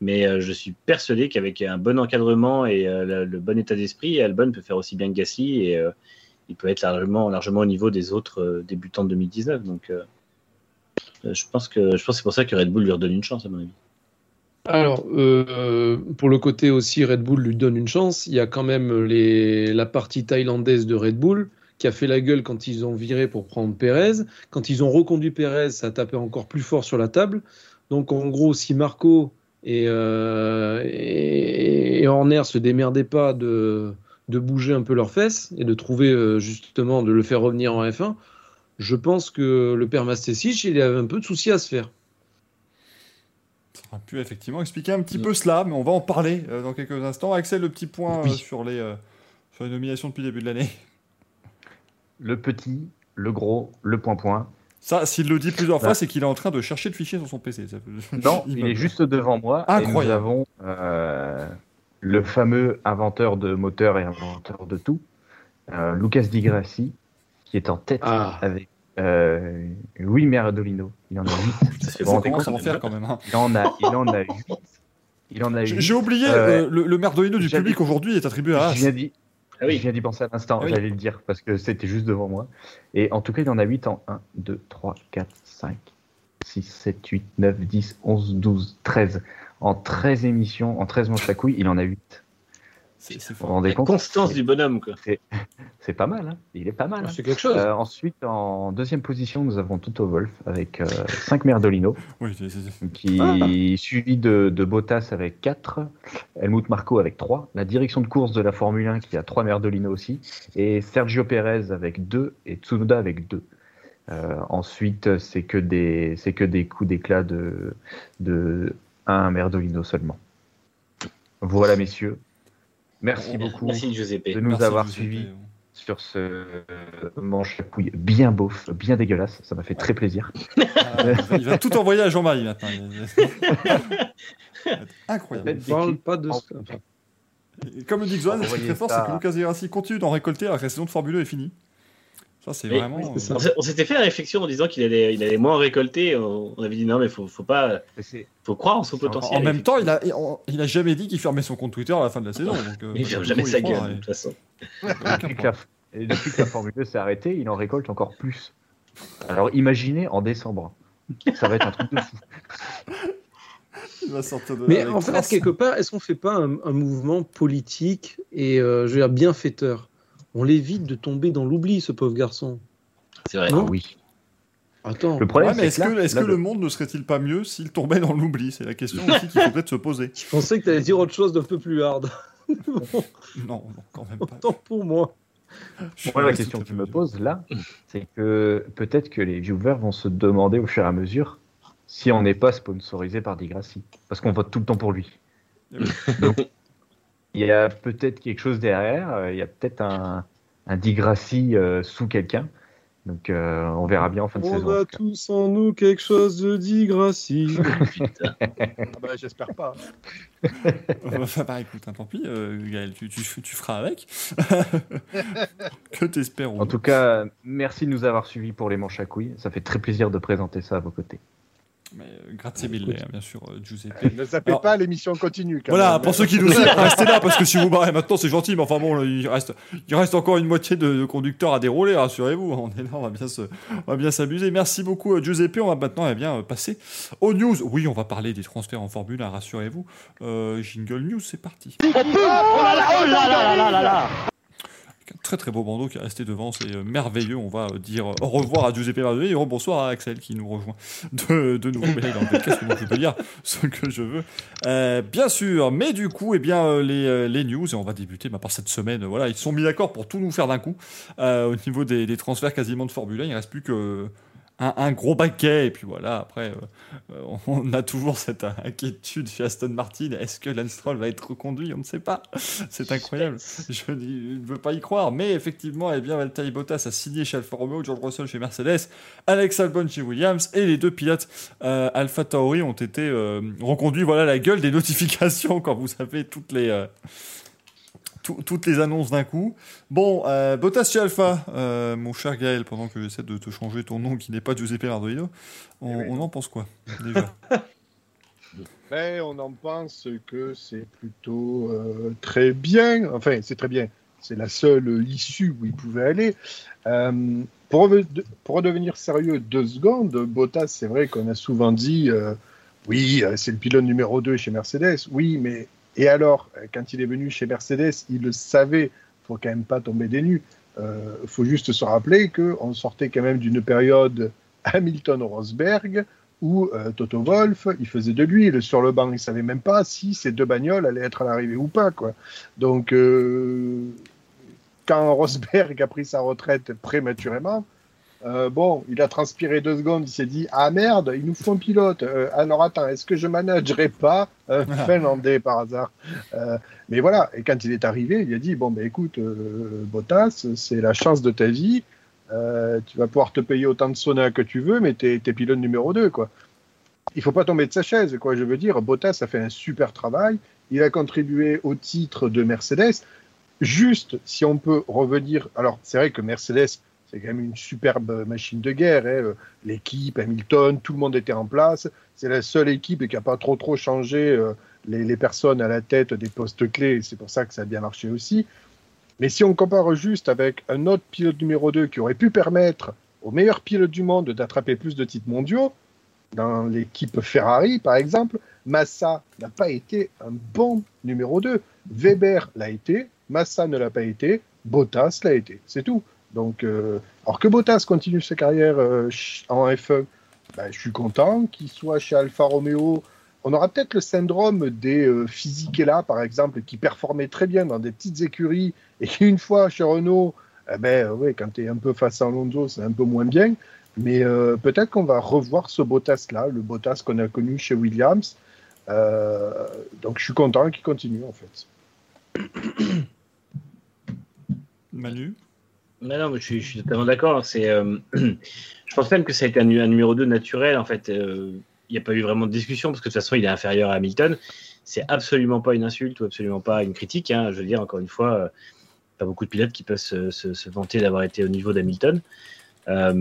Mais euh, je suis persuadé qu'avec un bon encadrement et euh, le, bon état d'esprit, Albon peut faire aussi bien que Gasly et euh, il peut être largement, au niveau des autres débutants de 2019. Donc, je pense que c'est pour ça que Red Bull lui redonne une chance à mon avis. Alors, pour le côté aussi, Red Bull lui donne une chance. Il y a quand même la partie thaïlandaise de Red Bull qui a fait la gueule quand ils ont viré pour prendre Pérez. Quand ils ont reconduit Pérez, ça a tapé encore plus fort sur la table. Donc, en gros, si Marco et, euh, et, et Horner se démerdaient pas de, de bouger un peu leurs fesses et de trouver euh, justement de le faire revenir en F1, je pense que le père Mastesic, il avait un peu de soucis à se faire. Ça aurait pu effectivement expliquer un petit peu cela, mais on va en parler euh, dans quelques instants. Axel, le petit point euh, Oui. sur, les, sur les nominations depuis le début de l'année. Le petit, le gros, le point-point. Ça, s'il le dit plusieurs fois, Bah. c'est qu'il est en train de chercher le fichier sur son PC. Ça peut- [laughs] Non, il est juste devant moi. Et nous Incroyable. avons euh, le fameux inventeur de moteurs et inventeur de tout, euh, Lucas Di Grassi, qui est en tête Ah. avec euh, Louis Merdolino. Il en a 8. [laughs] Ça Bon, commence à en faire quand même. hein. Il en a, il en a 8. Il en a J'ai 8. j'ai oublié, le, le merdolino du public aujourd'hui est attribué à Je As. viens d'y Ah oui. je viens d'y penser à l'instant, Ah oui. j'allais le dire, parce que c'était juste devant moi. Et en tout cas, il en a 8 en 1, 2, 3, 4, 5, 6, 7, 8, 9, 10, 11, 12, 13. En 13 émissions, en 13 manches à couilles, il en a 8. C'est Vous vous rendez compte constance du bonhomme, quoi. [laughs] C'est pas mal, hein il est pas mal. hein. C'est quelque chose. Euh, ensuite, en deuxième position, nous avons Toto Wolf avec [laughs] 5 Merdolino, Oui, c'est- c'est- qui est suivi de, de Bottas avec 4, Helmut Marko avec 3, la direction de course de la Formule 1 qui a 3 Merdolino aussi, et Sergio Perez avec 2 et Tsunoda avec 2. Euh, ensuite, c'est que des c'est que des coups d'éclat de de un Merdolino seulement. Voilà, messieurs. Merci beaucoup Merci, Giuseppe. de nous Merci, avoir suivis sur ce euh, manche à couilles bien beauf, bien dégueulasse. Ça m'a fait très plaisir. Ah, il va- tout envoyer à Jean-Marie maintenant. Incroyable. On parle pas de ça. Comme le dit Xoan, ce qui est très fort, c'est que Lucas continue d'en récolter alors que la saison de Formule 1 est finie. Ça, c'est vraiment. euh, On s'était fait la réflexion en disant qu'il allait, il allait moins récolter. On avait dit non, mais faut, faut pas, faut croire en son En, potentiel. en même temps, il a, il a jamais dit qu'il fermait son compte Twitter à la fin de la saison. Donc, euh, il ferme jamais sa gueule, de toute façon. depuis, que la, problème. et depuis que la Formule 2 s'est arrêtée, il en récolte encore plus. Alors imaginez en décembre. Ça va être un truc de fou. Il va sortir de Mais en fait, quelque part, est-ce qu'on fait pas un, un mouvement politique et euh, je veux dire bienfaiteur? On l'évite de tomber dans l'oubli, ce pauvre garçon. C'est vrai. Non. Ah oui. Attends. Le problème, Ouais, mais c'est est-ce que, que, là- est-ce là, que le monde ne serait-il pas mieux s'il tombait dans l'oubli? C'est la question [laughs] aussi qu'il faudrait se poser. Je pensais que tu allais dire autre chose d'un peu plus hard. [laughs] Non, non, quand même pas. Autant pour moi. Moi, la question que je me d'accord. pose là, c'est que peut-être que les viewers vont se demander au fur et à mesure si on n'est pas sponsorisé par Digrassi. Parce qu'on vote tout le temps pour lui. Eh oui. Donc, [laughs] il y a peut-être quelque chose derrière, euh, il y a peut-être un, un Digrassi euh, sous quelqu'un. Donc, euh, on verra bien en fin de saison. en tout cas. tous en nous quelque chose de dit, Gracie. Putain. [laughs] Ah bah, J'espère pas. Enfin, [laughs] bah écoute, hein, tant pis, euh, Gaël, tu, tu, tu feras avec. [laughs] que t'espères. En tout cas, merci de nous avoir suivis pour les manches à couilles. Ça fait très plaisir de présenter ça à vos côtés. Mais euh, grazie mille, hein, bien sûr, euh, Giuseppe. Ne zappez Alors- pas, l'émission continue. quand Voilà, même. pour ceux qui nous suivent, restez là parce que si vous barrez maintenant, c'est gentil, mais enfin bon, là, il reste, il reste encore une moitié de, de conducteurs à dérouler, rassurez-vous. On est là, on va bien se, on va bien s'amuser. Merci beaucoup, euh, Giuseppe. On va maintenant eh bien, euh, passer aux news. Oui, on va parler des transferts en Formule 1, rassurez-vous. Euh, jingle News, c'est parti. Un très très beau bandeau qui est resté devant, c'est euh, merveilleux. On va euh, dire euh, au revoir à Giuseppe Mardoni et bonsoir à Axel qui nous rejoint de, de nouveau. Dans le podcast, je peux dire ce que je veux. Bien sûr, mais du coup, eh bien, les, news, et on va débuter bah, par cette semaine. Voilà, ils se sont mis d'accord pour tout nous faire d'un coup. Au niveau des, des transferts quasiment de Formule 1, il ne reste plus que. Un, un gros baquet, et puis voilà, après, euh, euh, on a toujours cette inquiétude chez Aston Martin. Est-ce que Lance Stroll va être reconduit? On ne sait pas. C'est incroyable. Je ne veux pas y croire, mais effectivement, eh bien, Valtteri Bottas a signé chez Alfa Romeo, George Russell chez Mercedes, Alex Albon chez Williams, et les deux pilotes euh, Alpha Tauri ont été euh, reconduits. Voilà la gueule des notifications quand vous savez toutes les, tout- toutes les annonces d'un coup. Bon, euh, Bottas chez Alpha, euh, mon cher Gaël, pendant que j'essaie de te changer ton nom qui n'est pas Giuseppe Mardolino, on, Eh oui. on en pense quoi déjà? Mais [laughs] on en pense que c'est plutôt euh, très bien. Enfin, c'est très bien. C'est la seule issue où il pouvait aller. Euh, pour, redevenir sérieux deux secondes, Bottas, c'est vrai qu'on a souvent dit oui, c'est le pilote numéro 2 chez Mercedes. Oui, mais et alors, euh, quand il est venu chez Mercedes, il le savait. faut quand même pas tomber des nues. Il faut juste se rappeler qu'on sortait quand même d'une période Hamilton-Rosberg où euh, Toto Wolff, il faisait de l'huile sur le banc. Il savait même pas si ces deux bagnoles allaient être à l'arrivée ou pas. Donc, euh, quand Rosberg a pris sa retraite prématurément, Euh, bon, il a transpiré deux secondes, il s'est dit Ah merde, il nous faut un pilote. Euh, alors attends, est-ce que je managerai pas un Finlandais par hasard? Euh, Mais voilà, et quand il est arrivé, il a dit Bon, ben écoute, euh, Bottas, c'est la chance de ta vie. Euh, tu vas pouvoir te payer autant de sauna que tu veux, mais t'es es pilote numéro 2, quoi. Il faut pas tomber de sa chaise, quoi. Je veux dire, Bottas a fait un super travail. Il a contribué au titre de Mercedes. Juste, si on peut revenir. Alors, c'est vrai que Mercedes, c'est quand même une superbe machine de guerre. hein. L'équipe, Hamilton, tout le monde était en place. C'est la seule équipe qui n'a pas trop trop changé euh, les, les personnes à la tête des postes clés. C'est pour ça que ça a bien marché aussi. Mais si on compare juste avec un autre pilote numéro 2 qui aurait pu permettre au meilleur pilote du monde d'attraper plus de titres mondiaux, dans l'équipe Ferrari par exemple, Massa n'a pas été un bon numéro 2. Weber l'a été, Massa ne l'a pas été, Bottas l'a été. C'est tout. Donc, euh, alors que Bottas continue sa carrière euh, en F1, ben, je suis content qu'il soit chez Alfa Romeo. On aura peut-être le syndrome des euh, Fisichella, par exemple, qui performaient très bien dans des petites écuries et qui, une fois chez Renault, eh ben, quand tu es un peu face à Alonso, c'est un peu moins bien. Mais euh, peut-être qu'on va revoir ce Bottas-là, le Bottas qu'on a connu chez Williams. Donc, je suis content qu'il continue, en fait. Manu? Non, je suis, totalement d'accord. Euh, [clears throat] je pense même que ça a été un, nu- un numéro 2 naturel. En fait, Euh, il n'y a pas eu vraiment de discussion parce que de toute façon, il est inférieur à Hamilton. C'est absolument pas une insulte ou absolument pas une critique. hein. Je veux dire, encore une fois, euh, pas beaucoup de pilotes qui peuvent se, vanter d'avoir été au niveau d'Hamilton. Euh,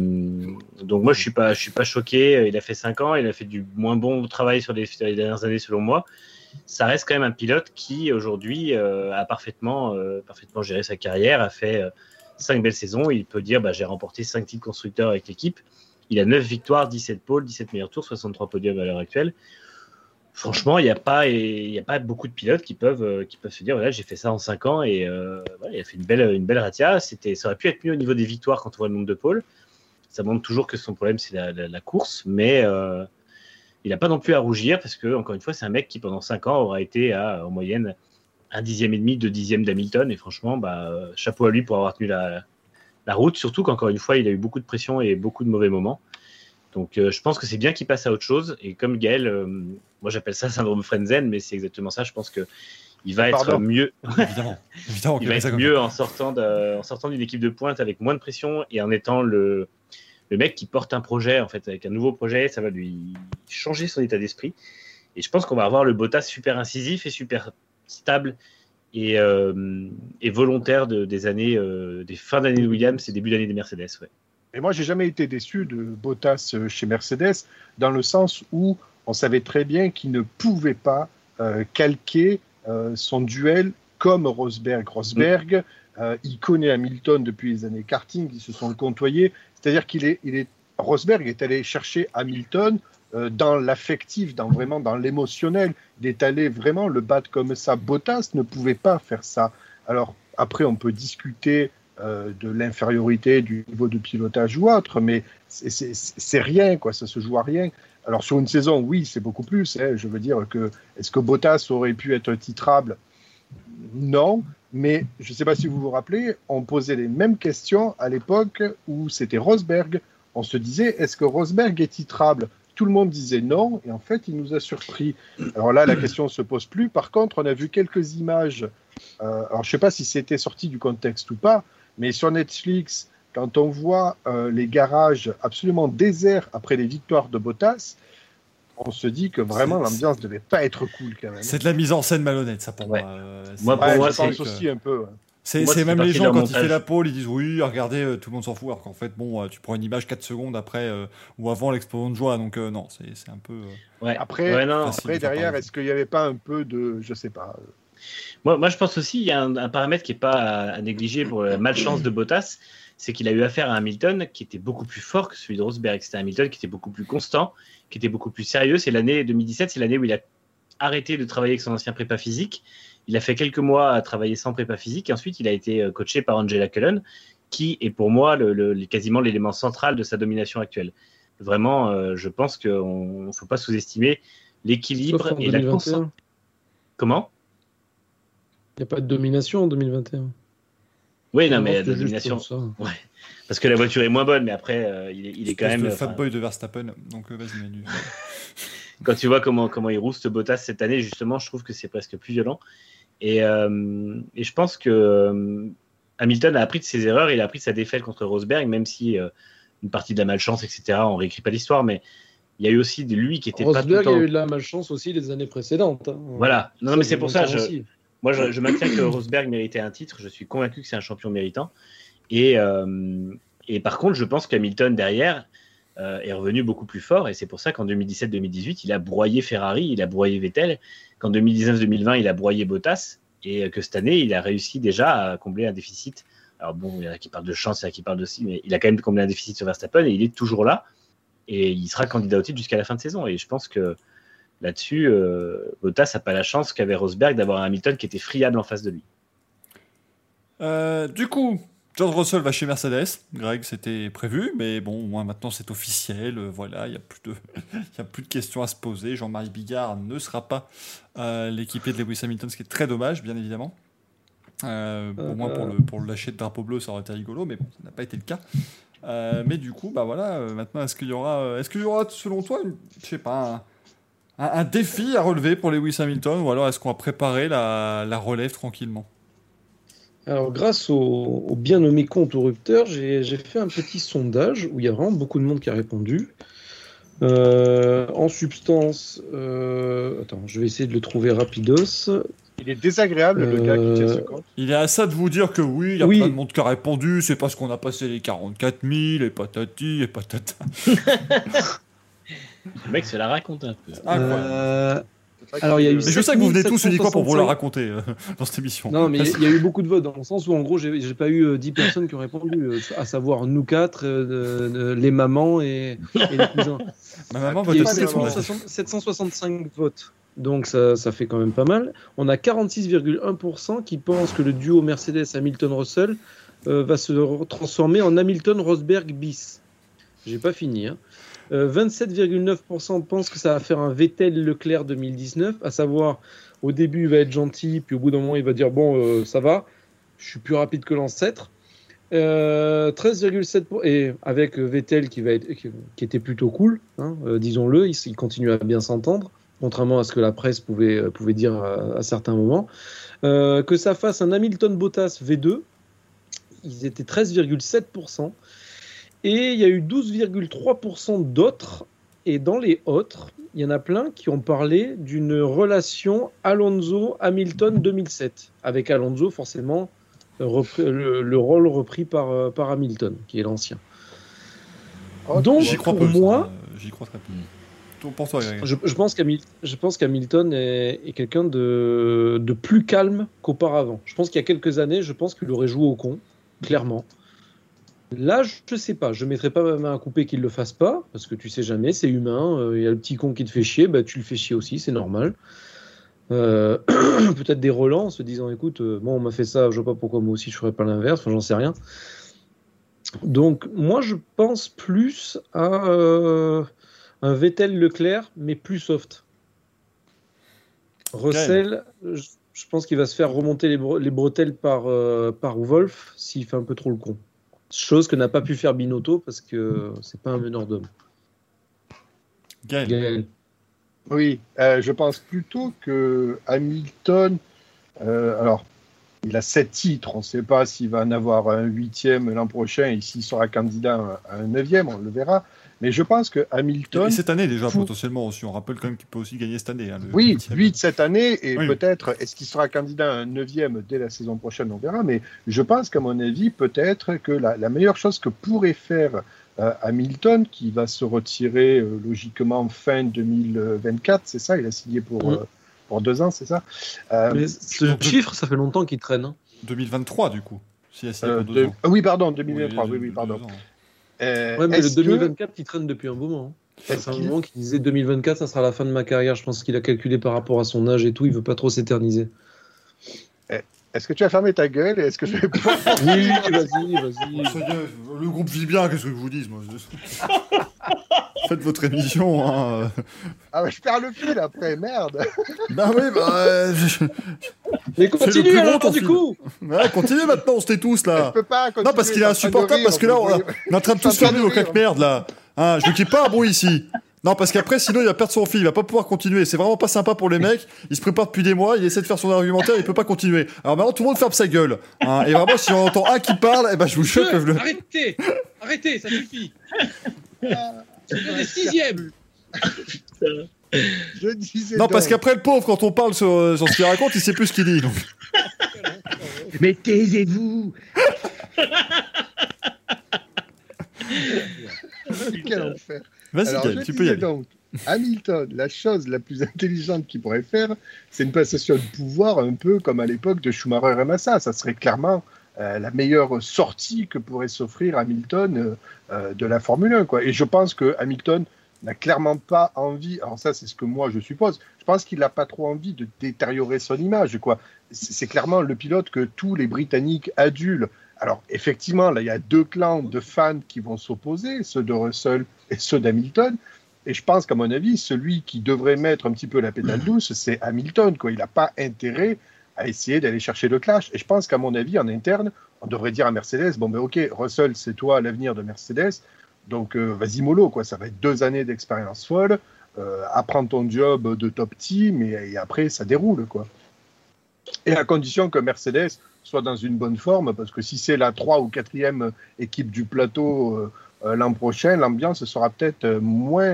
donc moi, je suis suis pas choqué. Il a fait 5 ans, il a fait du moins bon travail sur les, dernières années, selon moi. Ça reste quand même un pilote qui aujourd'hui a parfaitement, parfaitement géré sa carrière, a fait cinq belles saisons. Il peut dire bah, j'ai remporté 5 titres constructeurs avec l'équipe. Il a 9 victoires, 17 pôles, 17 meilleurs tours, 63 podiums à l'heure actuelle. Franchement, il n'y a, pas- beaucoup de pilotes qui peuvent, euh, se dire j'ai fait ça en 5 ans et euh, il a fait une belle, ratia. Ça aurait pu être mieux au niveau des victoires quand on voit le nombre de pôles. Ça montre toujours que son problème, c'est la, course, mais euh, il n'a pas non plus à rougir parce que, encore une fois, c'est un mec qui pendant 5 ans aura été en moyenne, un dixième et demi, deux dixièmes d'Hamilton. Et franchement, bah, euh, chapeau à lui pour avoir tenu la, la route, surtout qu'encore une fois, il a eu beaucoup de pression et beaucoup de mauvais moments. Donc, euh, je pense que c'est bien qu'il passe à autre chose. Et comme Gaël, euh, moi j'appelle ça syndrome Frenzen, mais c'est exactement ça. Je pense que il va être Pardon. mieux. Évidemment. Évidemment il qu'il va être mieux en sortant de- en sortant d'une équipe de pointe avec moins de pression et en étant le, le mec qui porte un projet, en fait, avec un nouveau projet. Ça va lui changer son état d'esprit. Et je pense qu'on va avoir le Bottas super incisif et super stable et, euh, et volontaire de- des années, euh, des fins d'année de Williams et début d'année des Mercedes. Ouais. Et moi, j'ai jamais été déçu de Bottas euh, chez Mercedes, dans le sens où on savait très bien qu'il ne pouvait pas euh, calquer euh, son duel comme Rosberg. Rosberg, euh, il connaît Hamilton depuis les années karting, ils se sont côtoyés. C'est-à-dire qu'il est, il est, Rosberg est allé chercher Hamilton euh, dans l'affectif, dans vraiment dans l'émotionnel. Allé vraiment le battre comme ça. Bottas ne pouvait pas faire ça. Alors après, on peut discuter euh, de l'infériorité du niveau de pilotage ou autre, mais c'est rien, quoi, ça se joue à rien. Alors sur une saison, oui, c'est beaucoup plus. hein. je veux dire que est-ce que Bottas aurait pu être titrable? Non, mais je ne sais pas si vous vous rappelez, on posait les mêmes questions à l'époque où c'était Rosberg. On se disait, est-ce que Rosberg est titrable? Tout le monde disait non, et en fait, il nous a surpris. Alors là, la [clears throat] question ne se pose plus. Par contre, on a vu quelques images. euh, alors, je ne sais pas si c'était sorti du contexte ou pas, mais sur Netflix, quand on voit euh, les garages absolument déserts après les victoires de Bottas, on se dit que vraiment l'ambiance devait pas être cool quand même. C'est de la mise en scène malhonnête, ça pour Ouais. moi. Euh, Moi, pour Ouais, moi, je pense aussi un peu. ouais. C'est même les gens, quand il montage. fait la pole, ils disent oui, regardez, euh, tout le monde s'en fout. Alors qu'en fait, bon, euh, tu prends une image 4 secondes après euh, ou avant l'explosion de joie. Donc, euh, non, c'est un peu. euh, Ouais. Après, Ouais, non, Après, derrière, est-ce qu'il n'y avait pas un peu de, je sais pas, Moi, moi, je pense aussi qu'il y a un, un paramètre qui n'est pas à, à négliger pour la malchance de Bottas, c'est qu'il a eu affaire à Hamilton qui était beaucoup plus fort que celui de Rosberg. C'était Hamilton qui était beaucoup plus constant, qui était beaucoup plus sérieux. C'est l'année 2017, c'est l'année où il a arrêté de travailler avec son ancien prépa physique. Il a fait quelques mois à travailler sans prépa physique. Et ensuite, il a été euh, coaché par Angela Cullen, qui est pour moi le, le- le- quasiment l'élément central de sa domination actuelle. Vraiment, euh, je pense qu'il ne faut pas sous-estimer l'équilibre et la 2021. conscience. Comment? Il n'y a pas de domination en 2021. Oui, non, mais juste domination. Ouais. Parce que la voiture est moins bonne, mais après, euh, il, est, il est quand même. enfin, fatboy de Verstappen. Donc vas-y Manu. [laughs] quand tu vois comment, comment il rouste Bottas cette année, justement, je trouve que c'est presque plus violent. Et, euh, et je pense que euh, Hamilton a appris de ses erreurs, il a appris de sa défaite contre Rosberg, même si euh, une partie de la malchance, etc., on réécrit pas l'histoire, mais il y a eu aussi de lui qui était pas tout le Rosberg temps. a eu de la malchance aussi les années précédentes. hein. Voilà. Non, mais c'est pour ça, je, aussi. moi, je, je maintiens que Rosberg méritait un titre. Je suis convaincu que c'est un champion méritant. Et, euh, et par contre, je pense qu'Hamilton, derrière, euh, est revenu beaucoup plus fort. Et c'est pour ça qu'en 2017-2018, il a broyé Ferrari, il a broyé Vettel. Qu'en 2019-2020, il a broyé Bottas. Et que cette année, il a réussi déjà à combler un déficit. Alors bon, il y en a qui parlent de chance, il y en a qui parlent de mais il a quand même comblé un déficit sur Verstappen et il est toujours là. Et il sera candidat au titre jusqu'à la fin de saison. Et je pense que là-dessus, euh, Bottas n'a pas la chance qu'avait Rosberg d'avoir un Hamilton qui était friable en face de lui. Euh, du coup, George Russell va chez Mercedes. Greg, c'était prévu, mais bon, maintenant c'est officiel. euh, voilà, il n'y a, plus de- [laughs] a plus de questions à se poser. Jean-Marie Bigard ne sera pas euh, l'équipier de Lewis Hamilton, ce qui est très dommage, bien évidemment. Euh, au pour le, pour le lâcher de drapeau bleu, ça aurait été rigolo, mais ça n'a pas été le cas. Euh, mais du coup, bah voilà, maintenant, est-ce qu'il y aura, est-ce qu'il y aura, selon toi, je sais pas, un, défi à relever pour Lewis Hamilton, ou alors est-ce qu'on va préparer la relève tranquillement? Alors, grâce au, au bien nommé compte au rupteur, j'ai fait un petit sondage où il y a vraiment beaucoup de monde qui a répondu. Euh, en substance, euh, attends, je vais essayer de le trouver rapidos. Il est désagréable, le gars qui tient ce Euh, compte. Il est à ça de vous dire que oui, il y a Oui. plein de monde qui a répondu, c'est parce qu'on a passé les 44 000, et patati, et patata. [laughs] Le mec se la raconte un peu. Incroyable. Euh, alors, il y a eu Mais je sais que vous venez tous 7765. uniquement pour vous la raconter euh, [laughs] dans cette émission. Non, mais il y a- il y, a eu beaucoup de votes dans le sens où, en gros, j'ai pas eu euh, 10 personnes qui ont répondu, euh, à savoir nous quatre, euh, les mamans et, et les cousins. Ma maman 760 765 votes. Donc ça, ça fait quand même pas mal. On a 46,1% qui pensent que le duo Mercedes-Hamilton-Russell euh, va se transformer en Hamilton-Rosberg bis. J'ai pas fini. Hein. Euh, 27,9% pensent que ça va faire un Vettel-Leclerc 2019, à savoir au début il va être gentil, puis au bout d'un moment il va dire bon euh, ça va, je suis plus rapide que l'ancêtre. Euh, 13,7 pour- et avec euh, Vettel qui va être qui, était plutôt cool, hein, euh, disons-le, il, continue à bien s'entendre, contrairement à ce que la presse pouvait euh, pouvait dire à, à certains moments. Euh, que ça fasse un Hamilton Bottas V2, ils étaient 13,7%. Et il y a eu 12,3% d'autres. Et dans les autres, il y en a plein qui ont parlé d'une relation Alonso-Hamilton 2007. Avec Alonso, forcément, euh, repris- le, le rôle repris par, euh, par Hamilton, qui est l'ancien. Oh, Donc, J'y crois pour peu, moi, euh, J'y crois très peu. Je, je pense qu'Hamil- je pense qu'Hamilton est, est quelqu'un de, de plus calme qu'auparavant. Je pense qu'il y a quelques années, je pense qu'il aurait joué au con, clairement. Là, je ne sais pas. Je ne mettrai pas ma main à couper qu'il ne le fasse pas, parce que tu sais jamais, c'est humain. euh, Il y a le petit con qui te fait chier, bah, tu le fais chier aussi, c'est normal. Euh, [clears throat] Peut-être des relents en se disant écoute, euh, bon, on m'a fait ça, je vois pas pourquoi moi aussi je ferais pas l'inverse, enfin, j'en sais rien. Donc, moi, je pense plus à euh, un Vettel Leclerc, mais plus soft. Russell, je, je pense qu'il va se faire remonter les, bre- les bretelles par, euh, par Wolf s'il fait un peu trop le con. Chose que n'a pas pu faire Binotto parce que c'est pas un meneur d'homme. Gaël. Gaël. Oui, euh, je pense plutôt que Hamilton, euh, alors, il a sept titres, on ne sait pas s'il va en avoir un huitième l'an prochain et s'il sera candidat à un neuvième, on le verra. Mais je pense que Hamilton, Et cette année déjà, Fou. potentiellement aussi. On rappelle quand même qu'il peut aussi gagner cette année. hein, le oui. 8 cette année, et Oui. peut-être, est-ce qu'il sera candidat à un neuvième dès la saison prochaine, on verra. Mais je pense qu'à mon avis, peut-être que la, la meilleure chose que pourrait faire euh, Hamilton, qui va se retirer euh, logiquement fin 2024, c'est ça, il a signé pour, Mm. euh, pour deux ans, c'est ça Euh, Mais ce chiffre, ça fait longtemps qu'il traîne. hein. 2023 du coup. Si elle signé euh, de- ah oui, pardon, 2023, oui, oui, pardon. ans. Euh, Ouais, mais le est-ce que- 2024, il traîne depuis un moment. hein. C'est un qu'il- moment qu'il disait 2024, ça sera la fin de ma carrière. Je pense qu'il a calculé par rapport à son âge et tout. Il veut pas trop s'éterniser. Est-ce que tu as fermé ta gueule et est-ce que je vais pouvoir... Oui, vas-y, vas-y. Le groupe vit bien, qu'est-ce que je vous dise moi Faites votre émission. Hein. Ah, bah, je perds le fil après, merde Bah oui, bah. euh, je- Mais le continue plus alors du coup Ouais, continuez maintenant, on se tait tous là. Je peux pas Non, parce qu'il est insupportable, parce que là, on, est en train de tous vos rire. claques merde là. Hein, je n'y ait pas un bruit ici. Non, parce qu'après, sinon, il va perdre son fil, il va pas pouvoir continuer. C'est vraiment pas sympa pour les mecs. Il se prépare depuis des mois, il essaie de faire son argumentaire, il peut pas continuer. Alors maintenant, tout le monde ferme sa gueule. hein. et vraiment, si on entend un qui parle, eh ben, je vous jure que je le. Arrêtez Arrêtez, ça suffit Sixième [laughs] Je disais Non, parce qu'après, le pauvre, quand on parle sur, sur ce qu'il raconte, il sait plus ce qu'il dit. donc. Mais taisez-vous [laughs] Quel enfer. Vas-y, tu peux y aller. donc, Hamilton, la chose la plus intelligente qu'il pourrait faire, c'est une passation de pouvoir un peu comme à l'époque de Schumacher et Massa. Ça serait clairement euh, la meilleure sortie que pourrait s'offrir Hamilton euh, euh, de la Formule 1. Quoi. Et je pense que Hamilton n'a clairement pas envie, alors ça c'est ce que moi je suppose, je pense qu'il n'a pas trop envie de détériorer son image. quoi. C'est c'est clairement le pilote que tous les Britanniques adulent. Alors effectivement, là il y a deux clans de fans qui vont s'opposer, ceux de Russell et ceux d'Hamilton. Et je pense qu'à mon avis, celui qui devrait mettre un petit peu la pédale douce, c'est Hamilton. Quoi. Il n'a pas intérêt à essayer d'aller chercher le clash. Et je pense qu'à mon avis, en interne, on devrait dire à Mercedes, bon ben ok, Russell, c'est toi l'avenir de Mercedes. Donc euh, vas-y mollo, quoi. Ça va être deux années d'expérience folle. Euh, apprends ton job de top team et, après ça déroule, quoi. Et à condition que Mercedes soit dans une bonne forme, parce que si c'est la 3 ou 4e équipe du plateau euh, l'an prochain, l'ambiance sera peut-être moins,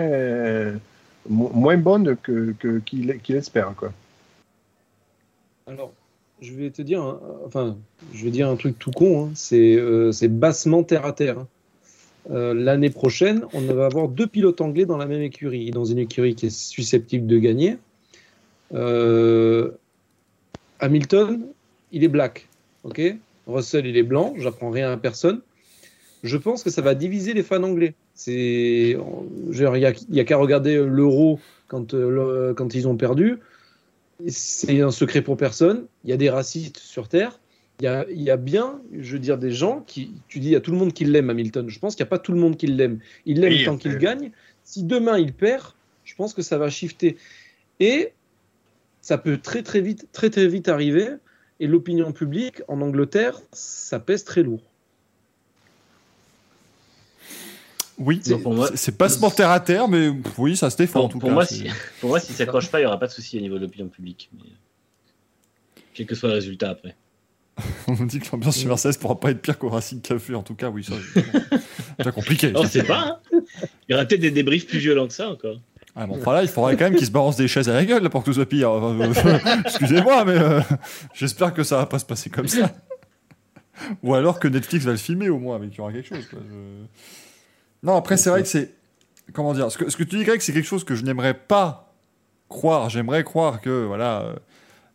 mo- moins bonne que, que- qu'il qu'il espère. Quoi. Alors, je vais te dire, enfin, je vais dire un truc tout con, hein. c'est euh, c'est bassement terre à terre. hein. Euh, L'année prochaine, on va avoir deux pilotes anglais dans la même écurie, dans une écurie qui est susceptible de gagner. Euh, Hamilton, il est black, ok? Russell, il est blanc, j'apprends rien à personne. Je pense que ça va diviser les fans anglais. Il y a, qu'à regarder l'euro quand, le- quand ils ont perdu. C'est un secret pour personne. Il y a des racistes sur Terre. Il y a, il y a bien, je veux dire, des gens qui. Tu dis, il y a tout le monde qui l'aime, Hamilton. Je pense qu'il n'y a pas tout le monde qui l'aime. Il l'aime Oui, tant qu'il gagne. Si demain il perd, je pense que ça va shifter. Et ça peut très très vite, très très vite arriver. Et l'opinion publique en Angleterre, ça pèse très lourd. Oui, c'est- c'est pas se terre à terre, mais oui, ça se défend en tout pour cas. moi, si, pour moi, s'il s'accroche pas, il n'y aura pas de souci au niveau de l'opinion publique. Mais... Quel que soit le résultat après. [laughs] On nous dit que l'ambiance sur Mercedes pourra pas être pire qu'au Racing Café, en tout cas, oui, ça. c'est compliqué. [laughs] On sait pas. hein. il y aura peut-être des débriefs plus violents que ça encore. Ah, bon, enfin là, il faudrait quand même qu'ils se balancent des chaises à la gueule là, pour que tout soit pire. Enfin, euh, [laughs] Excusez-moi, mais euh, j'espère que ça va pas se passer comme ça. Ou alors que Netflix va le filmer au moins, mais qu'il y aura quelque chose. quoi. Je- Non, après, c'est vrai que c'est. Comment dire ce que, ce que tu dis, Greg, c'est quelque chose que je n'aimerais pas croire. J'aimerais croire que, voilà, euh,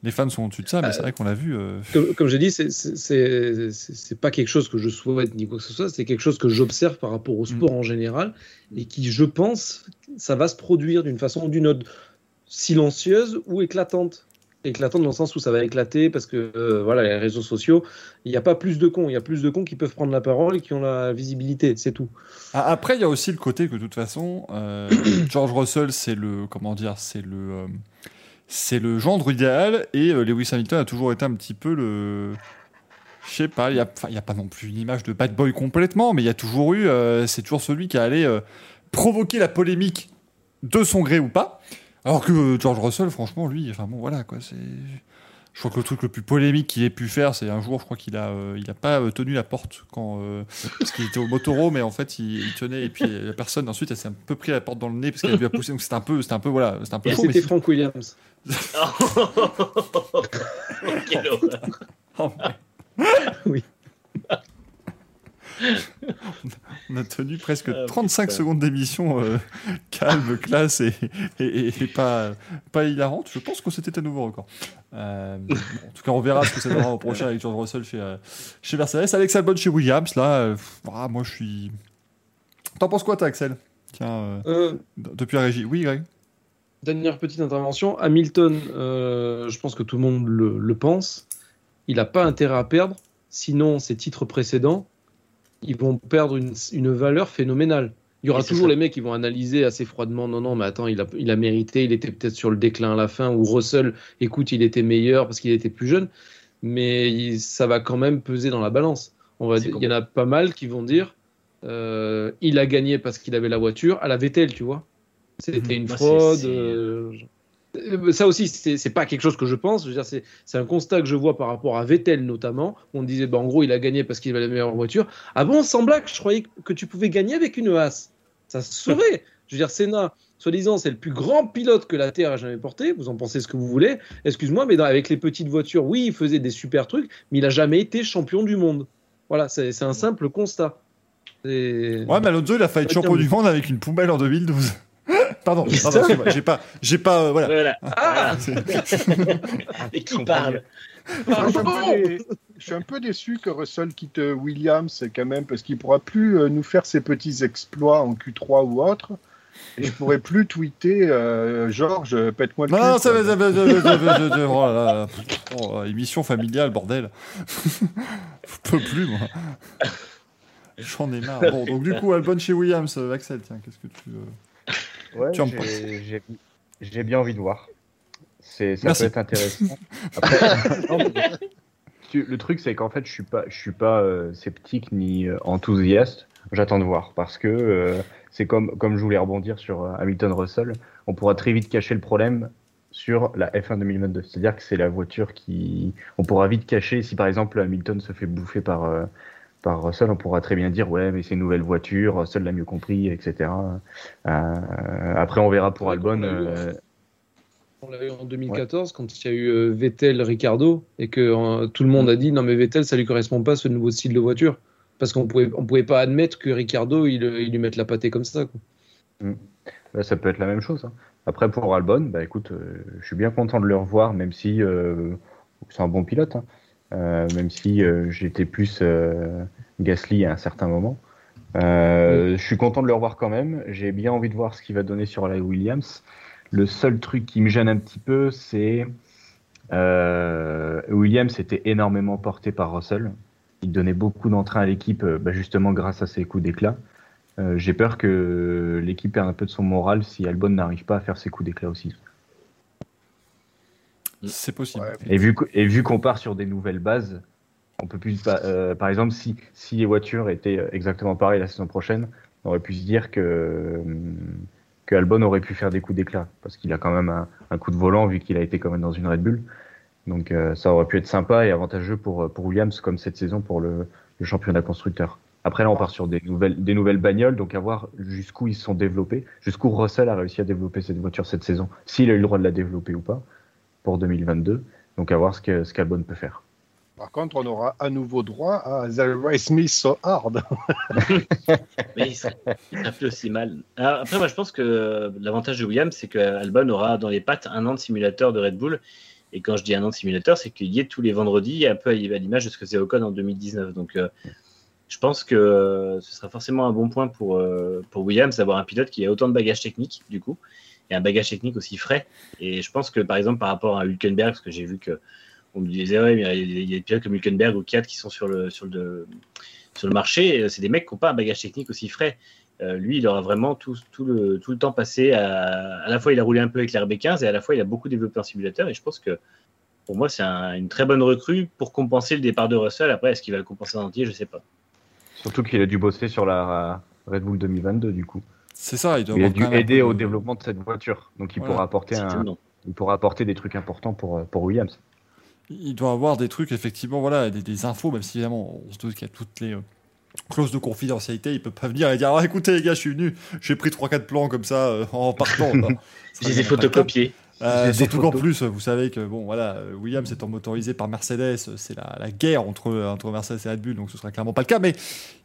les fans sont au-dessus de ça, mais c'est vrai qu'on l'a vu. euh, Comme, comme j'ai dit, c'est- c'est- c'est c'est- c'est pas quelque chose que je souhaite ni quoi que ce soit, c'est quelque chose que j'observe par rapport au sport en général et qui, je pense, ça va se produire d'une façon ou d'une autre, silencieuse ou éclatante. Éclatante dans le sens où ça va éclater parce que euh, voilà, les réseaux sociaux, il n'y a pas plus de cons, il y a plus de cons qui peuvent prendre la parole et qui ont la visibilité, c'est tout. Ah, Après, il y a aussi le côté que de toute façon, euh, [coughs] George Russell, c'est le comment dire, c'est le euh, c'est le gendre idéal et Lewis Hamilton a toujours été un petit peu le je sais pas, il y a a pas non plus une image de bad boy complètement, mais il y a toujours eu c'est toujours celui qui allait euh, provoquer la polémique de son gré ou pas. Alors que euh, George Russell, franchement, lui, enfin bon, voilà quoi, c'est je crois que le truc le plus polémique qu'il ait pu faire, c'est un jour, je crois qu'il a, euh, il a pas euh, tenu la porte quand, euh, parce qu'il était au Motoro, mais en fait, il, il tenait et puis la personne ensuite, elle s'est un peu pris la porte dans le nez parce qu'elle lui a poussé. Donc c'était un peu, c'était un peu, voilà, c'était un peu Et c'était Frank Williams. [laughs] Quelle horreur. [laughs] Oh, mais- Oui. [laughs] On a tenu presque Ah, 35 putain. secondes d'émission euh, calme, [laughs] classe et, et, et- et pas, pas hilarante. Je pense que c'était un nouveau record. Euh, bon, en tout cas, on verra ce que ça donnera au prochain avec George Russell chez, euh, chez Mercedes. Alex Albon chez Williams, là, euh, ah, moi je suis. T'en penses quoi, toi, Axel? Tiens, euh, Euh, depuis la régie. Oui, Greg Dernière petite intervention. Hamilton, euh, je pense que tout le monde le, le pense. Il n'a pas intérêt à perdre. Sinon, ses titres précédents, ils vont perdre une, une valeur phénoménale. Il y aura toujours les mecs qui vont analyser assez froidement. Non, non, mais attends, il a, il a mérité. Il était peut-être sur le déclin à la fin. Ou Russell, écoute, il était meilleur parce qu'il était plus jeune. Mais il- ça va quand même peser dans la balance. On va, il y en a pas mal qui vont dire euh, il a gagné parce qu'il avait la voiture à la Vettel, tu vois. C'était une Moi, c'est- fraude. euh, Ça aussi, c'est pas quelque chose que je pense. C'est un constat que je vois par rapport à Vettel notamment. On disait, bah, en gros, il a gagné parce qu'il avait la meilleure voiture. Ah bon, sans blague, je croyais que tu pouvais gagner avec une Haas. Ça se saurait. Je veux dire, Senna, soi-disant, c'est le plus grand pilote que la Terre a jamais porté. Vous en pensez ce que vous voulez. Excuse-moi, mais dans- avec les petites voitures, oui, il faisait des super trucs, mais il a jamais été champion du monde. Voilà, c'est un simple constat. Ouais, mais Alonso, il a failli être champion du monde avec une poubelle en 2012. Pardon, pardon, j'ai pas, j'ai pas, euh, voilà. Voilà. Ah [laughs] Et qui parle je, suis un peu dé- je suis un peu déçu que Russell quitte euh, Williams quand même parce qu'il pourra plus euh, nous faire ses petits exploits en Q3 ou autre. Et je pourrais plus tweeter euh, Georges, pète-moi le Non, cul. non, ça va, ça va, ça va, ça va, ça va, oh. Oh, euh, émission familiale, bordel. [laughs] Je peux plus, moi. J'en ai marre. Bon, donc du coup, Albon chez Williams, euh, Axel, tiens, qu'est-ce que tu. euh, Ouais, j'ai- bien envie de voir. C'est ça Merci. peut être intéressant. Après, [laughs] non, mais tu- le truc c'est qu'en fait je suis pas je suis pas euh, sceptique ni euh, enthousiaste. J'attends de voir parce que euh, c'est comme comme je voulais rebondir sur euh, Hamilton Russell, on pourra très vite cacher le problème sur la F1 2022. C'est-à-dire que c'est la voiture qui on pourra vite cacher si par exemple Hamilton se fait bouffer par euh, par Russell, on pourra très bien dire ouais mais c'est une nouvelle voiture, Russell l'a mieux compris, etc. Euh, après on verra pour Albon. on l'a eu, euh, On l'a eu en 2014 quand il y a eu euh, Vettel Ricardo et que euh, tout le monde a dit non mais Vettel ça lui correspond pas ce nouveau style de voiture parce qu'on pouvait on pouvait pas admettre que Ricardo il, il lui mette la pâtée comme ça quoi. Là, ça peut être la même chose. hein. Après, pour Albon, bah, écoute, euh, je suis bien content de le revoir, même si euh, c'est un bon pilote. hein. Euh, même si euh, j'étais plus euh, Gasly à un certain moment. Euh, Je suis content de le revoir quand même. J'ai bien envie de voir ce qu'il va donner sur la Williams. Le seul truc qui me gêne un petit peu, c'est euh, Williams était énormément porté par Russell. Il donnait beaucoup d'entrain à l'équipe, bah, justement grâce à ses coups d'éclat. Euh, J'ai peur que l'équipe perde un peu de son moral si Albon n'arrive pas à faire ses coups d'éclat aussi. C'est possible. Ouais. Et vu, qu'- et vu qu'on part sur des nouvelles bases, on peut plus. euh, par exemple, si, si les voitures étaient euh, exactement pareilles la saison prochaine, on aurait pu se dire que, hum, que Albon aurait pu faire des coups d'éclat parce qu'il a quand même un, un coup de volant vu qu'il a été quand même dans une Red Bull. Donc euh, ça aurait pu être sympa et avantageux pour, pour Williams comme cette saison pour le, le championnat constructeur. Après là, on part sur des nouvelles, des nouvelles bagnoles, donc à voir jusqu'où ils se sont développés, jusqu'où Russell a réussi à développer cette voiture cette saison, s'il a eu le droit de la développer ou pas pour 2022. Donc à voir ce que ce qu'Albon peut faire. Par contre, on aura à nouveau droit à The Race Me So Hard. [laughs] Mais il serait, il serait aussi mal. Alors, après, moi, je pense que l'avantage de Williams, c'est que Albon aura dans les pattes un an de simulateur de Red Bull. Et quand je dis un an de simulateur, c'est qu'il y est tous les vendredis, un peu à l'image de ce que c'est Ocon en 2019. Donc, euh, je pense que ce sera forcément un bon point pour, euh, pour Williams d'avoir un pilote qui a autant de bagages techniques, du coup, un bagage technique aussi frais. Et je pense que, par exemple, par rapport à Hülkenberg, parce que j'ai vu que on me disait, ouais, mais il y a- des pilotes comme Hülkenberg ou Kiat qui sont sur le, sur le, sur le marché, et c'est des mecs qui n'ont pas un bagage technique aussi frais. Euh, lui, il aura vraiment tout, tout, le, tout le temps passé à. À la fois, il a roulé un peu avec l'RB15 et à la fois, il a beaucoup développé un simulateur. Et je pense que pour moi, c'est un- une très bonne recrue pour compenser le départ de Russell. Après, est-ce qu'il va le compenser en entier? Je sais pas. Surtout qu'il a dû bosser sur la Red Bull 2022 du coup. C'est ça, il doit Il a dû quand même un aider au développement de cette voiture, donc il Voilà. pourra apporter un, il pourra apporter des trucs importants pour euh, pour Williams. Il doit avoir des trucs, effectivement, voilà, des, des infos, même si évidemment, on se doute qu'il y a toutes les euh, clauses de confidentialité. Il peut pas venir et dire Ah, écoutez, les gars, je suis venu, j'ai pris 3-4 plans comme ça euh, en partant. quoi. [laughs] Ça, J'ai c'est des pas le cas. photocopiés. Euh, surtout qu'en plus, vous savez que bon, voilà, euh, Williams étant motorisé par Mercedes, c'est la, la guerre entre, entre Mercedes et Red Bull, donc ce sera clairement pas le cas. Mais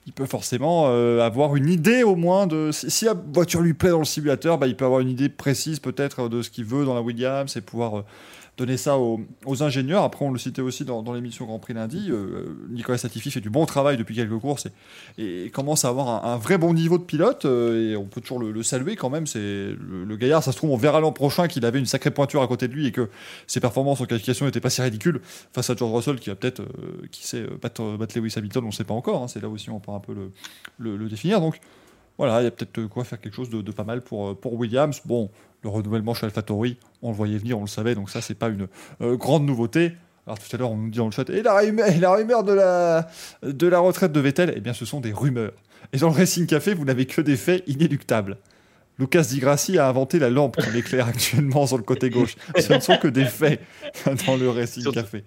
il peut forcément euh, avoir une idée au moins de si, si la voiture lui plaît dans le simulateur, bah, il peut avoir une idée précise peut-être de ce qu'il veut dans la Williams et pouvoir euh, donner ça aux, ingénieurs. Après, on le citait aussi dans, l'émission Grand Prix lundi. euh, Nicolas Latifi fait du bon travail depuis quelques courses et, commence à avoir un, vrai bon niveau de pilote. euh, et on peut toujours le, saluer quand même. C'est le, gaillard. Ça se trouve, on verra l'an prochain qu'il avait une sacrée pointure à côté de lui et que ses performances en qualification n'étaient pas si ridicules face à George Russell qui va peut-être, euh, qui sait, battre, battre Lewis Hamilton. On ne sait pas encore. hein. C'est là aussi on peut un peu le, définir. Donc voilà, il y a peut-être quoi faire quelque chose de, de pas mal pour, pour Williams. Bon, le renouvellement chez AlphaTauri, on le voyait venir, on le savait, donc ça, c'est pas une euh, grande nouveauté. Alors tout à l'heure, on nous dit dans le chat, et la rumeur, et la rumeur de, la, de la retraite de Vettel, eh bien, ce sont des rumeurs. Et dans le Racing Café, vous n'avez que des faits inéluctables. Lucas Di Grassi a inventé la lampe qui m'éclaire [laughs] actuellement sur le côté gauche. Ce ne sont que des faits [laughs] dans le Racing Café.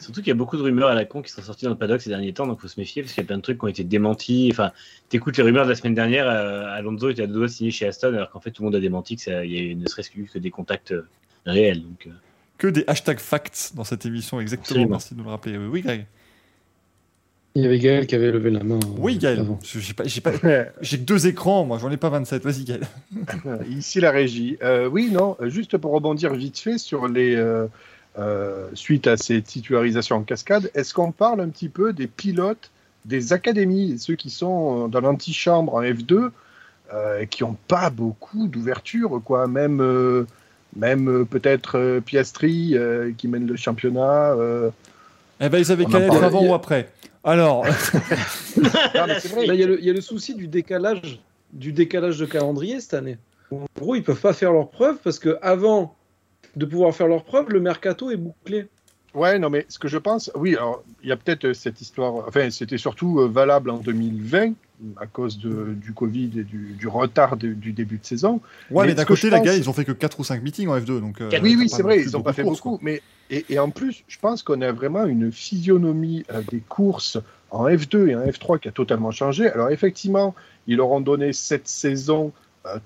Surtout qu'il y a beaucoup de rumeurs à la con qui sont sorties dans le paddock ces derniers temps, donc faut se méfier parce qu'il y a plein de trucs qui ont été démentis. Enfin, t'écoutes les rumeurs de la semaine dernière, euh, Alonso était à deux doigts de signer chez Aston, alors qu'en fait tout le monde a démenti que ça, il y a eu ne serait-ce que que des contacts euh, réels. Donc, euh, Que des hashtags facts dans cette émission, exactement. Absolument. Merci de nous le rappeler. Oui, Greg. Il y avait Gaël qui avait levé la main. Oui, Gaël. J'ai pas- j'ai pas- j'ai que deux écrans, moi, j'en ai pas 27. Vas-y, Gaël. [laughs] Ici la régie. Euh, oui, non, juste pour rebondir vite fait sur les. Euh, suite à ces titularisations en cascade, est-ce qu'on parle un petit peu des pilotes des académies, ceux qui sont euh, dans l'antichambre en F2, euh, qui n'ont pas beaucoup d'ouverture, quoi. Même, euh, même peut-être euh, Piastri euh, qui mène le championnat. euh. Eh ben, ils avaient qu'à être avant ou après. Alors, [laughs] il y, a le- il y a le souci du décalage, du décalage de calendrier cette année. En gros, ils peuvent pas faire leurs preuves parce que avant de pouvoir faire leurs preuves, le mercato est bouclé. Ouais, non, mais ce que je pense, oui, alors il y a peut-être euh, cette histoire, enfin, c'était surtout euh, valable en 2020 à cause de, du Covid et du, du retard de- du début de saison. ouais, mais, Mais d'un côté, je les pense- gars, ils ont fait que 4 ou 5 meetings en F2. Donc, euh, oui, oui, c'est vrai, ils n'ont pas fait courses, beaucoup, mais et, et en plus, je pense qu'on a vraiment une physionomie euh, des courses en F2 et en F3 qui a totalement changé. Alors effectivement, ils leur ont donné cette saison euh,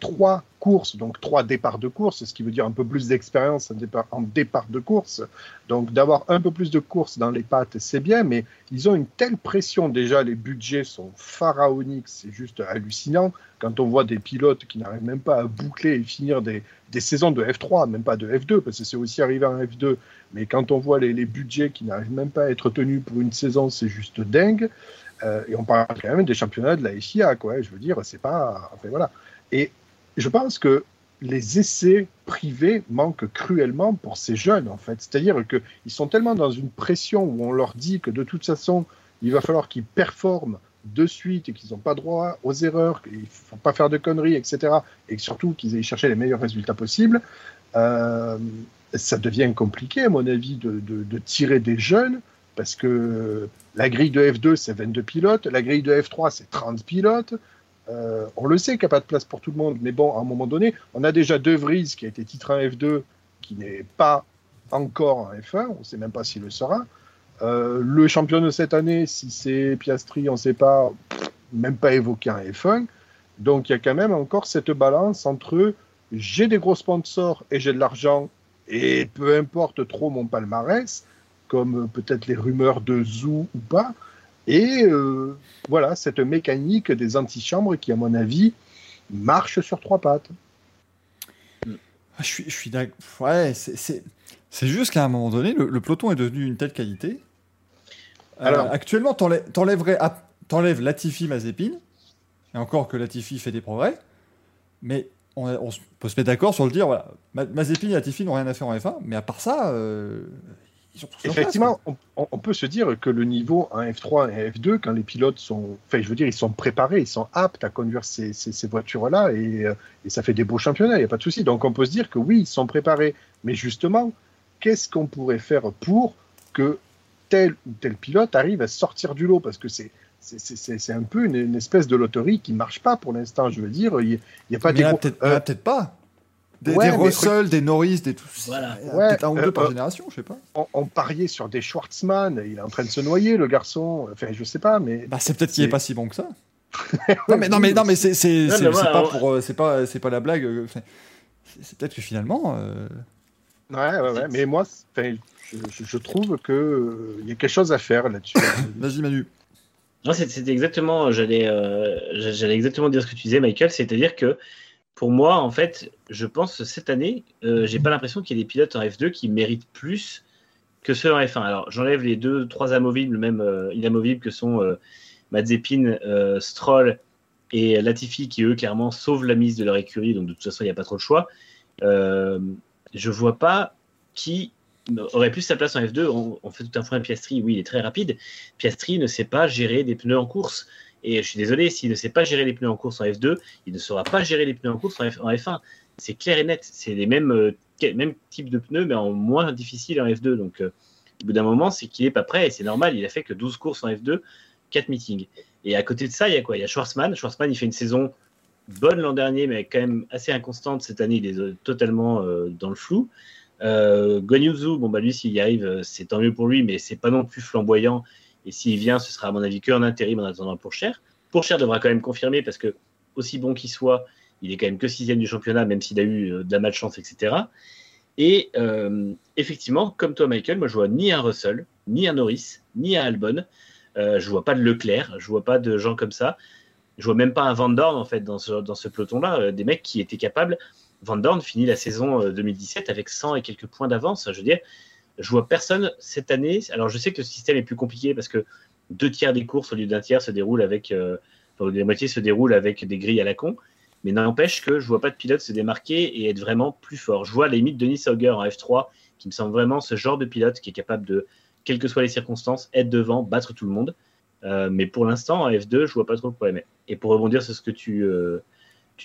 trois courses, donc trois départs de course, ce qui veut dire un peu plus d'expérience en départ de course. Donc d'avoir un peu plus de courses dans les pattes, c'est bien, mais ils ont une telle pression déjà, les budgets sont pharaoniques, c'est juste hallucinant. Quand on voit des pilotes qui n'arrivent même pas à boucler et finir des, des saisons de F3, même pas de F2, parce que c'est aussi arrivé en F2, mais quand on voit les, les budgets qui n'arrivent même pas à être tenus pour une saison, c'est juste dingue. Euh, et on parle quand même des championnats de la FIA, quoi. Je veux dire, c'est pas. Enfin, voilà. Et je pense que les essais privés manquent cruellement pour ces jeunes, en fait. C'est-à-dire qu'ils sont tellement dans une pression où on leur dit que de toute façon, il va falloir qu'ils performent de suite et qu'ils n'ont pas droit aux erreurs, qu'il ne faut pas faire de conneries, etc. Et surtout qu'ils aillent chercher les meilleurs résultats possibles. Euh, ça devient compliqué, à mon avis, de tirer des jeunes, parce que la grille de F2, c'est 22 pilotes, la grille de F3, c'est 30 pilotes. Euh, on le sait qu'il n'y a pas de place pour tout le monde, mais bon, à un moment donné, on a déjà De Vries qui a été titré en F2, qui n'est pas encore en F1, on ne sait même pas s'il le sera. Euh, le champion de cette année, si c'est Piastri, on ne sait pas, même pas évoqué en F1. Donc il y a quand même encore cette balance entre j'ai des gros sponsors et j'ai de l'argent, et peu importe trop mon palmarès, comme peut-être les rumeurs de Zou ou pas, et euh, voilà, cette mécanique des antichambres qui, à mon avis, marche sur trois pattes. Ah, je suis, je suis d'accord. Ouais, c'est- c'est c'est juste qu'à un moment donné, le, le peloton est devenu une telle qualité. Euh, Alors- actuellement, t'enlèverais à- t'enlèves Latifi, Mazepin, et encore que Latifi fait des progrès, mais on, peut se mettre d'accord sur le dire, voilà, Ma- Mazepin et Latifi n'ont rien à faire en F1, mais à part ça, euh, place, Effectivement, on, peut se dire que le niveau en F3 et F2, quand les pilotes sont, enfin, je veux dire, ils sont préparés, ils sont aptes à conduire ces, ces- ces voitures-là, et, euh, et ça fait des beaux championnats, il n'y a pas de souci. Donc on peut se dire que oui, ils sont préparés, mais justement, qu'est-ce qu'on pourrait faire pour que tel ou tel pilote arrive à sortir du lot? Parce que c'est un peu une, une espèce de loterie qui marche pas pour l'instant. Je veux dire, il n'y a pas Mais des peut-être euh, peut-être pas. Des, ouais, des mais- Russell, des Norris, des tout. Voilà. Ouais, peut-être un ou euh, deux par euh, génération, je sais pas. on, on pariait sur des Schwartzmann, il est en train de se noyer, le garçon. Enfin, je sais pas, mais Bah, c'est peut-être qu'il est pas si bon que ça. [laughs] non mais non mais non mais c'est c'est Non, c'est- mais moi, c'est pas pour euh, c'est pas c'est pas la blague. euh, enfin, c'est c'est peut-être que finalement. euh, Ouais, ouais, ouais. Mais moi, je, je- je trouve que euh, il y a quelque chose à faire là-dessus. [coughs] Vas-y Manu. Non, c'est- c'était exactement, j'allais, euh, j'allais exactement dire ce que tu disais, Michael, c'est-à-dire que pour moi, en fait, je pense cette année, euh, j'ai pas l'impression qu'il y ait des pilotes en F2 qui méritent plus que ceux en F1. Alors, j'enlève les deux, trois amovibles, même euh, inamovibles que sont euh, euh, Stroll et Latifi, qui eux, clairement, sauvent la mise de leur écurie, donc de toute façon, il n'y a pas trop de choix. Euh, je vois pas qui aurait plus sa place en F2. On, on fait tout un point à Piastri, oui, il est très rapide. Piastri ne sait pas gérer des pneus en course. Et je suis désolé, s'il ne sait pas gérer les pneus en course en F2, il ne saura pas gérer les pneus en course en, F, en F1. C'est clair et net. C'est les mêmes, euh, types de pneus, mais en moins difficile en F2. Donc, euh, au bout d'un moment, c'est qu'il n'est pas prêt. Et c'est normal, il a fait que 12 courses en F2, 4 meetings. Et à côté de ça, il y a quoi? Il y a Schwarzman. Schwarzman, il fait une saison bonne l'an dernier, mais quand même assez inconstante. Cette année, il est euh, totalement dans le flou. Euh, Guan Yuzu, bon, bah, lui, s'il y arrive, c'est tant mieux pour lui, mais c'est pas non plus flamboyant. Et s'il vient, ce sera à mon avis qu'un intérim en attendant pour cher. Pour cher devra quand même confirmer parce que, aussi bon qu'il soit, il est quand même que sixième du championnat, même s'il a eu euh, de la malchance, etc. Et euh, effectivement, comme toi, Michael, moi je vois ni un Russell, ni un Norris, ni un Albon. Euh, je vois pas de Leclerc, je vois pas de gens comme ça. Je vois même pas un Van Dorn en fait dans ce, dans ce peloton-là, euh, des mecs qui étaient capables. Van Dorn finit la saison euh, 2017 avec 100 et quelques points d'avance. Je veux dire, je vois personne cette année. Alors je sais que le système est plus compliqué parce que deux tiers des courses au lieu d'un tiers se déroulent avec, euh, enfin, la moitié se déroulent avec des grilles à la con. Mais n'empêche que je vois pas de pilote se démarquer et être vraiment plus fort. Je vois la limite Denis Sauger en F3 qui me semble vraiment ce genre de pilote qui est capable de, quelles que soient les circonstances, être devant, battre tout le monde. Euh, mais pour l'instant, en F2, je vois pas trop le problème. Et pour rebondir sur ce que tu, euh,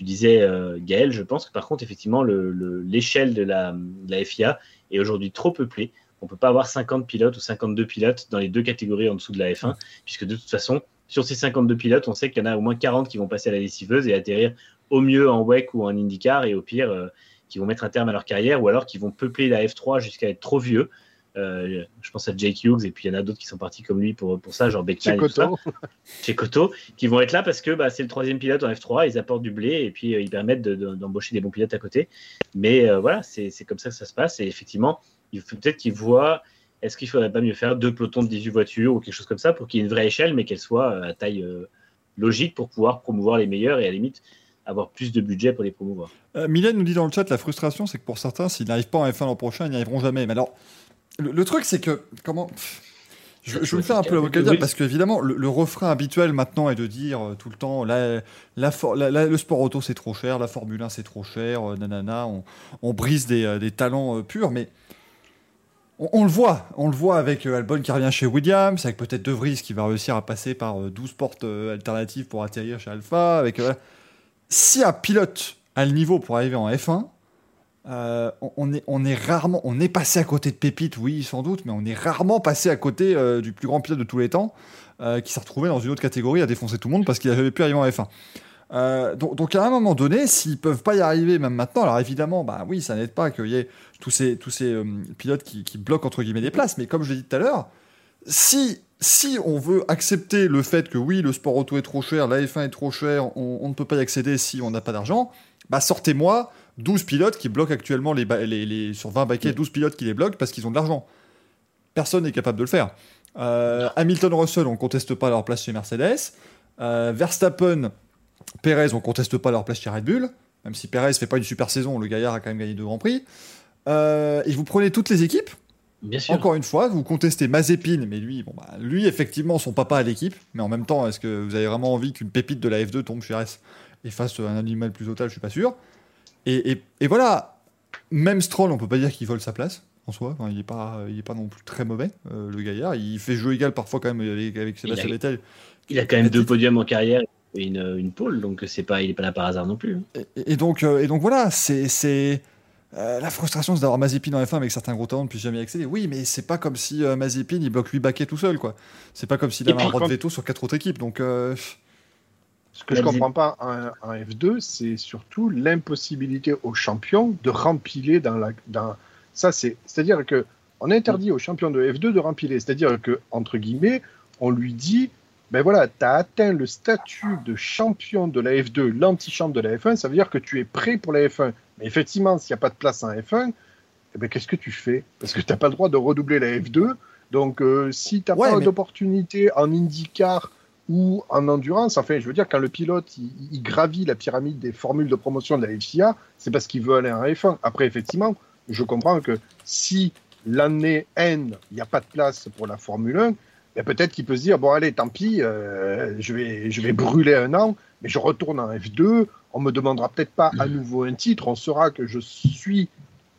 disais, euh, Gaël, je pense que par contre, effectivement, le- le- l'échelle de, la, de la FIA est aujourd'hui trop peuplée. On peut pas avoir 50 pilotes ou 52 pilotes dans les deux catégories en dessous de la F1, puisque de toute façon, sur ces 52 pilotes, on sait qu'il y en a au moins 40 qui vont passer à la lessiveuse et atterrir au mieux en WEC ou en IndyCar, et au pire, euh, qui vont mettre un terme à leur carrière, ou alors qui vont peupler la F3 jusqu'à être trop vieux. Euh, je pense à Jake Hughes, et puis il y en a d'autres qui sont partis comme lui pour, pour ça, genre Beckman chez Koto, qui vont être là parce que bah, c'est le troisième pilote en F3, ils apportent du blé et puis euh, ils permettent de- de- d'embaucher des bons pilotes à côté. Mais euh, voilà, c'est c'est comme ça que ça se passe. Et effectivement, il faut peut-être qu'ils voient, est-ce qu'il faudrait pas mieux faire deux pelotons de 18 voitures ou quelque chose comme ça pour qu'il y ait une vraie échelle, mais qu'elle soit à taille euh, logique pour pouvoir promouvoir les meilleurs et à la limite avoir plus de budget pour les promouvoir. Euh, Mylène nous dit dans le chat la frustration, c'est que pour certains, s'ils n'arrivent pas en F1 l'an prochain, ils n'y arriveront jamais. Mais alors, le, le truc, c'est que comment je, je vais me faire un peu l'avocat Oui. parce qu'évidemment, le, le refrain habituel maintenant est de dire euh, tout le temps la, le sport auto c'est trop cher, la Formule 1 c'est trop cher, euh, nanana, on, on brise des, euh, des talents purs, mais on, on le voit, on le voit avec Albon qui revient chez Williams, avec peut-être De Vries qui va réussir à passer par euh, 12 portes alternatives pour atterrir chez Alpha, avec si un pilote a le niveau pour arriver en F1, euh, on, est, rarement, on est passé à côté de Pépite, oui, sans doute, mais on est rarement passé à côté euh, du plus grand pilote de tous les temps, euh, qui s'est retrouvé dans une autre catégorie à défoncer tout le monde parce qu'il n'avait pu arriver en F1. Euh, donc, à un moment donné, s'ils peuvent pas y arriver, même maintenant, alors évidemment, bah oui, ça n'aide pas qu'il y ait tous ces, pilotes qui, qui bloquent entre guillemets des places, mais comme je l'ai dit tout à l'heure, si, si on veut accepter le fait que oui, le sport auto est trop cher, la F1 est trop cher, on, on ne peut pas y accéder si on n'a pas d'argent, bah sortez-moi 12 pilotes qui bloquent actuellement les, ba- les, les- sur 20 baquets, 12 pilotes qui les bloquent parce qu'ils ont de l'argent. Personne n'est capable de le faire. Euh, Hamilton, Russell, on conteste pas leur place chez Mercedes. Euh, Verstappen, Perez, on conteste pas leur place chez Red Bull. Même si Perez fait pas une super saison, le gaillard a quand même gagné deux grands prix. Euh, et vous prenez toutes les équipes. Bien sûr. Encore une fois, vous contestez Mazepin, mais lui, bon bah, lui effectivement son papa à l'équipe. Mais en même temps, est-ce que vous avez vraiment envie qu'une pépite de la F2 tombe chez RS et fasse un animal plus total Je suis pas sûr. Et, et- et voilà, même Stroll, on peut pas dire qu'il vole sa place en soi. Enfin, il est pas, il est pas non plus très mauvais, euh, le gaillard. Il fait jeu égal parfois quand même avec, avec Sébastien Vettel. Il a quand même deux podiums en carrière et une, une pole, donc c'est pas, il est pas là par hasard non plus. hein. Et, et donc, euh, et donc voilà, c'est euh, la frustration, c'est d'avoir Mazepin en F1 avec certains gros talents depuis jamais y accéder. Oui, mais c'est pas comme si euh, Mazepin il bloque 8 baquets tout seul, quoi. C'est pas comme s'il avait un par droit de contre- veto sur quatre autres équipes. Donc, euh, Ce que je Vas-y. comprends pas en, en F2, c'est surtout l'impossibilité aux champions de rempiler dans la. Dans... Ça, c'est. C'est-à-dire que on interdit aux champions de F2 de rempiler. C'est-à-dire que, entre guillemets, on lui dit ben voilà, tu as atteint le statut de champion de la F2, l'antichambre de la F1, ça veut dire que tu es prêt pour la F1. Mais effectivement, s'il n'y a pas de place en F1, eh ben, qu'est-ce que tu fais? Parce que tu n'as pas le droit de redoubler la F2. Donc, euh, si tu n'as Ouais, pas mais- d'opportunité en IndyCar ou en endurance, enfin, je veux dire, quand le pilote il, gravit la pyramide des formules de promotion de la FIA, c'est parce qu'il veut aller en F1. Après, effectivement, je comprends que si l'année N, il n'y a pas de place pour la Formule 1, ben peut-être qu'il peut se dire bon, allez, tant pis, euh, je, vais, je vais brûler un an, mais je retourne en F2. On me demandera peut-être pas à nouveau un titre, on saura que je suis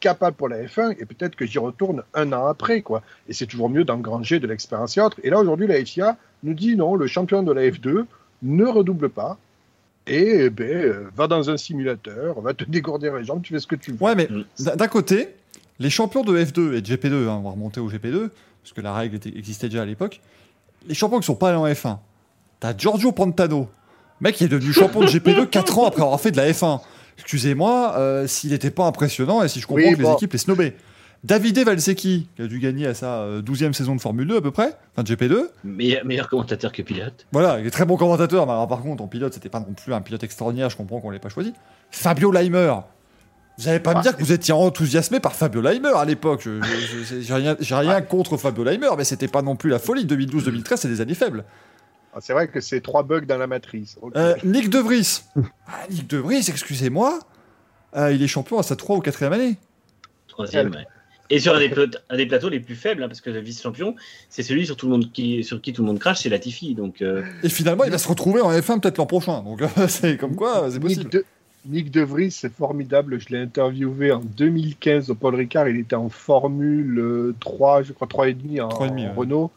capable pour la F1 et peut-être que j'y retourne un an après quoi. Et c'est toujours mieux d'engranger de l'expérience et autres. Et là aujourd'hui la FIA nous dit non, le champion de la F2, ne redouble pas. Et eh ben, euh, va dans un simulateur, va te [laughs] dégourdir les jambes, tu fais ce que tu veux. Ouais, mais Mm. d'un d'un côté, les champions de F2 et de GP2, hein, on va remonter au GP2, parce que la règle était- existait déjà à l'époque, les champions qui sont pas allés en F1, t'as Giorgio Pantano, mec qui est devenu champion de GP2 4 [laughs] ans après avoir fait de la F1. Excusez-moi, euh, s'il n'était pas impressionnant et si je comprends Oui, que les équipes les snobaient. Davide Valsecchi, qui a dû gagner à sa euh, 12e saison de Formule 2 à peu près, enfin de GP2, Meilleur, meilleur commentateur que pilote. voilà, il est très bon commentateur, mais alors par contre, en pilote, c'était pas non plus un pilote extraordinaire, je comprends qu'on l'ait pas choisi. Fabio Leimer. Vous allez pas me Ah, dire que vous étiez enthousiasmé par Fabio Leimer à l'époque. J'ai rien, rien contre Fabio Leimer, mais c'était pas non plus la folie. 2012-2013, c'est des années faibles. Ah, C'est vrai que c'est trois bugs dans la matrice. Euh, Nick De Vries. Ah, Nick De Vries, excusez-moi, euh, il est champion à sa 3 ou 4 année. Troisième, ouais. Et sur un des, plateaux, un des plateaux les plus faibles, hein, parce que le vice-champion, c'est celui sur, tout le monde qui, sur qui tout le monde crache, c'est Latifi. Donc, euh, Et finalement, il va se retrouver en F1 peut-être l'an prochain. Donc [laughs] c'est comme quoi, c'est Nick possible. de, Nick De Vries, c'est formidable. Je l'ai interviewé en 2015 au Paul Ricard. Il était en Formule euh, 3, je crois 3,5 en, 3,5, en ouais. Renault.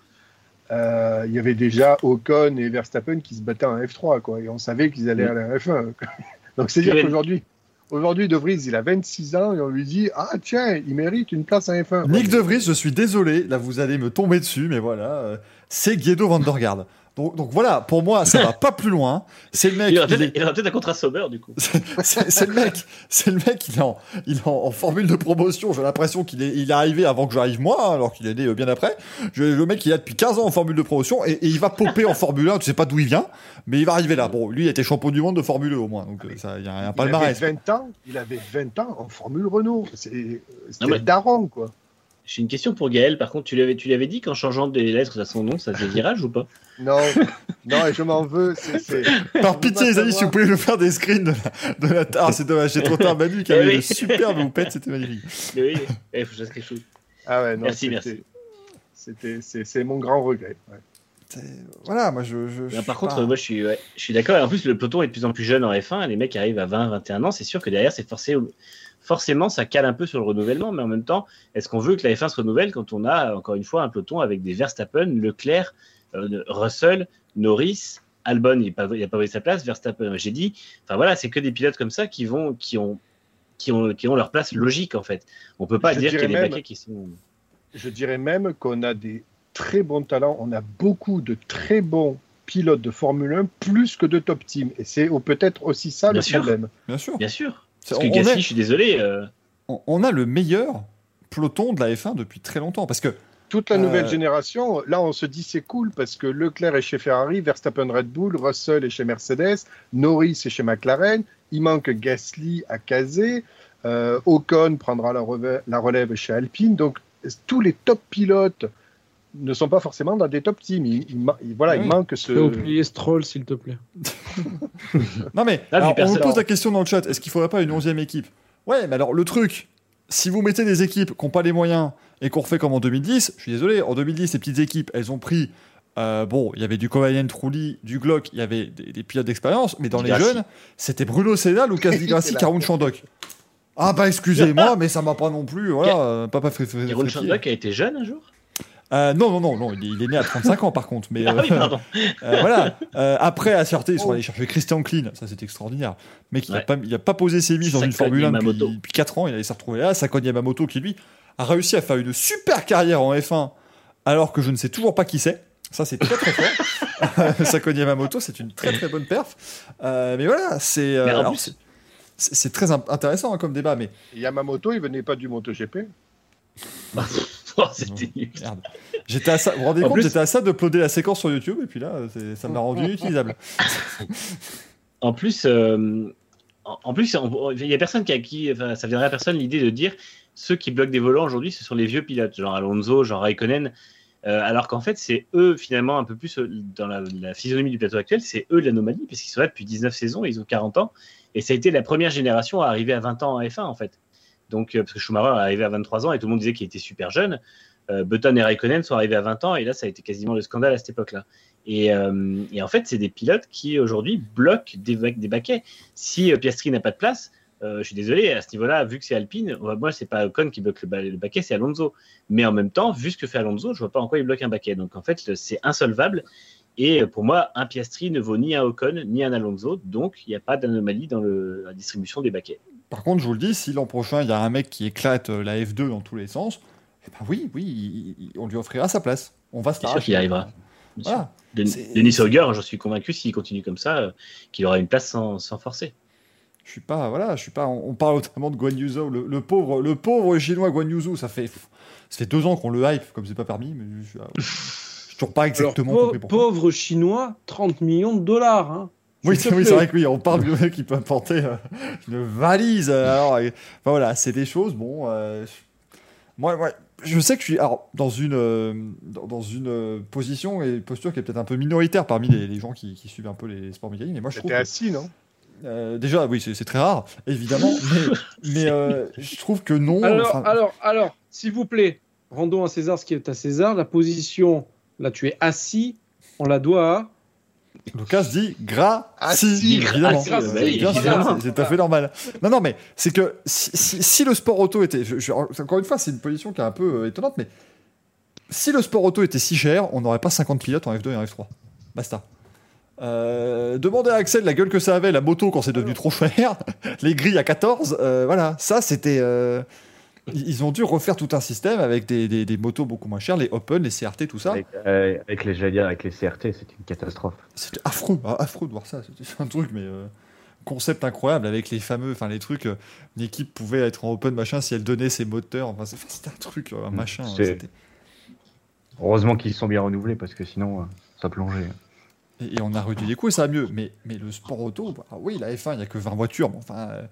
Euh, il y avait déjà Ocon et Verstappen qui se battaient en F3, quoi. Et on savait qu'ils allaient aller en F1. [laughs] Donc c'est dire Oui. qu'aujourd'hui, aujourd'hui, De Vries, il a 26 ans et on lui dit Ah, tiens, il mérite une place en F1. Nick Ouais, De Vries, je suis désolé, là vous allez me tomber dessus, mais voilà, euh, c'est Guido van der Garde. Donc, donc voilà, pour moi, ça va pas plus loin. C'est le mec, il aura peut-être un contrat Sauber, du coup. c'est le mec, c'est le mec, il est en, il est en, en formule de promotion. J'ai l'impression qu'il est, il est arrivé avant que j'arrive moi, hein, alors qu'il est né euh, bien après. Je- le mec, il est là depuis 15 ans en formule de promotion et, et il va popper en Formule 1. Tu sais pas d'où il vient, mais il va arriver là. Bon, lui, il était champion du monde de Formule 1 au moins, donc euh, ça, il y a un il avait palmarès. 20 ans, il avait 20 ans en Formule Renault. C'est- C'était mais- daron, quoi. J'ai une question pour Gaël. Par contre, tu lui avais, tu lui avais dit qu'en changeant des lettres à son nom, ça faisait virage ou pas? Non, non, et je m'en veux. c'est- [laughs] Par Vous pitié, les amis, si vous pouvez nous faire des screens de la, de la... Ah, [laughs] c'est dommage, j'ai trop tard. Manu qui avait Eh oui. le superbe houppette, c'était magnifique. Mais [laughs] oui, il faut que je fasse quelque chose. Ah ouais, non, Merci, merci. C'était, c'est, mon grand regret. ouais. Voilà, moi, je. je, je Non, par contre, pas- moi je suis, ouais, je suis d'accord. Et en plus, le peloton est de plus en plus jeune en F1. Les mecs arrivent à 20, 21 ans. C'est sûr que derrière, c'est forcé, forcément, ça cale un peu sur le renouvellement. Mais en même temps, est-ce qu'on veut que la F1 se renouvelle quand on a, encore une fois, un peloton avec des Verstappen, Leclerc, euh, Russell, Norris, Albon, il n'a pas, il a pas volé sa place, Verstappen, j'ai dit. Enfin voilà, c'est que des pilotes comme ça qui vont, qui ont, qui ont, qui ont leur place logique en fait. On peut pas Je dire qu'il y a des même- baquets qui sont. Je dirais même qu'on a des très bons talents. On a beaucoup de très bons pilotes de Formule 1 plus que de top team. Et c'est peut-être aussi ça Bien le sûr. problème. Bien sûr. Bien sûr. Parce que Gasly, est- je suis désolé. euh, on, on a le meilleur peloton de la F1 depuis très longtemps. Parce que Toute la Euh, nouvelle génération, là, on se dit c'est cool parce que Leclerc est chez Ferrari, Verstappen Red Bull, Russell est chez Mercedes, Norris est chez McLaren, il manque Gasly à Kazé, euh, Ocon prendra la relève chez Alpine. Donc, tous les top pilotes ne sont pas forcément dans des top teams. Il, il ma- il- voilà, Oui. il manque ce. Fais oublier Stroll, s'il te plaît. [laughs] Non mais, Ah, alors, on personne- pose la question dans le chat, est-ce qu'il faudrait pas une 11e équipe? Ouais, mais alors le truc, si vous mettez des équipes qui n'ont pas les moyens et qu'on refait comme en 2010, je suis désolé, en 2010, les petites équipes, elles ont pris, euh, bon, il y avait du Kovalainen, Trulli, du Glock, il y avait des, des pilotes d'expérience, mais dans les jeunes, c'était Bruno Senna, Lucas [laughs] Di Grassi, C'est la- Caroune Chandok. Ah bah excusez-moi, [laughs] mais ça m'a pas non plus, voilà, euh, papa. Chandok a été jeune un jour? Euh, non, non, non, non, il est, il est né à 35 ans par contre, mais [laughs] Ah oui, euh, pardon. [laughs] euh, voilà. Euh, après, à Sûreté, ils sont Oh. allés chercher Christian Klein. Ça, c'est extraordinaire. Mais il n'a Ouais. pas, posé ses mises dans une Formule 1 depuis, depuis 4 ans. Il allait se retrouver là. Sakon Yamamoto, qui lui a réussi à faire une super carrière en F1, alors que je ne sais toujours pas qui c'est. Ça, c'est très très fort. [laughs] Sakon Yamamoto, c'est une très très bonne perf. Euh, mais voilà, c'est euh, très in- intéressant hein, comme débat. Mais Yamamoto, il venait pas du MotoGP. [laughs] Oh. J'étais à ça, vous vous rendez En compte, plus- j'étais à ça de la séquence sur YouTube, et puis là, ça m'a rendu inutilisable. [laughs] En plus, euh, en plus, il y a personne qui a qui, enfin, ça viendrait à personne l'idée de dire ceux qui bloquent des volants aujourd'hui, ce sont les vieux pilotes, genre Alonso, genre Raikkonen. Euh, alors qu'en fait, c'est eux finalement un peu plus euh, dans la, la physionomie du plateau actuel, c'est eux l'anomalie parce qu'ils sont là depuis 19 saisons, ils ont 40 ans et ça a été la première génération à arriver à 20 ans en F1 en fait. Donc euh, parce que Schumacher est arrivé à 23 ans et tout le monde disait qu'il était super jeune. Euh, Button et Raikkonen sont arrivés à 20 ans et là ça a été quasiment le scandale à cette époque-là. Et, euh, en fait, c'est des pilotes qui aujourd'hui bloquent des, des baquets. Si Piastri n'a pas de place, je suis désolé, à ce niveau-là, vu que c'est Alpine, moi, c'est pas Ocon qui bloque le, ba- le baquet, c'est Alonso. Mais en même temps, vu ce que fait Alonso, je vois pas en quoi il bloque un baquet. Donc en fait, c'est insolvable. Et euh, pour moi, un Piastri ne vaut ni un Ocon ni un Alonso, donc il n'y a pas d'anomalie dans le- la distribution des baquets. Par contre, je vous le dis, si l'an prochain, il y a un mec qui éclate euh, la F2 dans tous les sens, eh ben oui, oui, il- il- on lui offrira sa place. On va se sûr qu'il y arrivera. Voilà. Denis Hauger, j'en suis convaincu, s'il continue comme ça, euh, qu'il aura une place sans, sans forcer. Je suis pas, voilà, je suis pas. On, on parle notamment de Guan Yu Zhou, le, le pauvre, le pauvre chinois Guan Yu Zhou, ça fait, ça fait deux ans qu'on le hype, comme c'est pas permis, mais je, [laughs] toujours pas Alors, exactement compris pauvre chinois, 30 millions de dollars. hein. Oui, [laughs] c'est oui, vrai que oui, on parle du mec qui peut apporter euh, une valise. euh, Alors, enfin, voilà, c'est des choses. Bon, euh, moi, moi, je sais que je suis alors, dans une, euh, dans, une position et posture qui est peut-être un peu minoritaire parmi les, les gens qui, qui suivent un peu les sports mécaniques, mais moi je trouve. T'es que- assis, non? Euh, déjà, oui, c'est c'est très rare, évidemment, [laughs] mais, mais, euh, je trouve que non. Alors, enfin, alors, alors, s'il vous plaît, rendons à César ce qui est à César. La position, là, tu es assis, on la doit à. Lucas dit gras, Assis, si, évidemment. sûr, évidemment. c'est- c'est tout à fait normal. Non, non, mais c'est que si, si- si le sport auto était. je- je- encore une fois, c'est une position qui est un peu euh, étonnante, mais si le sport auto était si cher, on n'aurait pas 50 pilotes en F2 et en F3. Basta. Euh, demandez à Axel la gueule que ça avait, la moto, quand c'est devenu trop cher, [laughs] les grilles à 14, euh, voilà, ça c'était. Euh, ils ont dû refaire tout un système avec des, des- des motos beaucoup moins chères, les Open, les CRT, tout ça. Avec, euh, avec les, j'allais dire, avec les CRT, c'était une catastrophe. C'était affreux, ah, affreux de voir ça. C'était un truc, mais euh, concept incroyable avec les fameux, enfin les trucs. euh, une équipe pouvait être en open machin si elle donnait ses moteurs. Enfin, c'était un truc, euh, un Mm, machin. Heureusement qu'ils sont bien renouvelés parce que sinon, euh, ça plongeait. Et, et on a réduit les coûts et ça va mieux. Mais, mais le sport auto, bah, oui, la F1, il n'y a que 20 voitures. Mais enfin, euh, euh,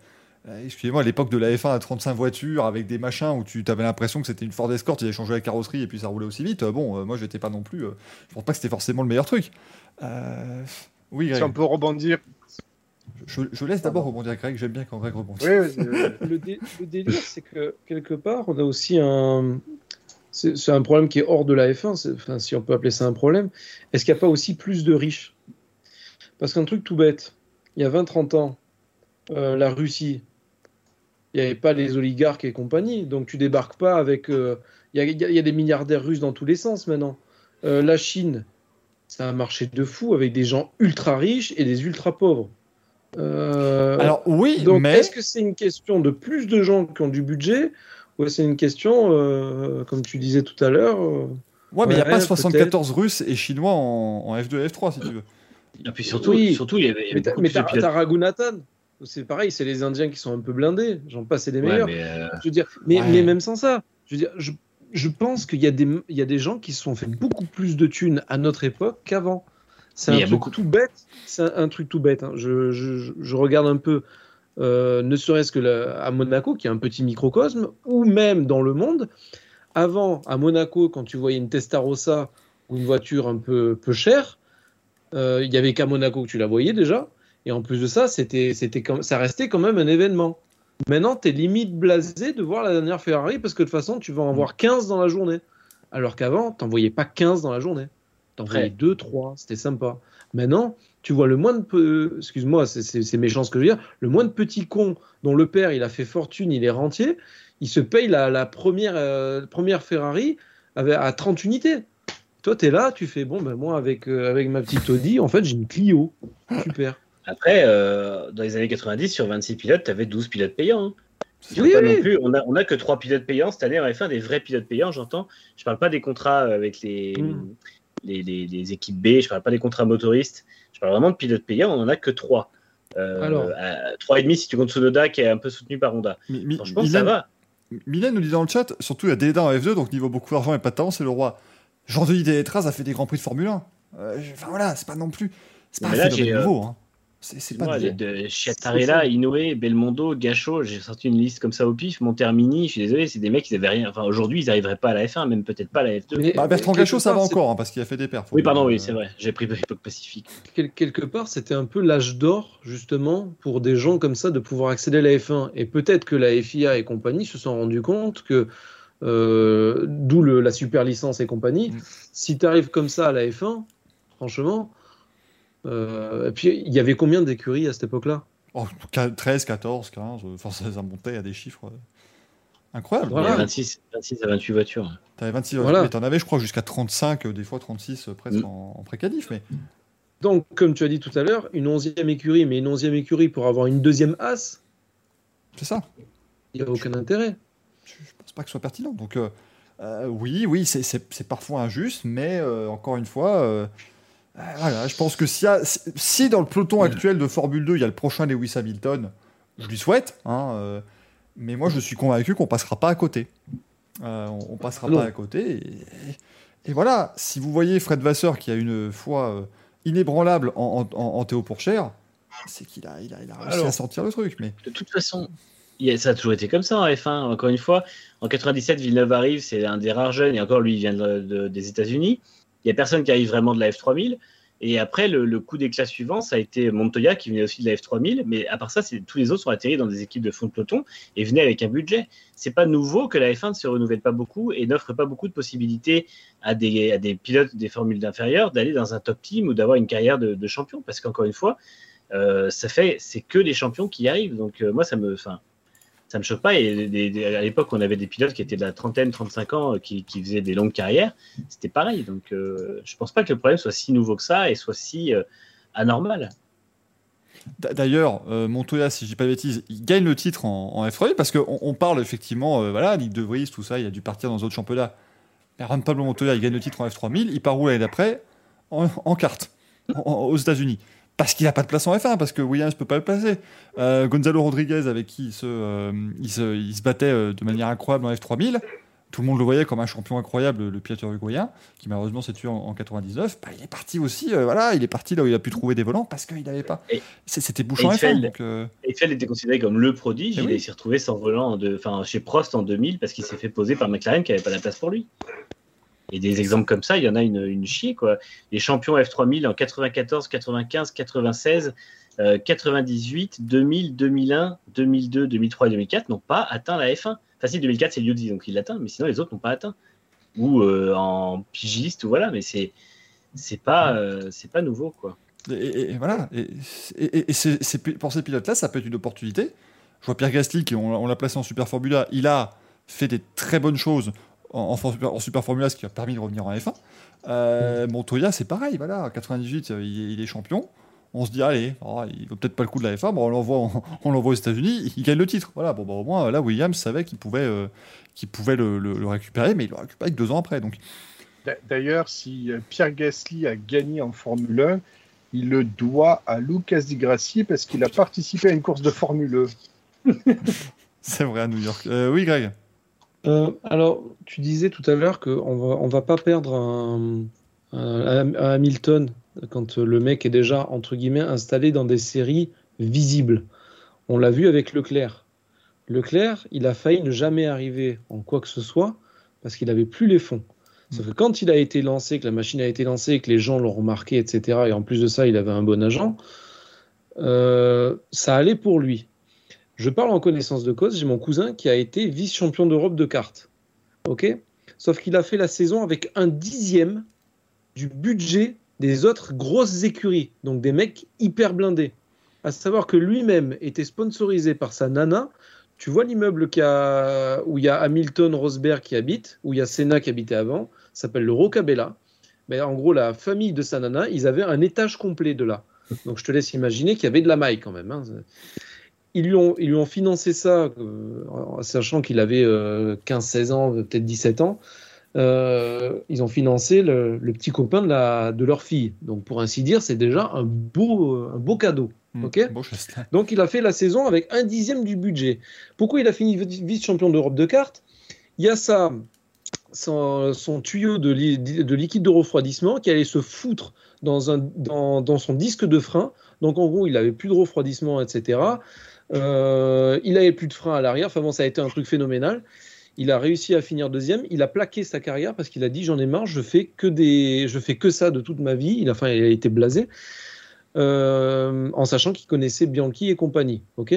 excusez-moi, à l'époque de la F1 à 35 voitures avec des machins où tu avais l'impression que c'était une Ford Escort, ils avaient changé la carrosserie et puis ça roulait aussi vite. euh, bon, euh, moi, j'étais pas non plus. euh, je pense pas que c'était forcément le meilleur truc. Euh, oui, Si Greg. on peut rebondir. Je, je laisse d'abord rebondir Greg. J'aime bien quand Greg rebondit. Oui. Le, dé- le délire, c'est que quelque part, on a aussi un. C'est un problème qui est hors de la F1, c'est- enfin, si on peut appeler ça un problème. Est-ce qu'il n'y a pas aussi plus de riches? Parce qu'un truc tout bête, il y a 20-30 ans, euh, la Russie, il n'y avait pas les oligarques et compagnie, donc tu débarques pas avec. euh, Il y, a, y y des milliardaires russes dans tous les sens maintenant. Euh, la Chine, c'est un marché de fou avec des gens ultra riches et des ultra pauvres. Euh, Alors oui, donc, mais est-ce que c'est une question de plus de gens qui ont du budget ou c'est une question, euh, comme tu disais tout à l'heure euh, ouais, mais il n'y a pas 74 Russes et Chinois en, en F2 et F3 si tu veux. Et puis surtout, Oui. surtout il y avait, Mais t'as Raghunathan. C'est pareil, c'est les Indiens qui sont un peu blindés. J'en passe, c'est les Ouais, meilleurs. mais, euh, Je veux dire, mais, Ouais. mais même sans ça, je veux dire, je, je pense qu'il y, a des- il y a des gens qui se sont fait beaucoup plus de thunes à notre époque qu'avant. C'est un truc tout bête. C'est un, truc tout bête. Je, je- je regarde un peu, euh, ne serait-ce que la- à Monaco, qui est un petit microcosme, ou même dans le monde. Avant, à Monaco, quand tu voyais une Testarossa ou une voiture un peu, peu chère, euh, il y avait qu'à Monaco que tu la voyais déjà. Et en plus de ça, c'était, c'était comme, ça restait quand même un événement. Maintenant, tu es limite blasé de voir la dernière Ferrari parce que de toute façon, tu vas en voir 15 dans la journée. Alors qu'avant, t'en voyais pas 15 dans la journée. T'en Ouais. voyais 2, 3, c'était sympa. Maintenant, tu vois le moins de... peu- Excuse-moi, c'est- méchant ce que je veux dire. Le moins de petits cons dont le père, il a fait fortune, il est rentier, il se paye la, la première, euh, première Ferrari à 30 unités. Toi, tu es là, tu fais, bon, ben moi, avec, euh, avec ma petite Audi, en fait, j'ai une Clio. Super. Après, euh, dans les années 90, sur 26 pilotes, tu avais 12 pilotes payants. hein. Faut Oui, pas oui. non plus, on a, on a que 3 pilotes payants cette année en F1, des vrais pilotes payants, j'entends. Je parle pas des contrats avec les, Mm. les, les- les équipes B, je parle pas des contrats motoristes. Je parle vraiment de pilotes payants, on en a que 3. Euh, Alors. à 3,5 si tu comptes Sonoda qui est un peu soutenu par Honda. Mi- Franchement, ça Mylène- va. Mylène nous dit dans le chat, surtout il y a Dédain en F2, donc niveau beaucoup d'argent et pas de talent, c'est le roi. Jean-Denis Deletraz a fait des grands prix de Formule 1. Euh, Enfin voilà, c'est pas non plus. C'est pas Mais un là, euh, nouveau. Hein. C'est pas Moi, nouveau. de Chiattarella, Inoue, Belmondo, Gachot, j'ai sorti une liste comme ça au pif. Montermini, je suis désolé, c'est des mecs qui avaient rien. Enfin, aujourd'hui, ils n'arriveraient pas à la F1, même peut-être pas à la F2. Mais- Bah, Bertrand Gachot, ça va encore, hein, parce qu'il a fait des perfs. oui, pardon, Euh, oui, c'est vrai. J'ai pris l'époque Pacifique. Quel- quelque part, c'était un peu l'âge d'or, justement, pour des gens comme ça de pouvoir accéder à la F1. Et peut-être que la FIA et compagnie se sont rendus compte que, euh, d'où le- la super licence et compagnie, Mm. si tu arrives comme ça à la F1, franchement. Euh, et puis, il y avait combien d'écuries à cette époque-là? Oh, 13, 14, 15, euh, enfin ça, ça montait à des chiffres. euh. Incroyable. Voilà. 26, 26 à 28 voitures. T'avais 26 Voilà. mais t'en avais, je crois, jusqu'à 35, euh, des fois 36 euh, presque Mm. en, en pré-qualif. Mais Donc, comme tu as dit tout à l'heure, une onzième écurie, mais une onzième écurie pour avoir une deuxième as, c'est ça. il n'y a aucun intérêt. Je pense pas que ce soit pertinent. Donc, euh, euh, oui, oui, c'est- parfois injuste, mais euh, encore une fois, voilà, je pense que a- si, si dans le peloton actuel de Formule 2, il y a le prochain Lewis Hamilton, je lui souhaite, hein, euh, mais moi je suis convaincu qu'on passera pas à côté. Euh, on, on passera Non. pas à côté. Et, et voilà, si vous voyez Fred Vasseur qui a une foi euh, inébranlable en, en, en- en Théo Pourchère, c'est qu'il a, il a, il a réussi Alors. à sortir le truc. Mais De toute façon, ça a toujours été comme ça en F1. Encore une fois, en 97, Villeneuve arrive, c'est un des rares jeunes, et encore lui, il vient de- de- des États-Unis. Il n'y a personne qui arrive vraiment de la F3000. Et après, le, le coup d'éclat suivant, ça a été Montoya qui venait aussi de la F3000. Mais à part ça, tous les autres sont atterris dans des équipes de fond de peloton et venaient avec un budget. C'est pas nouveau que la F1 ne se renouvelle pas beaucoup et n'offre pas beaucoup de possibilités à des, pilotes des formules d'inférieur d'aller dans un top team ou d'avoir une carrière de, champion. Parce qu'encore une fois, euh, ça fait, c'est que les champions qui y arrivent. Donc euh, moi, ça me, ça me choque pas. Et à l'époque, on avait des pilotes qui étaient de la trentaine, 35 ans, euh, qui, faisaient des longues carrières. C'était pareil. Donc euh, je pense pas que le problème soit si nouveau que ça et soit si euh, anormal. D'ailleurs, euh, Montoya, si je dis pas de bêtises, il gagne le titre en, en F1 parce qu'on on parle effectivement, voilà, Ligue de Vries, tout ça, il a dû partir dans d'autres championnats. Juan Pablo Montoya, il gagne le titre en F3000, il part où l'année d'après? En, carte, aux États-Unis. Parce qu'il n'a pas de place en F1, parce que Williams peut pas le placer. Euh, Gonzalo Rodriguez, avec qui il se, euh, il se, il se battait euh, de manière incroyable en F3000, tout le monde le voyait comme un champion incroyable, le pilote uruguayen, qui malheureusement s'est tué en, en 99. Bah, il est parti aussi, euh, voilà, il est parti là où il a pu trouver des volants parce qu'il n'avait pas. C'était bouchon F1. Eiffel. Donc, euh, Eiffel était considéré comme le prodige. Eh il oui. s'est retrouvé sans volant de, chez Prost en 2000 parce qu'il s'est fait poser par McLaren qui n'avait pas la place pour lui. Et des exemples comme ça, il y en a une, une chier. Quoi. Les champions F3000 en 94, 95, 96, euh, 98, 2000, 2001, 2002, 2003 et 2004 n'ont pas atteint la F1. Enfin, si 2004, c'est Liuzzi, donc il l'atteint, mais sinon les autres n'ont pas atteint. Ou euh, en pigiste, ou voilà, mais c'est c'est pas, euh, c'est pas nouveau. quoi. et, voilà. Et, et- pour ces pilotes-là, ça peut être une opportunité. Je vois Pierre Gasly, qui on, on l'a placé en Super Formula, il a fait des très bonnes choses en, en Super Formula, ce qui a permis de revenir en F1. Euh, Montoya, c'est pareil, voilà, en 98, euh, il, est- il est champion. On se dit, allez, oh, il vaut peut-être pas le coup de la F1, bon, on l'envoie en- [laughs] on l'envoie aux États-Unis, il gagne le titre. Voilà, bon, bah, au moins, là, Williams savait qu'il pouvait, euh, qu'il pouvait le, le- le récupérer, mais il le récupère que deux ans après. Donc, D'a- D'ailleurs, si Pierre Gasly a gagné en Formule 1, il le doit à Lucas Di Grassi parce qu'il a [laughs] participé à une course de Formule 1. c'est vrai à New York. Euh, oui, Greg. Euh, alors, tu disais tout à l'heure qu'on va, va pas perdre un, Hamilton quand le mec est déjà, entre guillemets, installé dans des séries visibles. On l'a vu avec Leclerc. Leclerc, il a failli ne jamais arriver en quoi que ce soit parce qu'il avait plus les fonds. Sauf que quand il a été lancé, que la machine a été lancée, que les gens l'ont remarqué, etc., et en plus de ça, il avait un bon agent, euh, ça allait pour lui. Je parle en connaissance de cause, j'ai mon cousin qui a été vice-champion d'Europe de cartes. Ok? Sauf qu'il a fait la saison avec un dixième du budget des autres grosses écuries, donc des mecs hyper blindés. À savoir que lui-même était sponsorisé par sa nana. Tu vois l'immeuble où il y a Hamilton Rosberg qui habite, où il y a Senna qui habitait avant, s'appelle le Rocabella. Mais en gros, la famille de sa nana, ils avaient un étage complet de là. Donc je te laisse imaginer qu'il y avait de la maille quand même. hein. Ils lui, ont, ils lui ont financé ça, euh, sachant qu'il avait euh, 15-16 ans, peut-être 17 ans. Euh, ils ont financé le, le petit copain de, la, de leur fille. Donc, pour ainsi dire, c'est déjà un beau, euh, un beau cadeau. Hmm, Ok Beau donc il a fait la saison avec un dixième du budget. Pourquoi il a fini vice-champion d'Europe de cartes? Il y a ça, son, son tuyau de, li- de liquide de refroidissement qui allait se foutre dans, un, dans, dans son disque de frein. Donc en gros, il avait plus de refroidissement, etc. Euh, il avait plus de frein à l'arrière. Enfin ça a été un truc phénoménal. Il a réussi à finir deuxième. Il a plaqué sa carrière parce qu'il a dit j'en ai marre, je fais que des, je fais que ça de toute ma vie. Il a, enfin, il a été blasé euh, en sachant qu'il connaissait Bianchi et compagnie. Ok?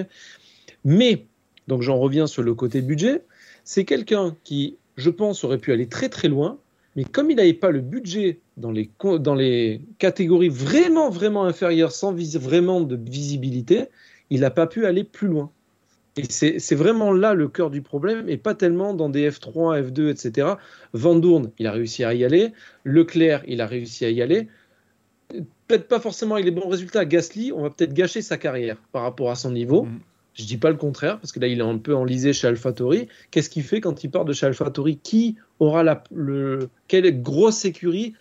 Mais donc j'en reviens sur le côté budget. C'est quelqu'un qui, je pense, aurait pu aller très très loin, mais comme il n'avait pas le budget dans les, dans les catégories vraiment vraiment inférieures, sans vraiment de visibilité, il n'a pas pu aller plus loin. Et c'est vraiment là le cœur du problème, et pas tellement dans des F3, F2, etc. Van Doorn, il a réussi à y aller. Leclerc, il a réussi à y aller. Peut-être pas forcément avec les bons résultats. Gasly, on va peut-être gâcher sa carrière par rapport à son niveau. Mhm. Je dis pas le contraire, parce que là, il est un peu enlisé chez AlphaTauri. Qu'est-ce qu'il fait quand il part de chez AlphaTauri Qui aura la, le, quelle grosse écurie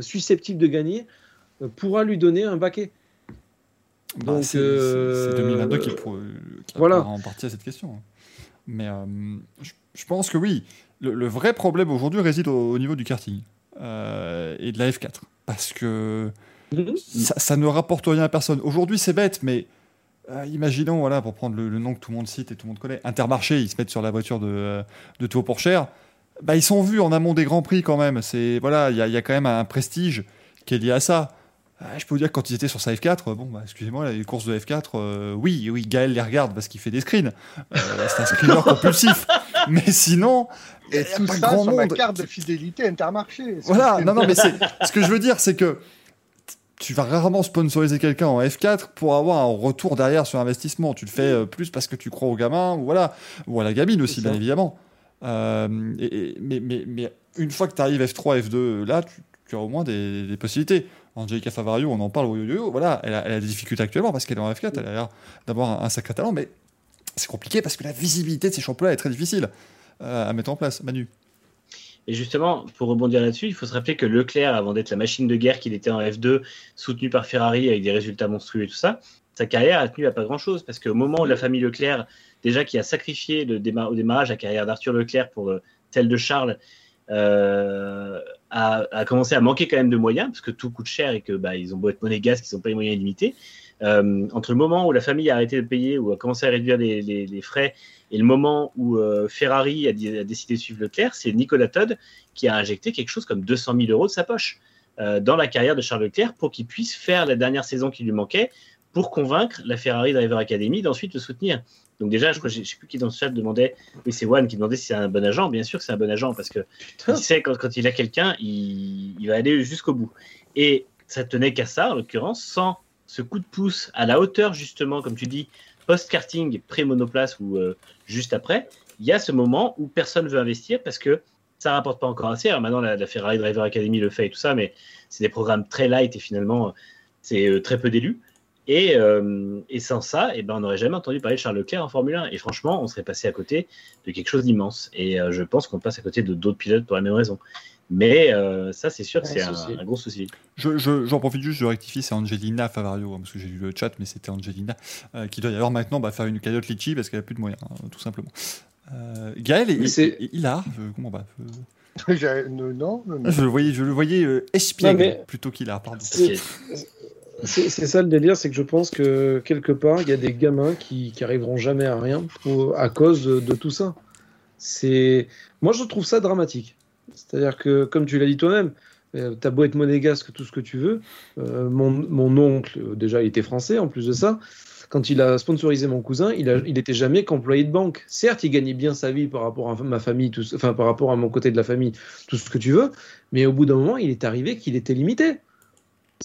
susceptible de gagner euh, pourra lui donner un baquet? Donc, c'est euh, c'est 2022 qui, pour- qui voilà. répondra en partie à cette question. hein. Mais euh, je, je pense que oui, le, le vrai problème aujourd'hui réside au, au niveau du karting euh, et de la F4. Parce que Mhm. ça, ça ne rapporte rien à personne. Aujourd'hui, c'est bête, mais euh, imaginons, voilà, pour prendre le, le nom que tout le monde cite et tout le monde connaît, Intermarché, ils se mettent sur la voiture de, euh, de Théo Pourchère. Bah, ils sont vus en amont des grands prix quand même. C'est voilà, il y, a- il y a quand même un prestige qui est lié à ça. Euh, je peux vous dire que quand ils étaient sur sa F4, euh, bon, bah, excusez-moi, les courses de F4, euh, oui, oui, Gaël les regarde parce qu'il fait des screens. Euh, c'est un screener [laughs] compulsif. Mais sinon, il Et n'y a tout pas ça grand sur monde. carte de fidélité Intermarché. Voilà, non, non, mais ce que je veux dire, c'est que tu vas rarement sponsoriser quelqu'un en F4 pour avoir un retour derrière sur investissement. Tu le fais euh, plus parce que tu crois au gamin, ou voilà, ou à la gamine aussi, bien évidemment. Euh, et, et- mais, mais, mais une fois que tu arrives F3, F2, là, tu, tu as au moins des, des possibilités. Angelica Favario, on en parle au yo-yo, voilà, elle a, elle a des difficultés actuellement parce qu'elle est en F4, elle a l'air d'avoir un, un sacré talent, mais c'est compliqué parce que la visibilité de ces championnats est très difficile euh, à mettre en place. Manu. Et justement, pour rebondir là-dessus, il faut se rappeler que Leclerc, avant d'être la machine de guerre qu'il était en F2, soutenu par Ferrari avec des résultats monstrueux et tout ça, sa carrière a tenu à pas grand-chose. Parce qu'au moment où la famille Leclerc, déjà qui a sacrifié le déma- au démarrage la carrière d'Arthur Leclerc pour euh, celle de Charles, euh, a, commencé à manquer quand même de moyens, parce que tout coûte cher et que bah, ont beau être monégasques, ils n'ont pas les moyens illimités. Euh, entre le moment où la famille a arrêté de payer ou a commencé à réduire les, les- frais et le moment où euh, Ferrari a décidé de suivre Leclerc, c'est Nicolas Todd qui a injecté quelque chose comme 200 000 euros de sa poche euh, dans la carrière de Charles Leclerc pour qu'il puisse faire la dernière saison qui lui manquait pour convaincre la Ferrari Driver Academy d'ensuite le soutenir. Donc déjà, je crois, je sais plus qui dans le chat demandait, oui c'est Juan qui demandait si c'est un bon agent. Bien sûr que c'est un bon agent parce que il sait quand, quand il a quelqu'un, il, il va aller jusqu'au bout. Et ça tenait qu'à ça, en l'occurrence, sans ce coup de pouce à la hauteur justement, comme tu dis, post-karting, pré-monoplace ou euh, juste après, il y a ce moment où personne veut investir parce que ça rapporte pas encore assez. Alors maintenant, la, la Ferrari Driver Academy le fait et tout ça, mais c'est des programmes très light et finalement, c'est euh, très peu d'élus. Et, euh, et sans ça, eh ben, on n'aurait jamais entendu parler de Charles Leclerc en Formule 1. Et franchement, on serait passé à côté de quelque chose d'immense. Et euh, je pense qu'on passe à côté de d'autres pilotes pour la même raison. Mais euh, ça, c'est sûr que c'est un, gros souci. Je, je- j'en profite juste, je rectifie, c'est Angelina Favario, hein, parce que j'ai lu le chat, mais c'était Angelina, euh, qui doit d'ailleurs maintenant bah, faire une cagnotte litchi parce qu'elle a plus de moyens, hein, tout simplement. Euh, Gaël et, et- et Hilar, je, comment bah, [laughs] non, non, non. je le voyais, je le voyais euh, espiègle Non, mais- plutôt qu'Hilar, pardon. C'est- ça le délire, c'est que je pense que quelque part, il y a des gamins qui, arriveront jamais à rien à cause de, tout ça. C'est Moi, je trouve ça dramatique. C'est-à-dire que, comme tu l'as dit toi-même, euh, t'as beau être monégasque, tout ce que tu veux. euh, mon, mon oncle, euh, déjà, il était français en plus de ça. Quand il a sponsorisé mon cousin, il, a, était jamais qu'employé de banque. Certes, il gagnait bien sa vie par rapport à ma famille, enfin par rapport à mon côté de la famille, tout ce que tu veux. Mais au bout d'un moment, il est arrivé qu'il était limité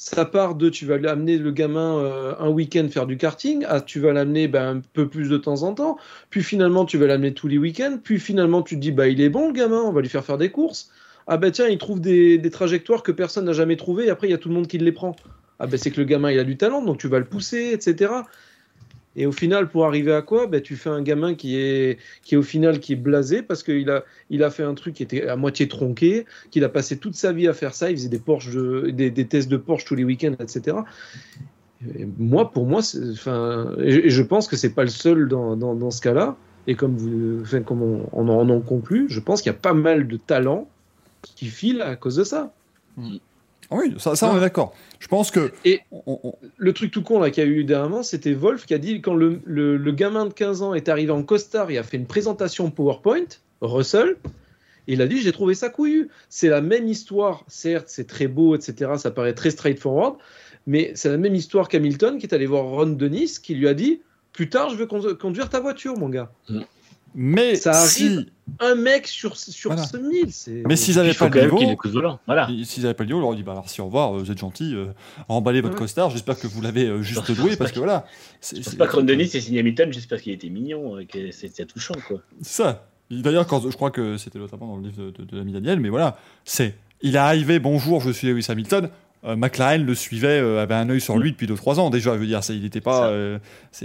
ça part de tu vas amener le gamin euh, un week-end faire du karting, à tu vas l'amener ben, un peu plus de temps en temps, puis finalement tu vas l'amener tous les week-ends, puis finalement tu te dis bah il est bon le gamin, on va lui faire faire des courses. Ah ben tiens, il trouve des, des trajectoires que personne n'a jamais trouvées, après il y a tout le monde qui les prend. Ah ben c'est que le gamin il a du talent, donc tu vas le pousser, etc. Et au final, pour arriver à quoi? Ben, Tu fais un gamin qui est, qui au final qui est blasé parce qu'il a, il a fait un truc qui était à moitié tronqué, qu'il a passé toute sa vie à faire ça. Il faisait des, Porsche de- des, des tests de Porsche tous les week-ends, etc. Et moi, pour moi, enfin, je pense que c'est pas le seul dans, dans, dans ce cas-là. Et comme, enfin, comme on, en conclut, je pense qu'il y a pas mal de talents qui filent à cause de ça. Ah oui, ça, ça on est d'accord. Je pense que. Et on- on- le truc tout con là qu'il y a eu dernièrement, c'était Wolf qui a dit quand le, le- le gamin de 15 ans est arrivé en costard et a fait une présentation PowerPoint, Russell, il a dit j'ai trouvé ça couillu. C'est la même histoire, certes c'est très beau, etc. Ça paraît très straightforward, mais c'est la même histoire qu'Hamilton qui est allé voir Ron Dennis qui lui a dit plus tard je veux con- conduire ta voiture mon gars. Mm. Mais Ça si, Un mec sur, sur Voilà. 1000, c'est. mais s'ils avaient Il faut pas le niveau. Voilà. S'ils n'avaient pas le niveau, on leur dit bah merci, au revoir, euh, vous êtes gentil, euh, emballez votre Ouais. costard, j'espère que vous l'avez euh, juste doué parce que voilà. C'est Je pense pas que Ron Denis et signé Hamilton juste parce qu'il était mignon, euh, que c'était touchant quoi. c'est ça. D'ailleurs, quand je crois que c'était notamment dans le livre de, de, de l'ami Daniel, mais voilà, c'est il est arrivé, bonjour, je suis Lewis Hamilton. Euh, McLaren le suivait, euh, avait un œil sur lui depuis 2-3 ans déjà. Je veux dire, ça, il n'était pas. Euh,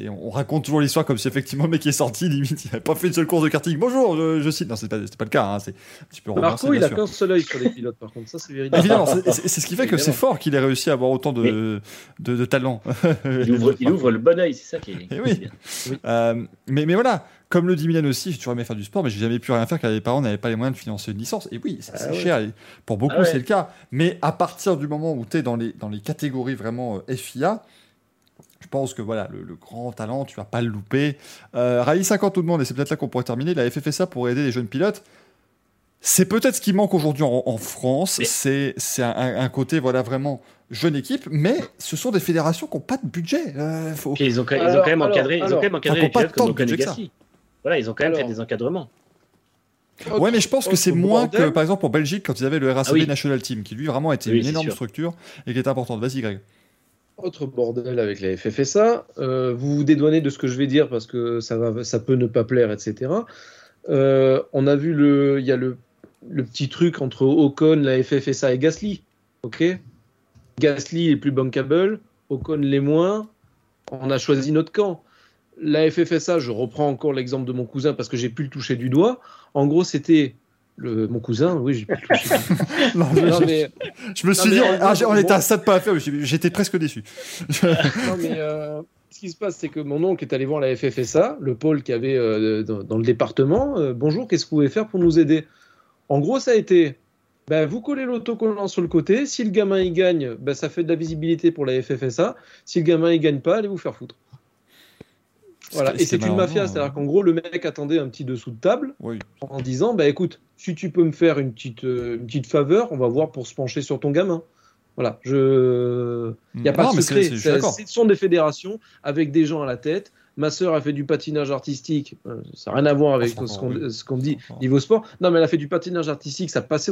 on raconte toujours l'histoire comme si effectivement le mec qui est sorti, [laughs] limite, il n'avait pas fait une seule course de karting. Bonjour, je, je cite. Non, c'est pas, pas le cas. hein, c'est un petit peu renversé, Marco, il a qu'un seul œil sur les pilotes, par contre, ça c'est véridique. Évidemment, c'est ce qui fait que c'est fort qu'il ait réussi à avoir autant de, de, de talent. Il ouvre, il ouvre le bon oeil, c'est ça qui est. Eh oui. bien. Euh, mais, mais voilà, comme le dit Milan aussi, j'ai toujours aimé faire du sport, mais j'ai jamais pu rien faire car les parents n'avaient pas les moyens de financer une licence. Et oui, ça, Ah c'est ouais. cher. et pour beaucoup, Ah ouais. c'est le cas. Mais à partir du moment où tu es dans les, dans les catégories vraiment euh, FIA, je pense que voilà, le, le grand talent, tu vas pas le louper. Euh, Rallye 50 tout le monde, et c'est peut-être là qu'on pourrait terminer. La FFSA pour aider les jeunes pilotes. C'est peut-être ce qui manque aujourd'hui en, en France. Mais- C'est c'est un, un- côté voilà vraiment jeune équipe, mais ce sont des fédérations qui n'ont pas de budget. Euh, faut- ils ont, quand- ils ont quand même alors, encadré, ils ont quand même encadré les pilotes comme de Ocon Voilà, ils ont quand même Alors. fait des encadrements. Ouais, mais je pense que c'est autre moins que, bordel. par exemple, en Belgique, quand ils avaient le RACB Ah oui. National Team, qui lui vraiment était Oui, une énorme sûr. structure et qui était importante. Vas-y, Greg. Autre bordel avec la FFSA. Euh, vous vous dédouanez de ce que je vais dire parce que ça, va, ça peut ne pas plaire, etc. Euh, on a vu le, il y a le, le petit truc entre Ocon, la FFSA et Gasly. Ok? Gasly est plus bankable, Ocon l'est moins. On a choisi notre camp. La FFSA, je reprends encore l'exemple de mon cousin parce que j'ai pu le toucher du doigt. En gros, c'était le, mon cousin, oui, j'ai pu le toucher. du. [laughs] Non, je, Non, je- mais, je me suis dit, ah, on était à ça de pas la faire, j'étais presque déçu. Non, mais euh, ce qui se passe, c'est que mon oncle est allé voir la FFSA, le pôle qu'il y avait euh, dans, dans le département. Euh, bonjour, qu'est-ce que vous pouvez faire pour nous aider? En gros, ça a été ben, vous collez l'autocollant sur le côté. Si le gamin il gagne, ben, ça fait de la visibilité pour la FFSA. Si le gamin il gagne pas, allez vous faire foutre. Voilà. Et c'est une mafia, c'est-à-dire qu'en gros, le mec attendait un petit dessous de table Oui. en disant bah écoute, si tu peux me faire une petite, euh, une petite faveur, on va voir pour se pencher sur ton gamin. Voilà, je. Il n'y a pas Non, de secret. Ce sont des fédérations avec des gens à la tête. Ma sœur a fait du patinage artistique. Euh, Ça n'a rien à voir avec Ah, ce qu'on oui. qu'on dit Encore. niveau sport. Non, mais elle a fait du patinage artistique. Ça passait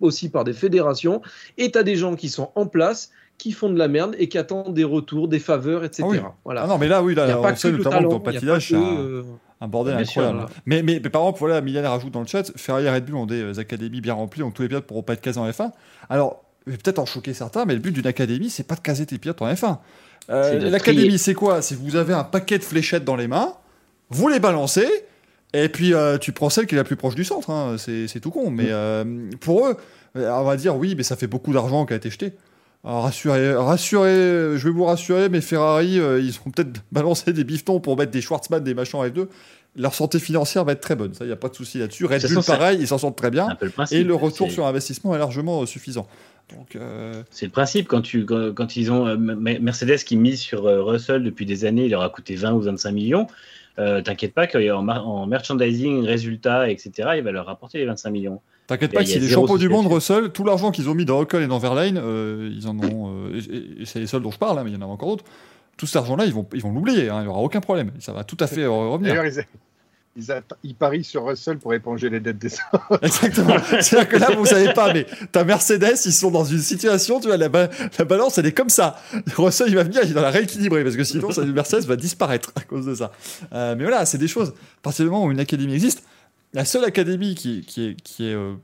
aussi par des fédérations. Et tu as des gens qui sont en place, qui font de la merde et qui attendent des retours, des faveurs, etc. Ah oui. Voilà. Ah non, mais là, oui, là, pas on sait que notamment que talent. y a pas patinage, c'est que, un, euh, un bordel sûr, incroyable. mais, mais, mais par exemple, voilà, Mylène rajoute dans le chat, Ferrari et Red Bull ont des euh, académies bien remplies, donc tous les pilotes pourront pas être casés en F1. Alors, peut-être en choquer certains, mais le but d'une académie, c'est pas de caser tes pilotes en F1. Euh, C'est L'académie, c'est quoi? C'est que vous avez un paquet de fléchettes dans les mains, vous les balancez, et puis euh, tu prends celle qui est la plus proche du centre. hein. C'est c'est tout con. Mais euh, pour eux, euh, on va dire oui, mais ça fait beaucoup d'argent qui a été jeté. Alors, rassurez, rassurez, je vais vous rassurer, mais Ferrari, euh, ils ont peut-être [laughs] balancé des bifetons pour mettre des Schwarzman, des machins en F2. Leur santé financière va être très bonne, ça, il n'y a pas de souci là-dessus. Red Bull, pareil, ils s'en sortent très bien. le principe. Et le retour sur investissement est largement euh, suffisant. Donc, euh, C'est le principe quand tu quand, quand ils ont euh, Mercedes qui mise sur Russell depuis des années, il leur a coûté 20 ou 25 millions. T'inquiète pas qu'en en merchandising, résultats, etc., il va leur rapporter les 25 millions. T'inquiète pas, il y a s'il est zéro champion du monde. Russell, tout l'argent qu'ils ont mis dans Ocon et dans Verlaine, euh, ils en ont. euh, et- et- et c'est les seuls dont je parle, hein, mais il y en a encore d'autres. Tout cet argent-là, ils vont ils vont l'oublier, hein, il n'y aura aucun problème. Ça va tout à fait euh, revenir. D'ailleurs, ils, ils, atta- ils parient sur Russell pour éponger les dettes des autres. [laughs] Exactement. C'est-à-dire que là, vous savez pas, mais ta Mercedes, ils sont dans une situation, tu vois, la, ba- la balance, elle est comme ça. Russell, il va venir, il va la rééquilibrer, parce que sinon, sa Mercedes va disparaître à cause de ça. Euh, mais voilà, c'est des choses. À partir du moment où une académie existe, la seule académie qui, est euh,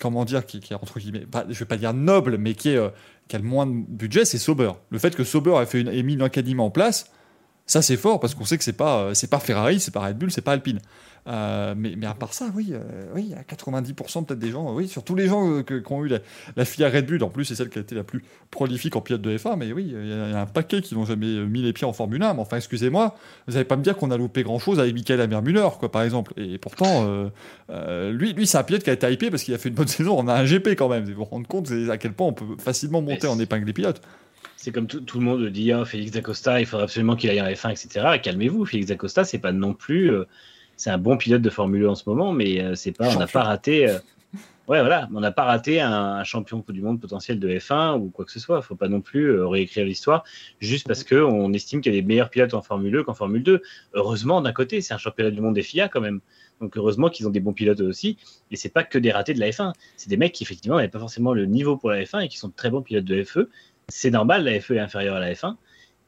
comment dire, qui, qui est entre guillemets, pas, je vais pas dire noble, mais qui, est, euh, qui a le moins de budget, c'est Sauber. Le fait que Sauber ait, fait une, ait mis une académie en place, ça c'est fort parce qu'on sait que c'est pas, euh, c'est pas Ferrari, c'est pas Red Bull, c'est pas Alpine. Euh, mais, mais à part ça, oui, euh, oui, à 90% peut-être des gens, euh, oui, surtout les gens qui ont eu la, la filière Red Bull, en plus c'est celle qui a été la plus prolifique en pilote de F1, mais oui, il y, a- il y a un paquet qui n'ont jamais mis les pieds en Formule 1, mais enfin excusez-moi, vous n'allez pas me dire qu'on a loupé grand-chose avec Michael Amermuller, quoi, par exemple. Et pourtant, euh, lui, lui c'est un pilote qui a été hypé parce qu'il a fait une bonne [laughs] saison, on a un GP quand même, vous vous rendez compte à quel point on peut facilement monter en épingle les pilotes. C'est comme tout, tout le monde dit ah, Félix Dacosta, il faudrait absolument qu'il aille en F1, etc. Calmez-vous, Félix Dacosta, c'est pas non plus. euh, c'est un bon pilote de Formule 1 en ce moment, mais euh, c'est pas, on n'a pas raté. euh, Ouais, voilà, on n'a pas raté un, un champion du monde potentiel de F1 ou quoi que ce soit. Il faut pas non plus euh, réécrire l'histoire juste parce que on estime qu'il y a des meilleurs pilotes en Formule 1 qu'en Formule 2. Heureusement, d'un côté, c'est un championnat du monde des FIA quand même. Donc heureusement qu'ils ont des bons pilotes aussi. Et c'est pas que des ratés de la F1. C'est des mecs qui effectivement n'avaient pas forcément le niveau pour la F1 et qui sont de très bons pilotes de FE. C'est normal, la FE est inférieure à la F1.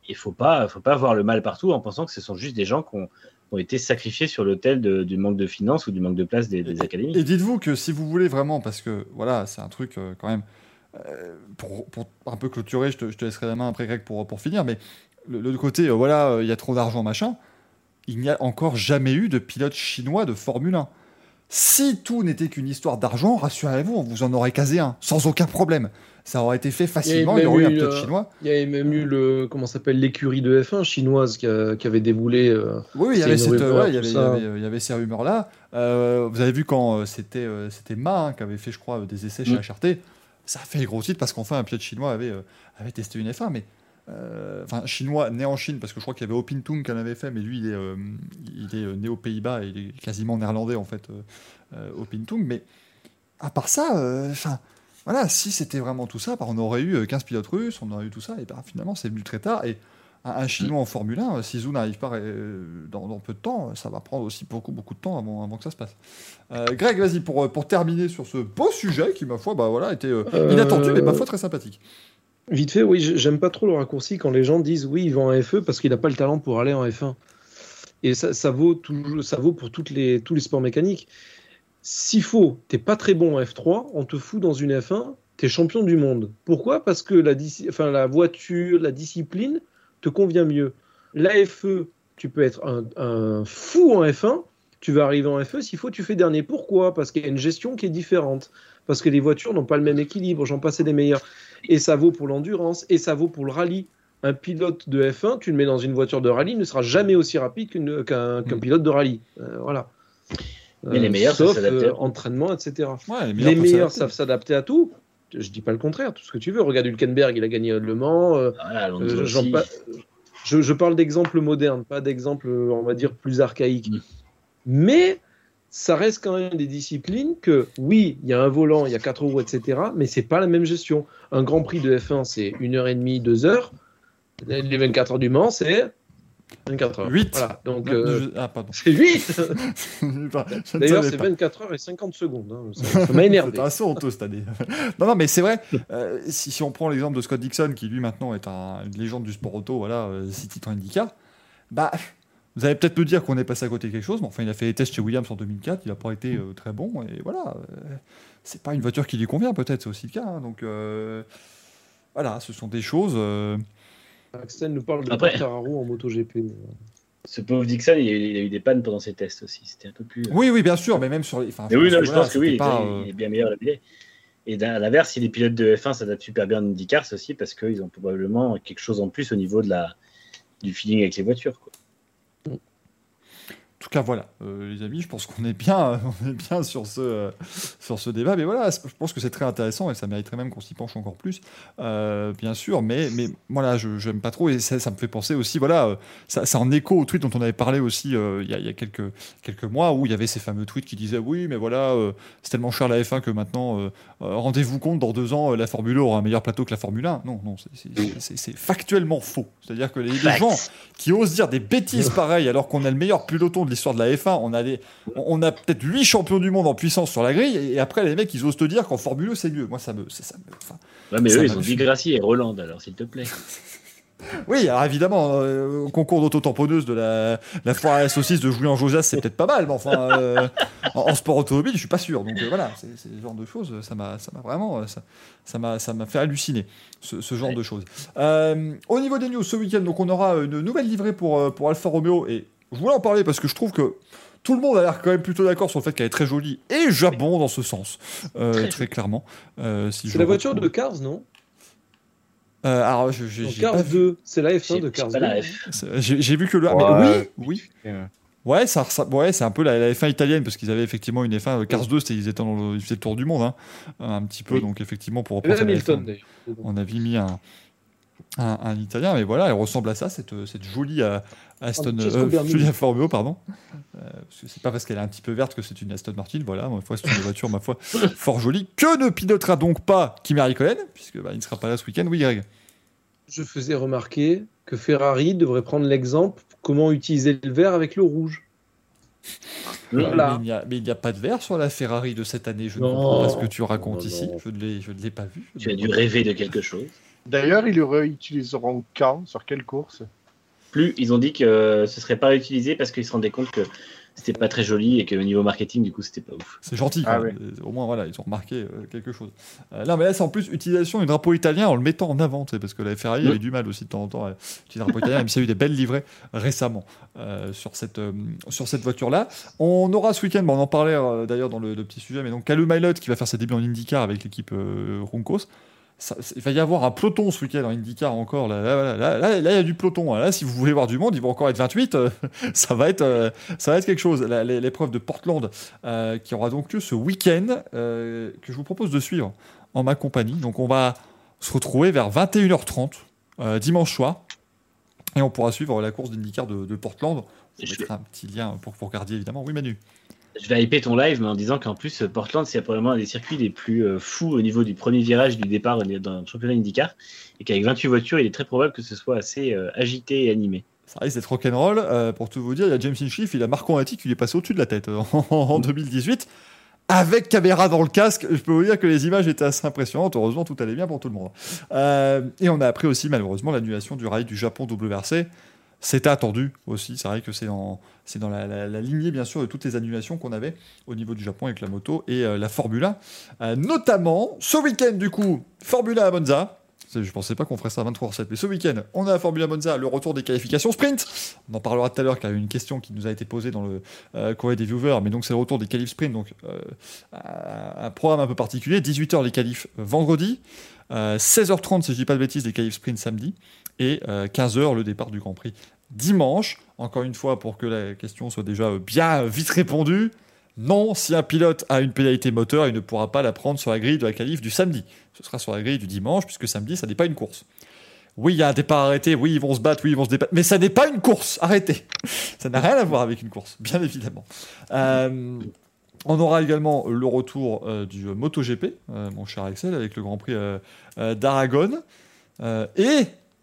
Il faut pas, faut pas voir le mal partout en pensant que ce sont juste des gens qui ont, ont été sacrifiés sur l'autel du manque de finances ou du manque de place des, des académies. Et dites-vous que si vous voulez vraiment, parce que voilà, c'est un truc euh, quand même, euh, pour, pour un peu clôturer, je te, je te laisserai la main après Greg pour, pour finir, mais le, le côté, euh, voilà, il y a trop d'argent, machin, il n'y a encore jamais eu de pilote chinois de Formule 1. Si tout n'était qu'une histoire d'argent, rassurez-vous, on vous en aurait casé un, sans aucun problème. Ça aurait été fait facilement, il y aurait eu un pilote chinois. Il y avait même eu le comment s'appelle l'écurie de F1 chinoise qui, a- qui avait déboulé. euh, Oui, il y avait, cette, euh, rumeur, ouais, il y avait, il y ça. avait- il y avait ces rumeurs-là. Euh, vous avez vu quand c'était c'était Ma hein, qui avait fait, je crois, des essais chez Mm. HRT. Ça a fait gros titre parce qu'enfin un pilote chinois avait, avait testé une F1. Mais euh, enfin, chinois né en Chine parce que je crois qu'il y avait Opintung qui en avait fait, mais lui il est, euh, il est euh, né aux Pays-Bas et il est quasiment néerlandais en fait, euh, euh, Opintung. Mais à part ça, euh, enfin. voilà, si c'était vraiment tout ça, bah, on aurait eu euh, 15 pilotes russes, on aurait eu tout ça, et bah, finalement c'est venu très tard. Et un, un Chinois en Formule 1, euh, si Zhou n'arrive pas euh, dans, dans peu de temps, ça va prendre aussi beaucoup, beaucoup de temps avant, avant que ça se passe. Euh, Greg, vas-y, pour, euh, pour terminer sur ce beau sujet qui, ma foi, bah, voilà, était euh, Euh, inattendu, mais ma foi très sympathique. Vite fait, oui, j'aime pas trop le raccourci quand les gens disent oui, il va en FE parce qu'il n'a pas le talent pour aller en F1. Et ça, vaut ça vaut pour les, tous les sports mécaniques. S'il faut, t'es pas très bon en F3, on te fout dans une F1, t'es champion du monde. Pourquoi? Parce que la, enfin, la voiture, la discipline te convient mieux. La FE, tu peux être un, un fou en F1, tu vas arriver en FE, s'il faut, tu fais dernier. Pourquoi? Parce qu'il y a une gestion qui est différente. Parce que les voitures n'ont pas le même équilibre, j'en passais des meilleurs. Et ça vaut pour l'endurance, et ça vaut pour le rallye. Un pilote de F1, tu le mets dans une voiture de rallye, ne sera jamais aussi rapide qu'une- qu'un pilote de rallye. Euh, voilà. Mais les meilleurs savent s'adapter à euh, tout. entraînement, etc. Ouais, les meilleurs savent s'adapter à tout. Je dis pas le contraire, tout ce que tu veux. Regarde Hülkenberg, il a gagné Le Mans. euh, euh, pa- je, je parle d'exemples modernes, pas d'exemples, on va dire, plus archaïques. Mm. Mais ça reste quand même des disciplines que, oui, il y a un volant, il y a quatre roues, etc., mais c'est pas la même gestion. Un Grand Prix de F1, c'est une heure et demie, deux heures. Les 24 heures du Mans, c'est 24 heures. Huit. Voilà, donc Non, euh, Ah, pardon. c'est 8 [laughs] Je ne [laughs] D'ailleurs, c'est pas. 24 heures et 50 secondes. hein. Ça ça m'a [laughs] énervé. C'est un saut honteux cette année. non, non, mais c'est vrai. euh, si, si on prend l'exemple de Scott Dixon, qui lui maintenant est un- une légende du sport auto, voilà, euh, six titres IndyCar, bah, vous allez peut-être me dire qu'on est passé à côté de quelque chose, mais enfin, il a fait les tests chez Williams en 2004, il n'a pas été euh, très bon, et voilà. euh, c'est pas une voiture qui lui convient, peut-être, c'est aussi le cas. hein, donc, euh, voilà, ce sont des choses. euh, Axel nous parle de Après- Quartararo en MotoGP. Ce pauvre Dixon, il a, eu, il a eu des pannes pendant ses tests aussi. C'était un peu plus. Oui, oui, bien sûr, mais même sur les. enfin, Mais oui, non, je voilà, pense que oui, pas, il, euh, il est bien meilleur à la. Et à l'inverse, si les pilotes de F1 s'adaptent super bien en IndyCar, c'est aussi parce qu'ils ont probablement quelque chose en plus au niveau de la, du feeling avec les voitures. Quoi. En tout cas, voilà, euh, les amis, je pense qu'on est bien, [laughs] on est bien sur ce, euh, sur ce débat. Mais voilà, je pense que c'est très intéressant et ça mériterait même qu'on s'y penche encore plus, euh, bien sûr. Mais, mais voilà, je n'aime pas trop et ça, ça me fait penser aussi, voilà, ça, ça en écho au tweet dont on avait parlé aussi il y a, il y a quelques, quelques mois où il y avait ces fameux tweets qui disaient oui, mais voilà, c'est tellement cher la F1 que maintenant, rendez-vous compte, dans deux ans, la Formule 1 aura un meilleur plateau que la Formule 1. Non, non, c'est- factuellement faux. C'est-à-dire que les, gens qui osent dire des bêtises pareilles alors qu'on a le meilleur peloton de l'histoire de la F1. On a, des- on a peut-être 8 champions du monde en puissance sur la grille et après les mecs ils osent te dire qu'en Formule 1 c'est mieux. Moi ça me. ça- ça me- enfin, Ouais, mais Ça eux, ils ont dit Gracie et Roland, alors s'il te plaît. [laughs] Oui, alors évidemment, euh, au concours d'auto-tamponneuse de la, la foire à la saucisse de Julien Josas, c'est peut-être pas mal, mais enfin, euh, en, en sport automobile, je suis pas sûr. Donc euh, voilà, c'est ce genre de choses, ça m'a ça m'a vraiment, ça ça m'a ça m'a fait halluciner, ce, ce genre de choses. Au niveau des news, ce week-end, donc on aura une nouvelle livrée pour, pour Alfa Romeo, et je voulais en parler parce que je trouve que tout le monde a l'air quand même plutôt d'accord sur le fait qu'elle est très jolie et jabon dans ce sens, euh, très clairement. Euh, si C'est la voiture de Cars, non? Euh, alors, je- je- Non, j'ai pas Cars vu- 2, c'est la F1 C'est de Cars pas 2. la F. C'est- J'ai vu que le. Ouais. mais oui, oui. Euh, Ouais, ça, ressemble- ouais, c'est un peu la, la F1 italienne parce qu'ils avaient effectivement une F1. euh, Cars 2, c'était, ils étaient dans le, ils faisaient le tour du monde, hein, un petit peu. Oui. Donc effectivement, pour reprendre Hamilton, F1, d'ailleurs. on avait mis un, un, un Italien, mais voilà, elle ressemble à ça, cette, cette jolie euh, Aston, euh, Romeo, pardon. Euh, parce que c'est pas parce qu'elle est un petit peu verte que c'est une Aston Martin, voilà, ma foi, c'est une voiture, ma foi, fort jolie, que ne pilotera donc pas Kimi Raikkonen, puisque bah, il ne sera pas là ce week-end, oui Greg? Je faisais remarquer que Ferrari devrait prendre l'exemple comment utiliser le vert avec le rouge. Voilà. Mais il n'y a, mais il n'y a pas de vert sur la Ferrari de cette année, je ne comprends pas ce que tu racontes Non, ici, non. je ne l'ai, je ne l'ai pas vu. Tu as dû rêver de quelque chose. D'ailleurs, ils le réutiliseront quand Sur quelle course? Plus, ils ont dit que ce serait pas utilisé parce qu'ils se rendaient compte que c'était pas très joli et que au niveau marketing, du coup, c'était pas ouf. C'est gentil, Ah ouais. Euh, au moins voilà, ils ont remarqué euh, quelque chose. Euh, là, mais là, c'est en plus utilisation du drapeau italien en le mettant en avant, parce que la Ferrari avait du mal aussi de temps en temps à utiliser le drapeau italien, même s'il y a eu des belles livrées récemment euh, sur cette, euh, sur cette voiture-là. On aura ce week-end, bon, on en parlait euh, d'ailleurs dans le, le petit sujet, mais donc Calum Milot qui va faire ses débuts en IndyCar avec l'équipe euh, Roncos. Ça- il va y avoir un peloton ce week-end en IndyCar encore. Là, là, là, là, il y a du peloton. Là, si vous voulez voir du monde, il va encore être 28. euh, [laughs] ça, va être, euh, ça va être quelque chose. L'épreuve de Portland euh, qui aura donc lieu ce week-end, que je vous propose de suivre en ma compagnie. Donc on va se retrouver vers 21h30 euh, dimanche soir. Et on pourra suivre la course d'IndyCar de, de Portland. Je mettra un petit lien pour, pour regarder évidemment. Oui Manu. Je vais hyper ton live, mais en disant qu'en plus, Portland, c'est probablement un des circuits les plus euh, fous au niveau du premier virage du départ dans le championnat IndyCar. Et qu'avec 28 voitures, il est très probable que ce soit assez euh, agité et animé. Ça risque d'être rock'n'roll. Euh, pour tout vous dire, il y a James Hinchcliffe, il a Marco Andretti qui lui est passé au-dessus de la tête [laughs] en, en 2018. Avec caméra dans le casque, je peux vous dire que les images étaient assez impressionnantes. Heureusement, tout allait bien pour tout le monde. Et on a appris aussi, malheureusement, l'annulation du rail du Japon WRC. C'était attendu aussi. C'est vrai que c'est dans, la, la- la lignée, bien sûr, de toutes les annulations qu'on avait au niveau du Japon avec la moto et euh, la Formule 1. Euh, notamment, ce week-end, du coup, Formule 1 à Monza. Je pensais pas qu'on ferait ça à 23h07, mais ce week-end, on a à Formula Monza le retour des qualifications sprint. On en parlera tout à l'heure, car il y a une question qui nous a été posée dans le euh, courrier des viewers, mais donc c'est le retour des qualifs sprint, donc euh, un programme un peu particulier. 18h les qualifs vendredi, euh, 16h30 si je dis pas de bêtises les qualifs sprint samedi, et euh, 15h le départ du Grand Prix dimanche. Encore une fois, pour que la question soit déjà euh, bien euh, vite répondue. Non, si un pilote a une pénalité moteur, il ne pourra pas la prendre sur la grille de la qualif du samedi. Ce sera sur la grille du dimanche, puisque samedi, ça n'est pas une course. Oui, il y a un départ arrêté, oui, ils vont se battre, oui, ils vont se débattre, mais ça n'est pas une course, arrêtez. [laughs] Ça n'a rien à voir avec une course, bien évidemment. Euh, on aura également le retour euh, du MotoGP, euh, mon cher Axel, avec le Grand Prix euh, euh, d'Aragon. Euh,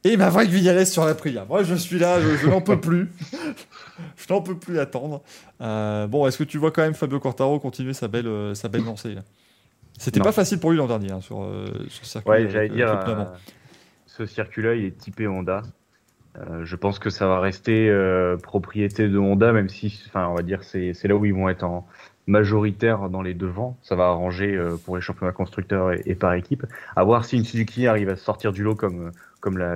et, et Maverick Vignales sur la Priya. Moi, je suis là, je, je n'en peux plus. [laughs] je n'en peux plus attendre. Euh, bon, est-ce que tu vois quand même Fabio Quartaro continuer sa belle, euh, sa belle lancée C'était pas facile pour lui l'an dernier hein, sur, euh, sur ce circuit. Ouais, euh, j'allais que- dire, euh, ce circuit-là, il est typé Honda. Euh, je pense que ça va rester euh, propriété de Honda, même si, enfin, on va dire, c'est là où ils vont être en majoritaire dans les devants. Ça va arranger euh, pour les championnats constructeurs et, et par équipe. À voir si une Suzuki arrive à sortir du lot comme comme la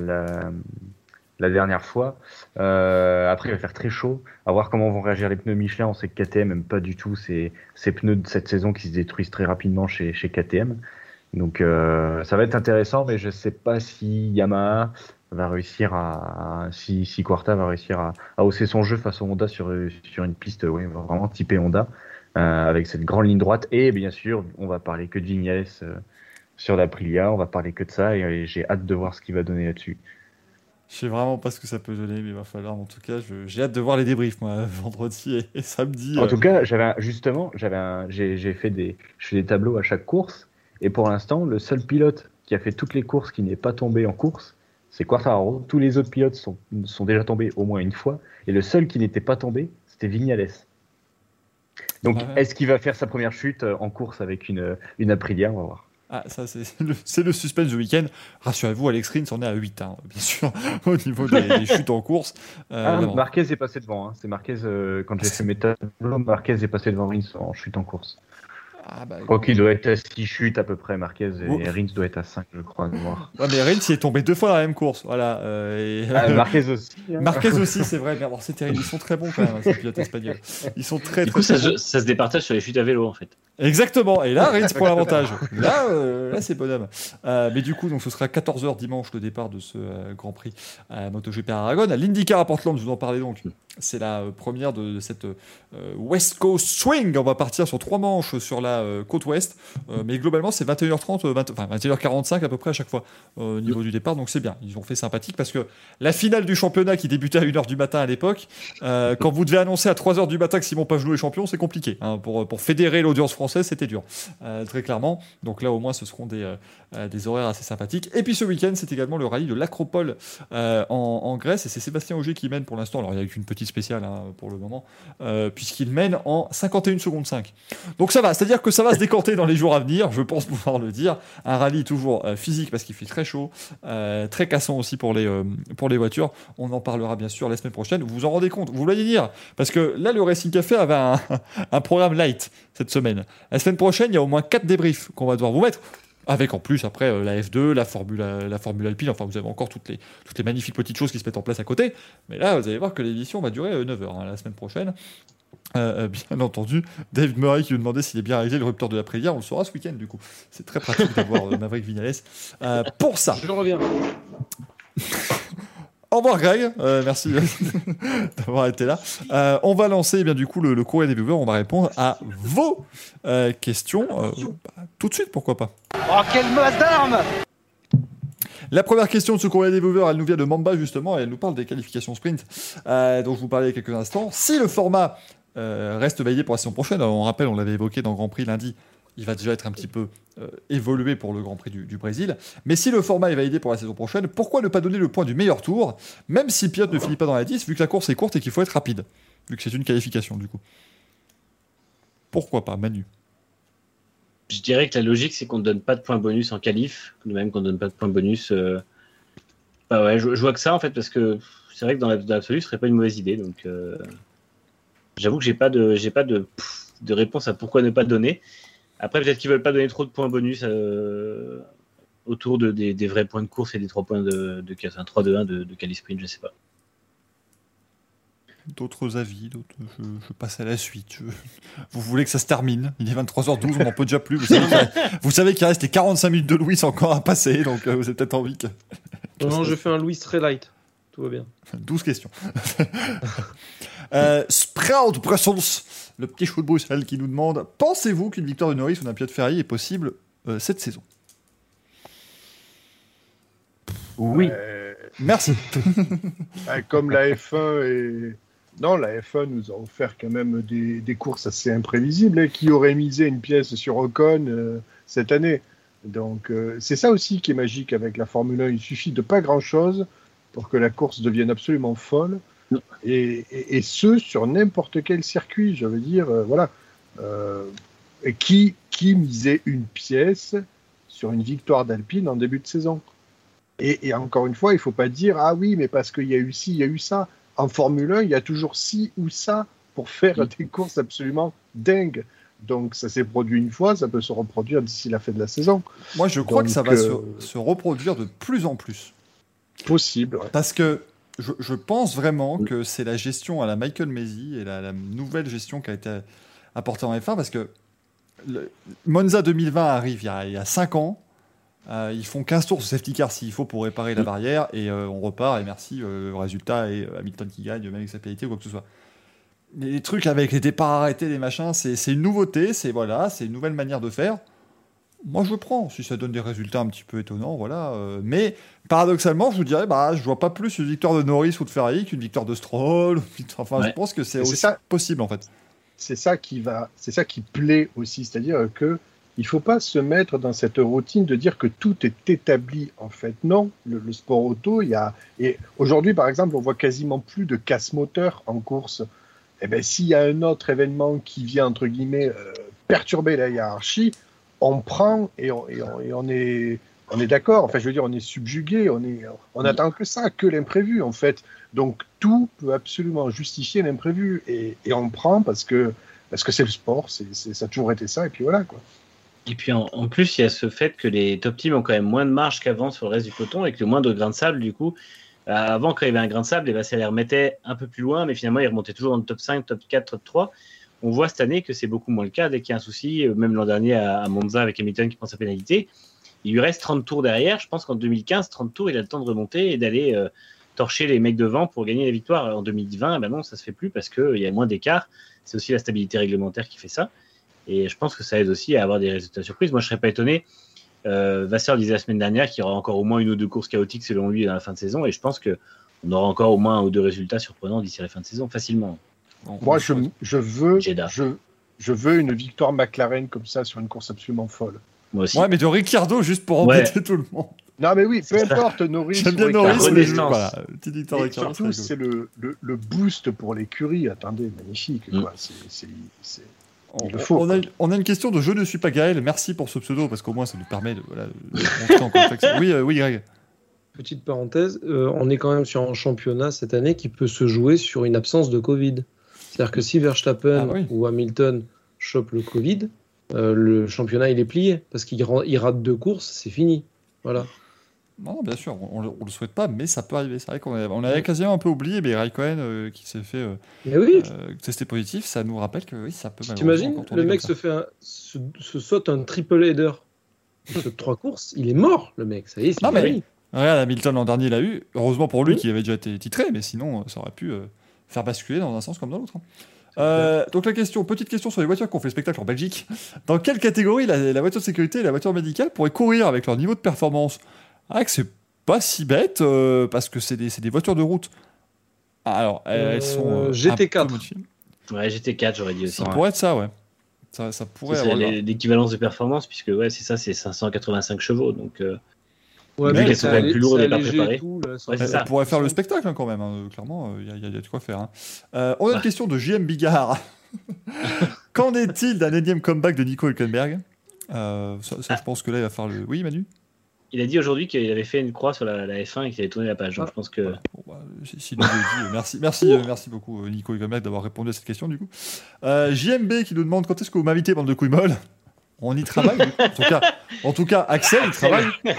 la, dernière fois. Euh, après, il va faire très chaud. À voir comment vont réagir les pneus Michelin. On sait que KTM aime pas du tout ces ces pneus de cette saison qui se détruisent très rapidement chez chez KTM. Donc euh, ça va être intéressant, mais je sais pas si Yamaha va réussir à, si, si Quarta va réussir à, hausser son jeu face au Honda sur, sur une piste ouais, vraiment typée Honda, euh, avec cette grande ligne droite. Et bien sûr, on va parler que de Vignales euh, sur l'Aprilia, on va parler que de ça, et, et j'ai hâte de voir ce qu'il va donner là-dessus. Je sais vraiment pas ce que ça peut donner, mais il va falloir. En tout cas, j'ai hâte de voir les débriefs, moi, [laughs] vendredi et, et samedi. En euh. tout cas, j'avais justement, j'avais j'ai fait des, je fais des tableaux à chaque course, et pour l'instant, le seul pilote qui a fait toutes les courses qui n'est pas tombé en course, c'est Quartararo. Tous les autres pilotes sont, sont déjà tombés au moins une fois, et le seul qui n'était pas tombé, c'était Vignales. Donc, ouais. est-ce qu'il va faire sa première chute euh, en course avec une, une Aprilia? On va voir. Ah, ça, [laughs] c'est le, suspense du week-end. Rassurez-vous, Alex Rins en est à 8, hein, bien sûr, [laughs] au niveau des, des [laughs] chutes en course. Euh, Ah. Marquez est passé devant. hein. C'est Marquez, euh, quand j'ai fait mes tableaux, Marquez est passé devant Rins en chute en course. Ah, bah, Je crois qu'il doit être à 6 chutes à peu près, Marquez, et Oh. Rins doit être à 5, je crois. [laughs] Ouais, mais Rins, il est tombé deux fois dans la même course. Voilà. euh, et- Ah, [laughs] Marquez aussi. hein. Marquez [laughs] aussi, c'est vrai. Mais alors, c'est terrible. Ils sont très bons quand même, hein, ces pilotes espagnols. Ils sont très, Du très, coup, ça, très se- bons. ça se départage sur les chutes à vélo, en fait. Exactement. Et là, Rins prend l'avantage. Là, euh, là c'est bonhomme. Euh, mais du coup, donc, ce sera 14h dimanche le départ de ce euh, Grand Prix à MotoGP à Aragon. À l'IndyCar à Portland, je vous en parlais donc. C'est la euh, première de, cette euh, West Coast Swing. On va partir sur trois manches sur la euh, côte ouest. Mais globalement, c'est 21h30, euh, 20 enfin 21h45 à peu près à chaque fois au niveau du départ. Donc c'est bien. Ils ont fait sympathique parce que la finale du championnat qui débutait à 1h du matin à l'époque, quand vous devez annoncer à 3h du matin que Simon Pagenou est champion, c'est compliqué. hein. pour, pour fédérer l'audience française, c'était dur. Très clairement. Donc là, au moins, ce seront des, des horaires assez sympathiques. Et puis ce week-end, c'est également le rallye de l'Acropole en, Grèce. Et c'est Sébastien Auger qui mène pour l'instant. Alors il n'y a qu'une petite spéciale hein, pour le moment, euh, puisqu'il mène en 51 secondes 5. Donc ça va, c'est-à-dire que ça va se décanter dans les jours à venir, je pense pouvoir le dire. Un rallye toujours euh, physique parce qu'il fait très chaud, euh, très cassant aussi pour les, pour les voitures. On en parlera bien sûr la semaine prochaine. Vous vous en rendez compte, vous voulez dire? Parce que là, le Racing Café avait un, [laughs] un programme light cette semaine. La semaine prochaine, il y a au moins 4 débriefs qu'on va devoir vous mettre. Avec en plus après euh, la F2, la Formule, la Formule Alpine, enfin vous avez encore toutes les, toutes les magnifiques petites choses qui se mettent en place à côté. Mais là, vous allez voir que l'édition va durer 9 heures hein, la semaine prochaine. Euh, euh, bien entendu, David Murray qui nous demandait s'il est bien réalisé le rupteur de la prière, on le saura ce week-end du coup. C'est très pratique d'avoir euh, Maverick Vignales euh, pour ça. Je reviens. [laughs] Au revoir Greg, Euh, merci [laughs] d'avoir été là. Euh, on va lancer eh bien du coup le, le courrier des viewers, on va répondre à vos euh, questions euh, bah, tout de suite, pourquoi pas. Oh, quelle masse d'armes La première question de ce courrier des viewers, elle nous vient de Mamba justement, et elle nous parle des qualifications sprint euh, dont je vous parlais il y a quelques instants. Si le format euh, reste validé pour la saison prochaine, on rappelle, on l'avait évoqué dans Grand Prix lundi, il va déjà être un petit peu euh, évolué pour le Grand Prix du, Brésil. Mais si le format est validé pour la saison prochaine, pourquoi ne pas donner le point du meilleur tour, même si le pilote ne finit pas dans la 10, vu que la course est courte et qu'il faut être rapide, vu que c'est une qualification du coup? Pourquoi pas, Manu? Je dirais que la logique, c'est qu'on ne donne pas de points bonus en qualif, de même qu'on ne donne pas de points bonus. euh, Bah je, vois que ça en fait, parce que c'est vrai que dans la- dans l'absolu, ce serait pas une mauvaise idée. Donc, euh, j'avoue que j'ai pas pas de réponse à pourquoi ne pas donner. Après, peut-être qu'ils veulent pas donner trop de points bonus euh, autour de, des, des vrais points de course et des 3 points de, de, un 3 de 1 de, de quali sprint, je sais pas. D'autres avis, d'autres- je, je passe à la suite. Je- Vous voulez que ça se termine? Il est 23h12, on n'en peut déjà plus. Vous savez, qu'il reste- vous savez qu'il reste les 45 minutes de Louis encore à passer, donc euh, vous avez peut-être envie que... Non, non, je fais un Louis très light. Tout va bien. 12 questions. [laughs] euh, Sprout Brussels, le petit chou de Bruxelles qui nous demande Pensez-vous qu'une victoire de Norris ou d'un pilote Ferrari est possible euh, cette saison? Oui. Euh, Merci. bah, [laughs] [laughs] comme la F1 et. Non, la F1 nous a offert quand même des, des courses assez imprévisibles. hein, qui aurait misé une pièce sur Ocon euh, cette année Donc, c'est ça aussi qui est magique avec la Formule 1. Il suffit de pas grand-chose pour que la course devienne absolument folle. Et, et- et ce, sur n'importe quel circuit. Je veux dire, euh, voilà. Euh, qui, qui misait une pièce sur une victoire d'Alpine en début de saison? Et, et encore une fois, il faut pas dire ah oui, mais parce qu'il y a eu ci, il y a eu ça. En Formule 1, il y a toujours ci ou ça pour faire des courses absolument dingues. Donc ça s'est produit une fois, ça peut se reproduire d'ici la fin de la saison. Moi, je crois Donc, que ça va euh, se, se reproduire de plus en plus. Possible. ouais. Parce que je, je pense vraiment que c'est la gestion à la Michael Masi et la, la nouvelle gestion qui a été apportée en F1 parce que le- Monza 2020 arrive il y a, il y a 5 ans. Euh, ils font 15 tours sur safety car s'il faut pour réparer la barrière et euh, on repart et merci, euh, le résultat est Hamilton qui gagne, même avec sa pénalité ou quoi que ce soit. Mais les trucs avec les départs arrêtés, les machins, c'est c'est une nouveauté, c'est voilà, c'est une nouvelle manière de faire. Moi, je prends si ça donne des résultats un petit peu étonnants, voilà. euh, mais paradoxalement, je vous dirais, bah, je vois pas plus une victoire de Norris ou de Ferrari qu'une victoire de Stroll. Enfin, je pense que c'est Mais c'est aussi ça. possible en fait. C'est ça qui va, c'est ça qui plaît aussi, c'est-à-dire que il faut pas se mettre dans cette routine de dire que tout est établi. En fait, non. Le, le sport auto, il y a et aujourd'hui, par exemple, on voit quasiment plus de casse moteur en course. Eh ben, s'il y a un autre événement qui vient entre guillemets euh, perturber la hiérarchie, on prend et on, et on, et on est on est d'accord. Enfin, je veux dire, on est subjugué. On est on attend que ça, que l'imprévu en fait. Donc tout peut absolument justifier l'imprévu et, et on prend parce que parce que c'est le sport, c'est ça a toujours été ça et puis voilà quoi. Et puis en, en plus, il y a ce fait que les top teams ont quand même moins de marge qu'avant sur le reste du peloton et que le moindre grain de sable, du coup, euh, avant quand il y avait un grain de sable, eh ben, ça les remettait un peu plus loin, mais finalement ils remontaient toujours dans le top 5, top 4, top 3. On voit cette année que c'est beaucoup moins le cas dès qu'il y a un souci, euh, même l'an dernier à, Monza avec Hamilton qui prend sa pénalité. Il lui reste 30 tours derrière. Je pense qu'en 2015, 30 tours, il a le temps de remonter et d'aller euh, torcher les mecs devant pour gagner la victoire. En 2020, eh ben non, ça se fait plus parce qu'il y a moins d'écart. C'est aussi la stabilité réglementaire qui fait ça. Et je pense que ça aide aussi à avoir des résultats surprises. Moi, je serais pas étonné. Euh, Vasseur disait la semaine dernière qu'il y aura encore au moins une ou deux courses chaotiques selon lui à la fin de saison. Et je pense que on aura encore au moins un ou deux résultats surprenants d'ici la fin de saison, facilement. On- Moi, je, je veux, Jeddah. je, je veux une victoire McLaren comme ça sur une course absolument folle. Moi aussi. Ouais, mais de Ricciardo juste pour Ouais. embêter tout le monde. Non, mais oui, peu importe, Norris. J'aime bien. Norris, mais voilà, petite victoire Et Ricciardo. surtout, c'est le, le, le boost pour l'écurie. Attendez, magnifique. Mm. Quoi. C'est, On, a, on a une question de Je ne suis pas Gaël. Merci pour ce pseudo parce qu'au moins ça nous permet de, voilà, de. Oui, euh, oui, Greg. Petite parenthèse, euh, on est quand même sur un championnat cette année qui peut se jouer sur une absence de Covid. C'est-à-dire que si Verstappen Ah oui. ou Hamilton chope le Covid, euh, le championnat il est plié parce qu'il rate deux courses, c'est fini. Voilà. Non, bien sûr, on, on le souhaite pas, mais ça peut arriver. C'est vrai qu'on avait, on avait quasiment un peu oublié, mais Raikkonen euh, qui s'est fait euh, oui, euh, tester positif, ça nous rappelle que oui, ça peut t'imagines, le mec se fait un- se, se saute un triple header. Il saute [laughs] trois courses, il est mort, le mec. Ça y est, c'est. Regarde, Hamilton l'an dernier l'a eu. Heureusement pour lui Oui. qui avait déjà été titré, mais sinon ça aurait pu faire basculer dans un sens comme dans l'autre. hein. Euh, donc la question, petite question sur les voitures qui ont fait spectacle en Belgique. Dans quelle catégorie la, la voiture de sécurité et la voiture médicale pourraient courir avec leur niveau de performance? Ah, que c'est pas si bête euh, parce que c'est des, voitures de route. Ah, Alors, elles, elles sont Euh, euh, GT4. un peu modifiées. Ouais, GT4, j'aurais dit aussi. Ça pourrait être ça, ouais. Ça, ça pourrait C'est l'équivalence de performance, puisque ouais, c'est ça, c'est 585 chevaux. Donc, euh, Ouais, Mais plus pas tout, là, ça Ouais, fait- c'est Ça ça. pourrait faire le spectacle hein, quand même, hein, clairement, il y, a- y a- y a de quoi faire. hein. Euh, on a une question de JM Bigard. [laughs] Qu'en est-il d'un énième comeback de Nico Hülkenberg? Euh, ça, ça, je pense que là, il va faire le. Oui, Manu? Il a dit aujourd'hui qu'il avait fait une croix sur la, la F1 et qu'il avait tourné la page. Donc, Ah. je pense que. Bon, bah, si- s'il nous le dit, euh, merci, merci, euh, merci beaucoup, euh, Nico Hülkenberg, d'avoir répondu à cette question, du coup. Euh, JMB qui nous demande quand est-ce que vous m'invitez, bande de couilles molles? On y travaille. En tout cas, en tout cas Axel, il travaille. [laughs]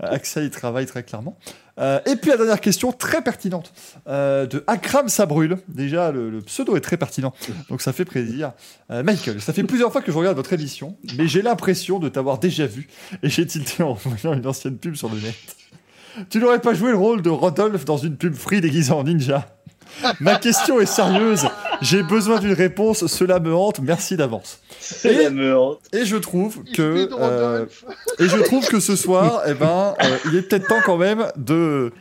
Axel, il travaille très clairement. Euh, et puis la dernière question, très pertinente, euh, de Akram Sabrul. Déjà, le, le pseudo est très pertinent, donc ça fait plaisir. Euh, Michael, ça fait plusieurs fois que je regarde votre émission, mais j'ai l'impression de t'avoir déjà vu, et j'ai tilté en voyant une ancienne pub sur le net. Tu n'aurais pas joué le rôle de Rodolphe dans une pub free déguisée en ninja? Ma question est sérieuse, j'ai besoin d'une réponse, cela me hante, merci d'avance. C'est la me hante. Et je trouve que... euh, et je trouve que ce soir, eh ben, euh, il est peut-être temps quand même de,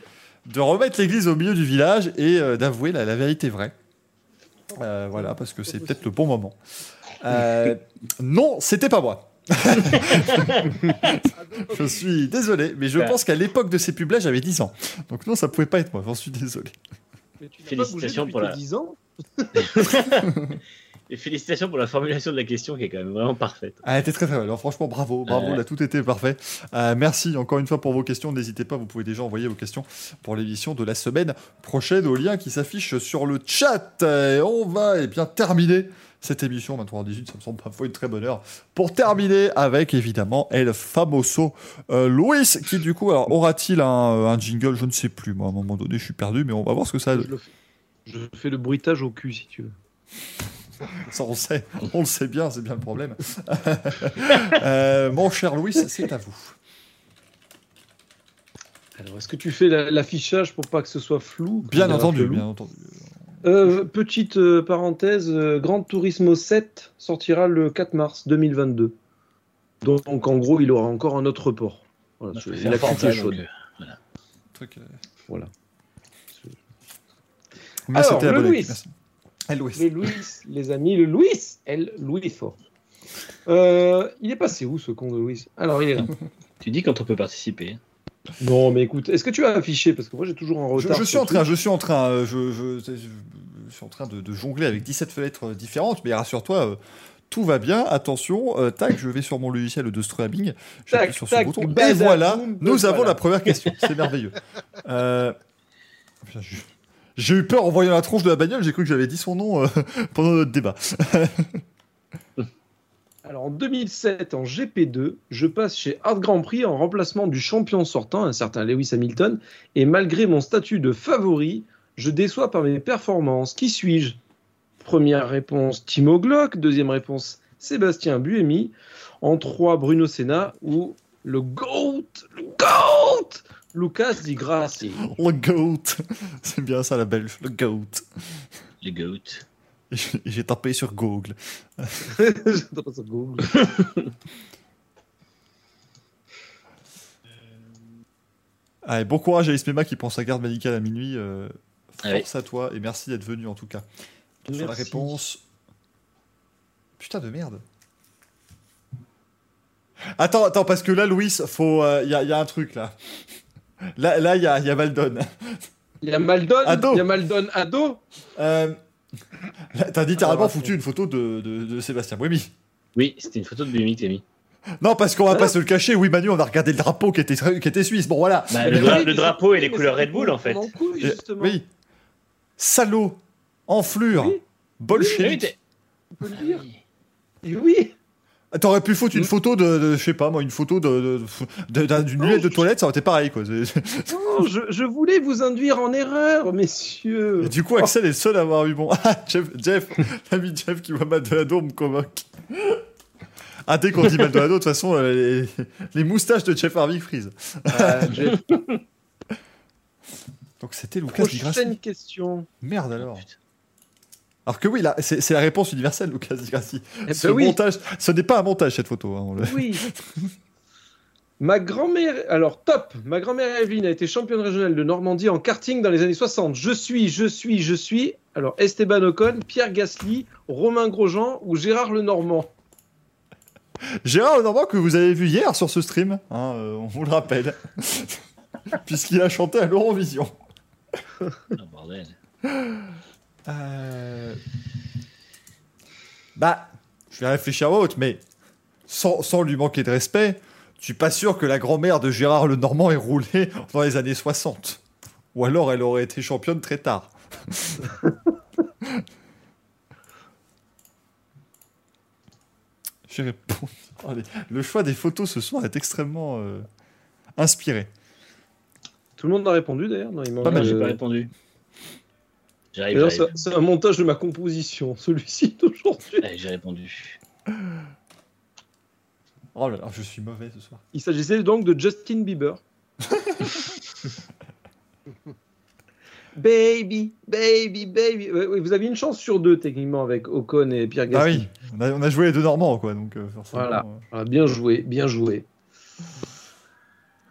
de remettre l'église au milieu du village et euh, d'avouer la, la vérité vraie. Euh, voilà, parce que c'est peut-être le bon moment. Euh, non, c'était pas moi. [laughs] je suis désolé, mais je Ouais. pense qu'à l'époque de ces pubs-là, j'avais 10 ans. Donc non, ça pouvait pas être moi, j'en suis désolé. Mais tu n'as pas Félicitations bougé pour depuis la- tes 10 ans [laughs] Et félicitations pour la formulation de la question qui est quand même vraiment parfaite. Ah, elle était très très belle. Alors, franchement, bravo, bravo, Ouais. là, tout était parfait. Euh, merci encore une fois pour vos questions. N'hésitez pas, vous pouvez déjà envoyer vos questions pour l'émission de la semaine prochaine au lien qui s'affiche sur le chat. Et on va eh bien terminer cette émission 23h18, ça me semble parfois une très bonne heure. Pour terminer avec évidemment El Famoso euh, Luis, qui du coup, alors aura-t-il un, un jingle? Je ne sais plus, moi à un moment donné, je suis perdu, mais on va voir ce que ça. je, le fais. Je fais le bruitage au cul si tu veux. [laughs] Ça, on sait, on le sait bien, c'est bien le problème. [laughs] Euh, mon cher Louis, c'est à vous. Alors, est-ce que tu fais la- l'affichage pour pas que ce soit flou Bien entendu, bien entendu. Euh, petite euh, parenthèse, euh, Grand Turismo 7 sortira le 4 mars 2022. Donc, donc, en gros, il aura encore un autre report. Voilà, préfère la ça, est chaude. euh, Truc, euh, Voilà. Mais Alors, le Louis. merci. Louis. Le Louis, les amis, le Louis, elle, Louis fort. Euh, il est passé où ce con de Louis? Alors, il est là. [laughs] Tu dis quand on peut participer. non, mais écoute, est-ce que tu as affiché? Parce que moi, j'ai toujours un retard. je suis en train, je suis en train, euh, je, je- je- je suis en train de, de jongler avec 17 fenêtres euh, différentes, mais rassure-toi, euh, tout va bien. Attention, euh, tac, je vais sur mon logiciel de streaming, j'appuie Tac, sur ce tac, bouton, et voilà, nous avons voilà. la première question. C'est merveilleux. Euh, putain, je- J'ai eu peur en voyant la tronche de la bagnole, j'ai cru que j'avais dit son nom euh, [laughs] pendant notre débat. [laughs] Alors en 2007, en GP2, je passe chez Art Grand Prix en remplacement du champion sortant, un certain Lewis Hamilton, et malgré mon statut de favori, je déçois par mes performances. Qui suis-je? Première réponse, Timo Glock. Deuxième réponse, Sébastien Buemi. En trois, Bruno Senna ou le GOAT, le GOAT, Lucas Di Grassi. Le GOAT. C'est bien ça la belge, le GOAT. Les goats. [laughs] Et j'ai- j'ai tapé sur Google. [laughs] J'adore ça, Google. Allez, bon courage à Ismema qui prend sa garde médicale à minuit. euh, Ah oui. force à toi et merci d'être venu en tout cas. Sur la réponse. Putain de merde. Attends, attends, parce que là, Louis, faut, il y, a, y a un truc là. Là, là, il y a, y a Maldon. Il y a Maldon, Ado. il y a Maldon ado. Euh, T'as littéralement foutu une photo de, de, de Sébastien Buemi. Oui, c'était une photo de Buemi que t'as mis. Non, parce qu'on va pas se le cacher. Oui, Manu, on a regardé le drapeau qui était, qui était suisse. Bon, voilà. Bah, le, dra- drapeau et les couleurs Red Bull, en fait. On en couille, justement. Oui. Salaud. Enflure. Oui. Bolchevique. Oui, t'es- On peut le dire. Et oui. T'aurais pu foutre une Hmm. photo de, de- je sais pas moi, une photo de, de- de- d'un- d'une lunette de toilette, ça aurait été pareil quoi. Non, je, je voulais vous induire en erreur, messieurs. Et du coup, Axel est le seul à avoir eu bon. [laughs] Ah, Jeff, Jeff l'ami Jeff qui voit Maldonado me convoque. Ah, dès qu'on dit Maldonado, de toute façon, euh, les, les moustaches de Jeff Harvey frisent. Ah, [laughs] Jeff, Donc c'était Lucas prochaine question. Merde alors. Alors que oui, là, c'est c'est la réponse universelle, Lucas Grassi. Eh Ce ben oui. montage, ce n'est pas un montage cette photo. hein, le- Oui. [laughs] Ma grand-mère, alors top, ma grand-mère Evelyne a été championne régionale de Normandie en karting dans les années 60. Je suis, je suis, je suis. Alors Esteban Ocon, Pierre Gasly, Romain Grosjean ou Gérard Lenormand? Gérard Lenormand que vous avez vu hier sur ce stream, hein, euh, on vous le rappelle, [laughs] puisqu'il a chanté à l'Eurovision. Oh, bordel. [laughs] Euh, Bah, je vais réfléchir à autre, mais sans, sans lui manquer de respect, je suis pas sûr que la grand-mère de Gérard Lenormand ait roulé [laughs] dans les années 60. Ou alors elle aurait été championne très tard. J'ai répondu. Oh, Le choix des photos ce soir est extrêmement euh, inspiré. Tout le monde a répondu d'ailleurs. Non, il manque Pas mal, J'ai euh, pas répondu. J'arrive, d'ailleurs, j'arrive. c'est c'est un montage de ma composition, [laughs] celui-ci d'aujourd'hui. Allez, j'ai répondu. Oh là là, je suis mauvais ce soir. Il s'agissait donc de Justin Bieber. [laughs] baby, baby, baby. Vous avez une chance sur deux techniquement avec Ocon et Pierre Ah Gasly. oui, on a, on a joué les deux Normands, quoi, donc euh, forcément. Voilà. euh. Ah, bien joué, bien joué.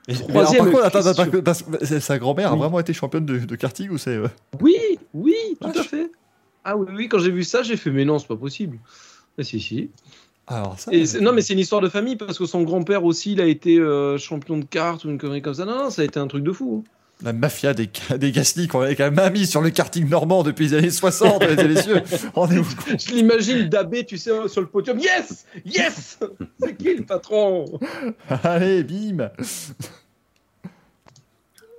Troisième alors, par contre, attends, attends, parce que c'est- sa grand-mère a vraiment été championne de, de karting ou c'est. euh, Oui, oui, tout à fait. Ah oui, oui, quand j'ai vu ça, j'ai fait mais non, c'est pas possible. Ah, si, si. Alors ça. Et c'est- non, mais c'est une histoire de famille parce que son grand-père aussi, il a été euh, champion de cartes ou une connerie comme ça. Non, non, ça a été un truc de fou. hein. La mafia des, des Gasly qu'on avait quand même mis sur le karting normand depuis les années 60, mesdames et messieurs. [laughs] [laughs] Je l'imagine dabé, tu sais, sur le podium. Yes Yes [laughs] C'est qui le patron? Allez, bim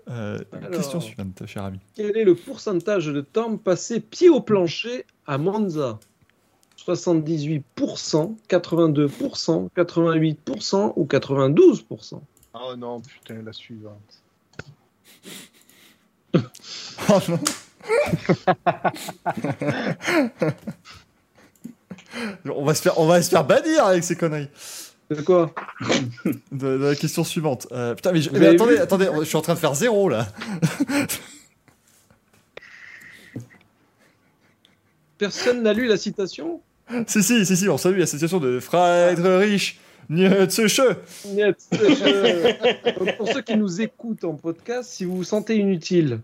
Euh, Alors. Question suivante, cher ami. Quel est le pourcentage de temps passé pied au plancher à Monza? 78%, 82%, 88% ou 92% Oh non, putain, la suivante. Oh non on, va se faire, on va se faire bannir avec ces conneries. De quoi? De, de la question suivante. Euh, putain, mais, je- attendez, attendez, je suis en train de faire zéro là. Personne n'a lu la citation? Si, si, si, si, on salue la situation de Friedrich Nietzsche. Pour ceux qui nous écoutent en podcast, si vous vous sentez inutile,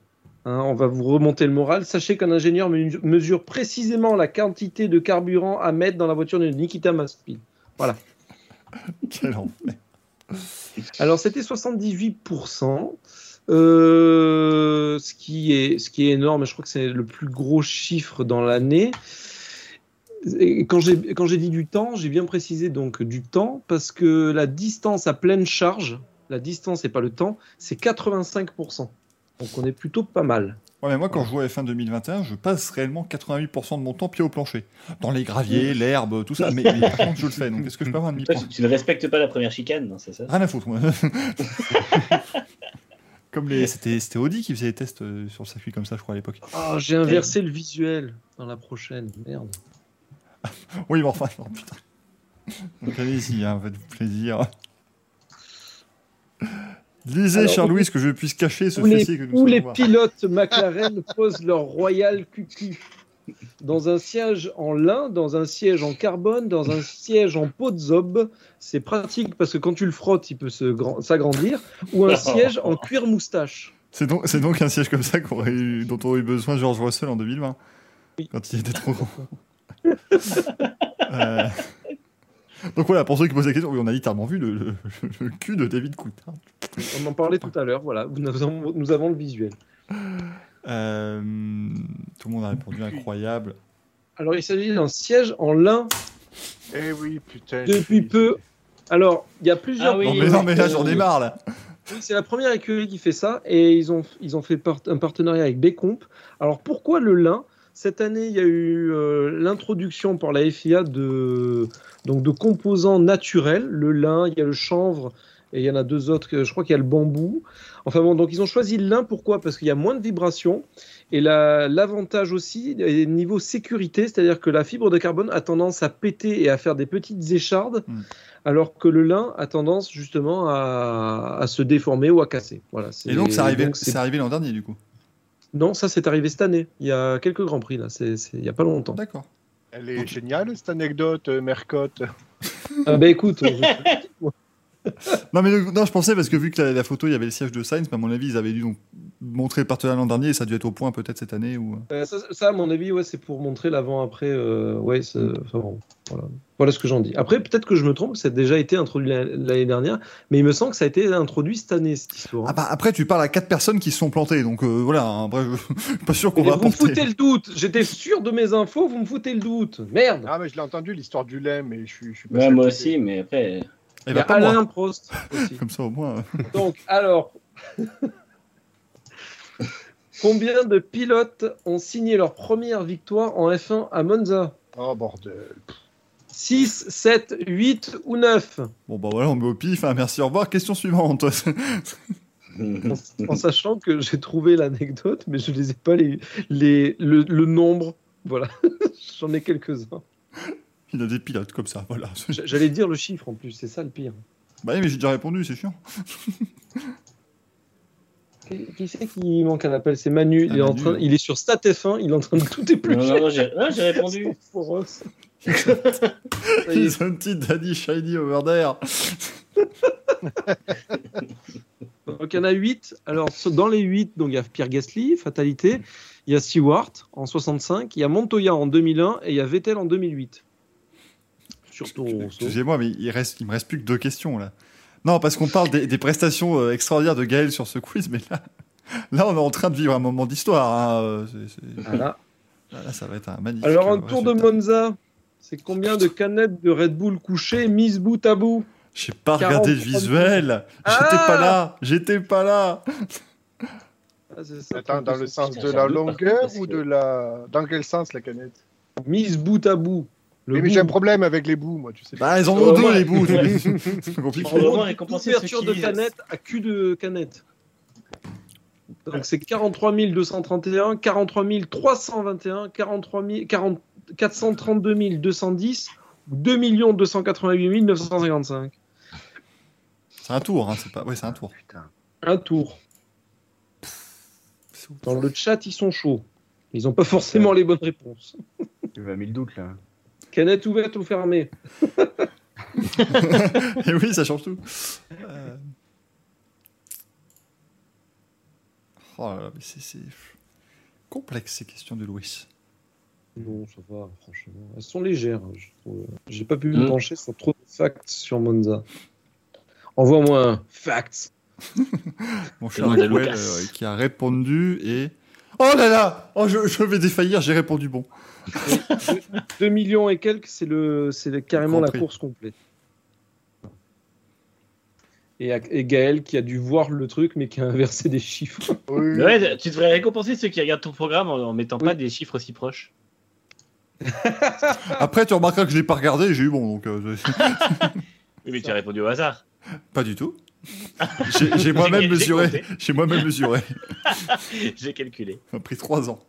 hein, on va vous remonter le moral. Sachez qu'un ingénieur me- mesure précisément la quantité de carburant à mettre dans la voiture de Nikita Mazepin. Quel enfer. Alors c'était 78%, euh, ce, qui est, ce qui est énorme, je crois que c'est le plus gros chiffre dans l'année. Et Quand j'ai quand j'ai dit du temps, j'ai bien précisé donc du temps parce que la distance à pleine charge, la distance et pas le temps, c'est 85%. Donc on est plutôt pas mal. Ouais, mais moi, quand je joue à F1 2021, je passe réellement 88% de mon temps pied au plancher. Dans les graviers, l'herbe, tout ça. Mais, mais par contre, je le fais. Donc, est-ce que je peux avoir un Toi, demi-point tu, tu ne respectes pas la première chicane, non, c'est ça? Rien à foutre, moi. [laughs] comme les. C'était c'était Audi qui faisait des tests euh, sur le circuit comme ça, je crois, à l'époque. Oh, j'ai inversé le visuel dans la prochaine. Merde. [laughs] Oui, mais enfin, non, putain. Donc, allez-y, hein, faites-vous plaisir. Lisez, cher Louis, que je puisse cacher ce fessier que nous où les voir. pilotes McLaren [laughs] posent leur royal cucu dans un siège en lin, dans un siège en carbone, dans un siège en peau de zob. C'est pratique parce que quand tu le frottes, il peut s'agrandir. Ou un [laughs] siège en cuir moustache. C'est donc, un siège comme ça eu- dont aurait eu besoin George Russell en 2020. Quand il était trop grand. Euh, Donc voilà, pour ceux qui posent la question, oui, on a littéralement vu le, le- le cul de David Coulthard. On en parlait tout à l'heure. Voilà, nous avons, nous avons le visuel. Euh, tout le monde a répondu incroyable. Alors, il s'agit d'un siège en lin Eh oui, putain. depuis peu. Alors, il y a plusieurs. Ah oui, non, mais, non, mais là, j'en ai marre, là. Oui, c'est la première écurie qui fait ça et ils ont, ils ont fait part- un partenariat avec Bécomp. Alors pourquoi le lin? Cette année, il y a eu euh, l'introduction par la FIA de, donc de composants naturels. Le lin, il y a le chanvre et il y en a deux autres, je crois qu'il y a le bambou. Enfin bon, donc ils ont choisi le lin, pourquoi? Parce qu'il y a moins de vibrations et la- l'avantage aussi est niveau sécurité, c'est-à-dire que la fibre de carbone a tendance à péter et à faire des petites échardes, Mm. alors que le lin a tendance justement à, à se déformer ou à casser. Voilà, Et donc, c'est arrivé l'an dernier, du coup. Non, ça c'est arrivé cette année. Il y a quelques grands prix là, c'est il n'y a pas longtemps. D'accord. Elle est géniale, cette anecdote, euh, Mercotte. [laughs] Ah bah écoute, je- [laughs] Non, mais le- non, je pensais parce que vu que la, la photo, il y avait le siège de Sainz, mais à mon avis, ils avaient dû donc montrer le partenariat l'an dernier et ça a dû être au point peut-être cette année. Ou... euh, ça, ça, à mon avis, ouais, c'est pour montrer l'avant-après. euh, ouais, c'est- enfin, bon, voilà. voilà ce que j'en dis. Après, peut-être que je me trompe, ça a déjà été introduit la- l'année dernière, mais il me semble que ça a été introduit cette année, cette histoire. Ah bah après, tu parles à quatre personnes qui se sont plantées, donc euh, voilà, hein, bref, je suis pas sûr qu'on Mais va vous me foutez le doute. J'étais sûr de mes infos, vous me foutez le doute. Merde. Ah, mais je l'ai entendu, l'histoire du lait, mais je suis, je suis pas Ouais, sûr moi que- aussi, mais après. Eh Il y bah, a pas moi. Alain Prost aussi. [laughs] Comme ça, au moins. Donc, alors, [laughs] combien de pilotes ont signé leur première victoire en F1 à Monza? Oh, bordel. 6, 7, 8 ou 9 Bon, bah voilà, on met au pif. hein, merci, au revoir. Question suivante. en, [laughs] en sachant que j'ai trouvé l'anecdote, mais je ne les ai pas les, les, le, le nombre. Voilà, [laughs] j'en ai quelques-uns. Il a des pilotes comme ça, voilà. J'allais dire le chiffre en plus, c'est ça le pire. Bah oui, mais j'ai déjà répondu, c'est chiant. [laughs] Qui, c'est qui manque un appel? C'est Manu. Ah, il, est en train, il est sur Stat F1, il est en train de tout éplucher. non, non, j'ai non, j'ai répondu. Une petite Daddy Shiny over there. Donc il y en a 8. Alors dans les 8, donc il y a Pierre Gasly, Fatalité, il y a Stewart en 65, il y a Montoya en 2001 et il y a Vettel en 2008. Surtout Excusez-moi, mais il, reste, il me reste plus que deux questions là. Non, parce qu'on parle des, des prestations euh, extraordinaires de Gaël sur ce quiz, mais là, là, on est en train de vivre un moment d'histoire. hein, euh, Voilà. Là, ça va être un magnifique. Alors un euh, tour de. Monza, c'est combien de canettes de Red Bull couchées mises bout à bout J'ai pas regardé le 43 visuel. J'étais Ah pas là. J'étais pas là. Ah, ça, Attends, dans le sens de la longueur ou de la. Dans quel sens la canette? Mise bout à bout. Le Mais, j'ai un problème avec les bouts, moi, tu sais. Bah, ils en ont deux, les bouts. C'est [laughs] compliqué. Ouverture de canette à cul de canette. Donc c'est 43 231, 43 321, 43 000 40 432 210 ou 2 288 955. C'est un tour, hein, c'est pas. Ouais, c'est un tour. Putain. Un tour. Dans le chat, ils sont chauds. Ils n'ont pas forcément les bonnes réponses. Tu m'as mis le doute là. Canette ouverte ou fermée [laughs] Et oui, ça change tout. Euh. Oh là là, mais c'est- c'est complexe ces questions de Louis. Non, ça va, franchement. Elles sont légères. hein, je trouve. J'ai pas pu me Mm. pencher sur trop de facts sur Monza. Envoie-moi un fact. [laughs] Mon cher Lucas. euh, qui a répondu et. Oh là là Oh, je, je vais défaillir, j'ai répondu bon. [laughs] 2 millions et quelques, c'est le, c'est le- carrément la course complète. Et, et Gaël qui a dû voir le truc mais qui a inversé des chiffres. [laughs] Oui. Ouais, tu devrais récompenser ceux qui regardent ton programme en, en mettant pas des chiffres aussi proches. [laughs] Après, tu remarqueras que je l'ai pas regardé et j'ai eu bon, donc. euh, [laughs] Oui, mais tu as répondu au hasard. pas du tout. J'ai moi-même [laughs] mesuré. J'ai moi-même mesuré. J'ai calculé. Ça a pris trois ans.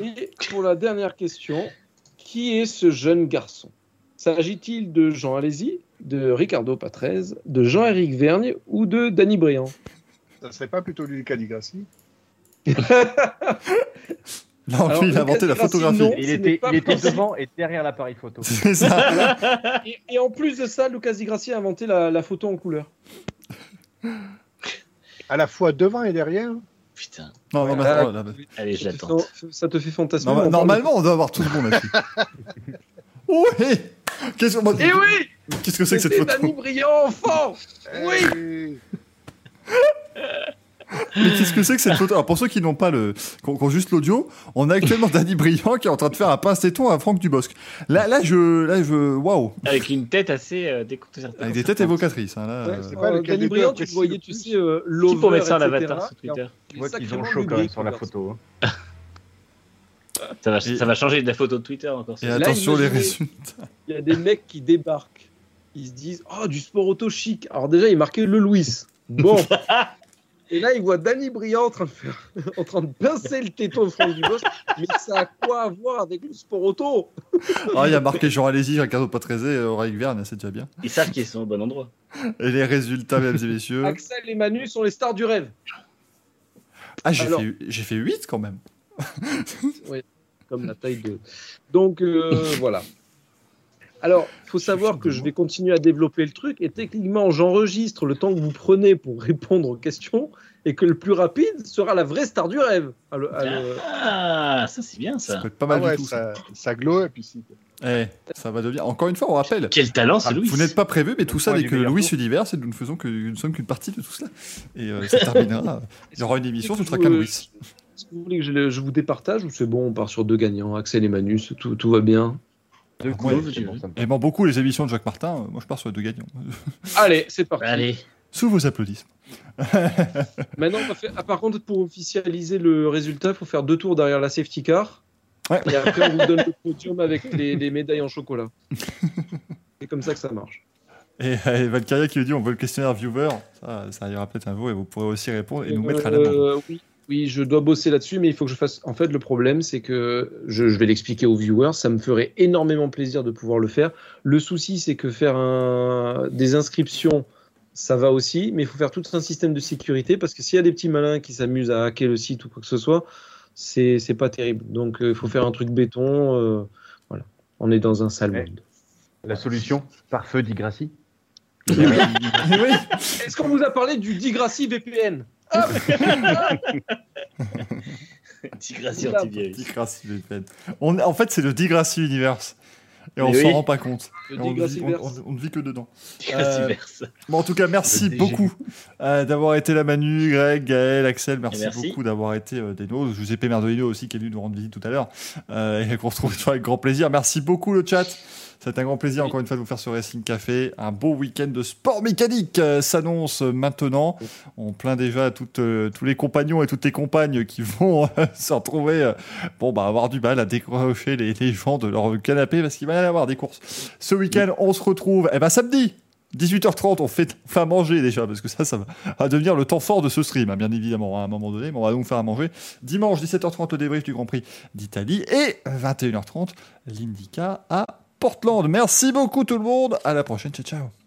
Et pour la dernière question, qui est ce jeune garçon? S'agit-il de Jean Alési, de Ricardo Patrese, de Jean-Éric Vergne ou de Danny Briand? Ça serait pas plutôt Lucas Di Grassi Non, Alors, lui, il a inventé la photographie. non. Il était, il devant et derrière l'appareil photo. [laughs] C'est ça. Et, et en plus de ça, Lucas Di Grassi a inventé la, la photo en couleur. À la fois devant et derrière. Putain. Non, non, mais Ah, attends, là, mais- Allez, je Ça te l'attends. fait- Ça te fait fantasmer. non, on parle normalement, on doit avoir tout le monde là-dessus. [laughs] oui Qu'est-ce de- Eh oui Qu'est-ce que c'est que cette photo Danny Briand enfant Oui Eh, [laughs] Mais qu'est-ce que c'est que cette photo? Alors pour ceux qui n'ont pas le, qui ont, qui ont juste l'audio, on a actuellement [laughs] Danny Briand qui est en train de faire un pince-téton à Franck Dubosc. Là, là, je, là, je, waouh, Avec une tête assez euh, déconcertante. avec des têtes évocatrices. Hein, là, Ouais, euh, c'est pas Euh, Danny Briand, tu voyais, tu sais, euh, Qui l'over, pour mettre ça en etc. avatar sur Twitter Tu vois qu'ils ont chaud quand même sur la photo. hein. ça va, Et- ça va changer de la photo de Twitter encore. Et Là, attention les résultats. Il y a des mecs qui débarquent. Ils se disent Oh, du sport auto chic. Alors, déjà, il marquait le Louis. Bon. [laughs] Et là, il voit Danny Briand en train de, faire, [laughs] en train de pincer le téton de Franck Dubosc. Mais ça a quoi à voir avec le sport auto? Ah, il y a marqué Jean Alési, Ricardo Patrese, Aurélien Verne, c'est déjà bien. Ils savent qu'ils sont au bon endroit. Et les résultats, mesdames et messieurs. Axel et Manu sont les stars du rêve. Ah, j'ai Alors- fait, j'ai fait 8 quand même. Comme la taille de. Donc, euh, voilà. Alors, il faut savoir que je vais continuer à développer le truc et techniquement, j'enregistre le temps que vous prenez pour [laughs] répondre aux questions et que le plus rapide sera la vraie star du rêve. à le- à le- Ah, ça c'est bien Ça ça. peut être pas Ah mal ouais, du tout. Ça. ça, ça glow et puis si. Eh, ça va devenir. Encore une fois, on rappelle. Quel talent Ah, c'est Louis. vous n'êtes pas prévu, mais tout ça n'est que Louis. Univers et nous ne faisons que, nous ne sommes qu'une partie de tout cela. Et euh, ça terminera. [laughs] Il y aura une émission, ce ne sera qu'un Louis. Est-ce que vous voulez que je, vous départage ou c'est bon, on part sur deux gagnants, Axel et Manu, c'est tout, tout va bien? Deux Ouais, coups, c'est bon, Aimant beaucoup les émissions de Jacques Martin, euh, moi je pars sur les deux gagnants. [laughs] Allez, c'est parti. Allez. Sous vos applaudissements. [laughs] Maintenant, on va faire... ah, par contre, pour officialiser le résultat, il faut faire deux tours derrière la safety car. Ouais. Et après, on vous donne le [laughs] podium avec les, les médailles en chocolat. C'est comme ça que ça marche. Et, et Valkyria qui lui dit on veut le questionnaire viewer. Ça, ça ira peut-être un jour et vous pourrez aussi répondre et nous mettre à. Euh, oui, oui, je dois bosser là-dessus, mais il faut que je fasse. En fait, le problème, c'est que je, je vais l'expliquer aux viewers. Ça me ferait énormément plaisir de pouvoir le faire. Le souci, c'est que faire un... des inscriptions, ça va aussi, mais il faut faire tout un système de sécurité parce que s'il y a des petits malins qui s'amusent à hacker le site ou quoi que ce soit, c'est c'est pas terrible. Donc, euh, il faut faire un truc béton. euh, voilà, on est dans un sale Ouais. monde. La solution, par feu d'Igracie. oui. [laughs] Est-ce qu'on vous a parlé du Digrassi VPN [laughs] Digrassi VPN. On, en fait, c'est le Digrassi Universe. Et on Mais s'en oui. rend pas compte. On, vit- ne vit que dedans. Digressiverse. Bon, en tout cas, merci beaucoup euh, d'avoir été là, Manu, Greg, Gaël, Axel. Merci, beaucoup d'avoir été euh, des nôtres. Giuseppe Merdolino aussi qui est venu nous rendre visite tout à l'heure euh, et qu'on retrouve toujours avec grand plaisir. Merci beaucoup le chat. C'est un grand plaisir encore une fois de vous faire ce Racing Café. Un beau week-end de sport mécanique euh, s'annonce maintenant. On plaint déjà toutes, euh, tous les compagnons et toutes les compagnes qui vont euh, [laughs] se retrouver, euh, bon, bah, avoir du mal à décrocher les, les gens de leur canapé parce qu'il va y avoir des courses. Ce week-end, on se retrouve, eh ben, samedi. 18h30, on fait, on fait à manger déjà, parce que ça, ça va, va devenir le temps fort de ce stream, hein, bien évidemment, à un moment donné, mais on va donc faire à manger. Dimanche, 17h30, le débrief du Grand Prix d'Italie, et 21h30, l'Indica à Portland. Merci beaucoup tout le monde, à la prochaine, ciao ciao.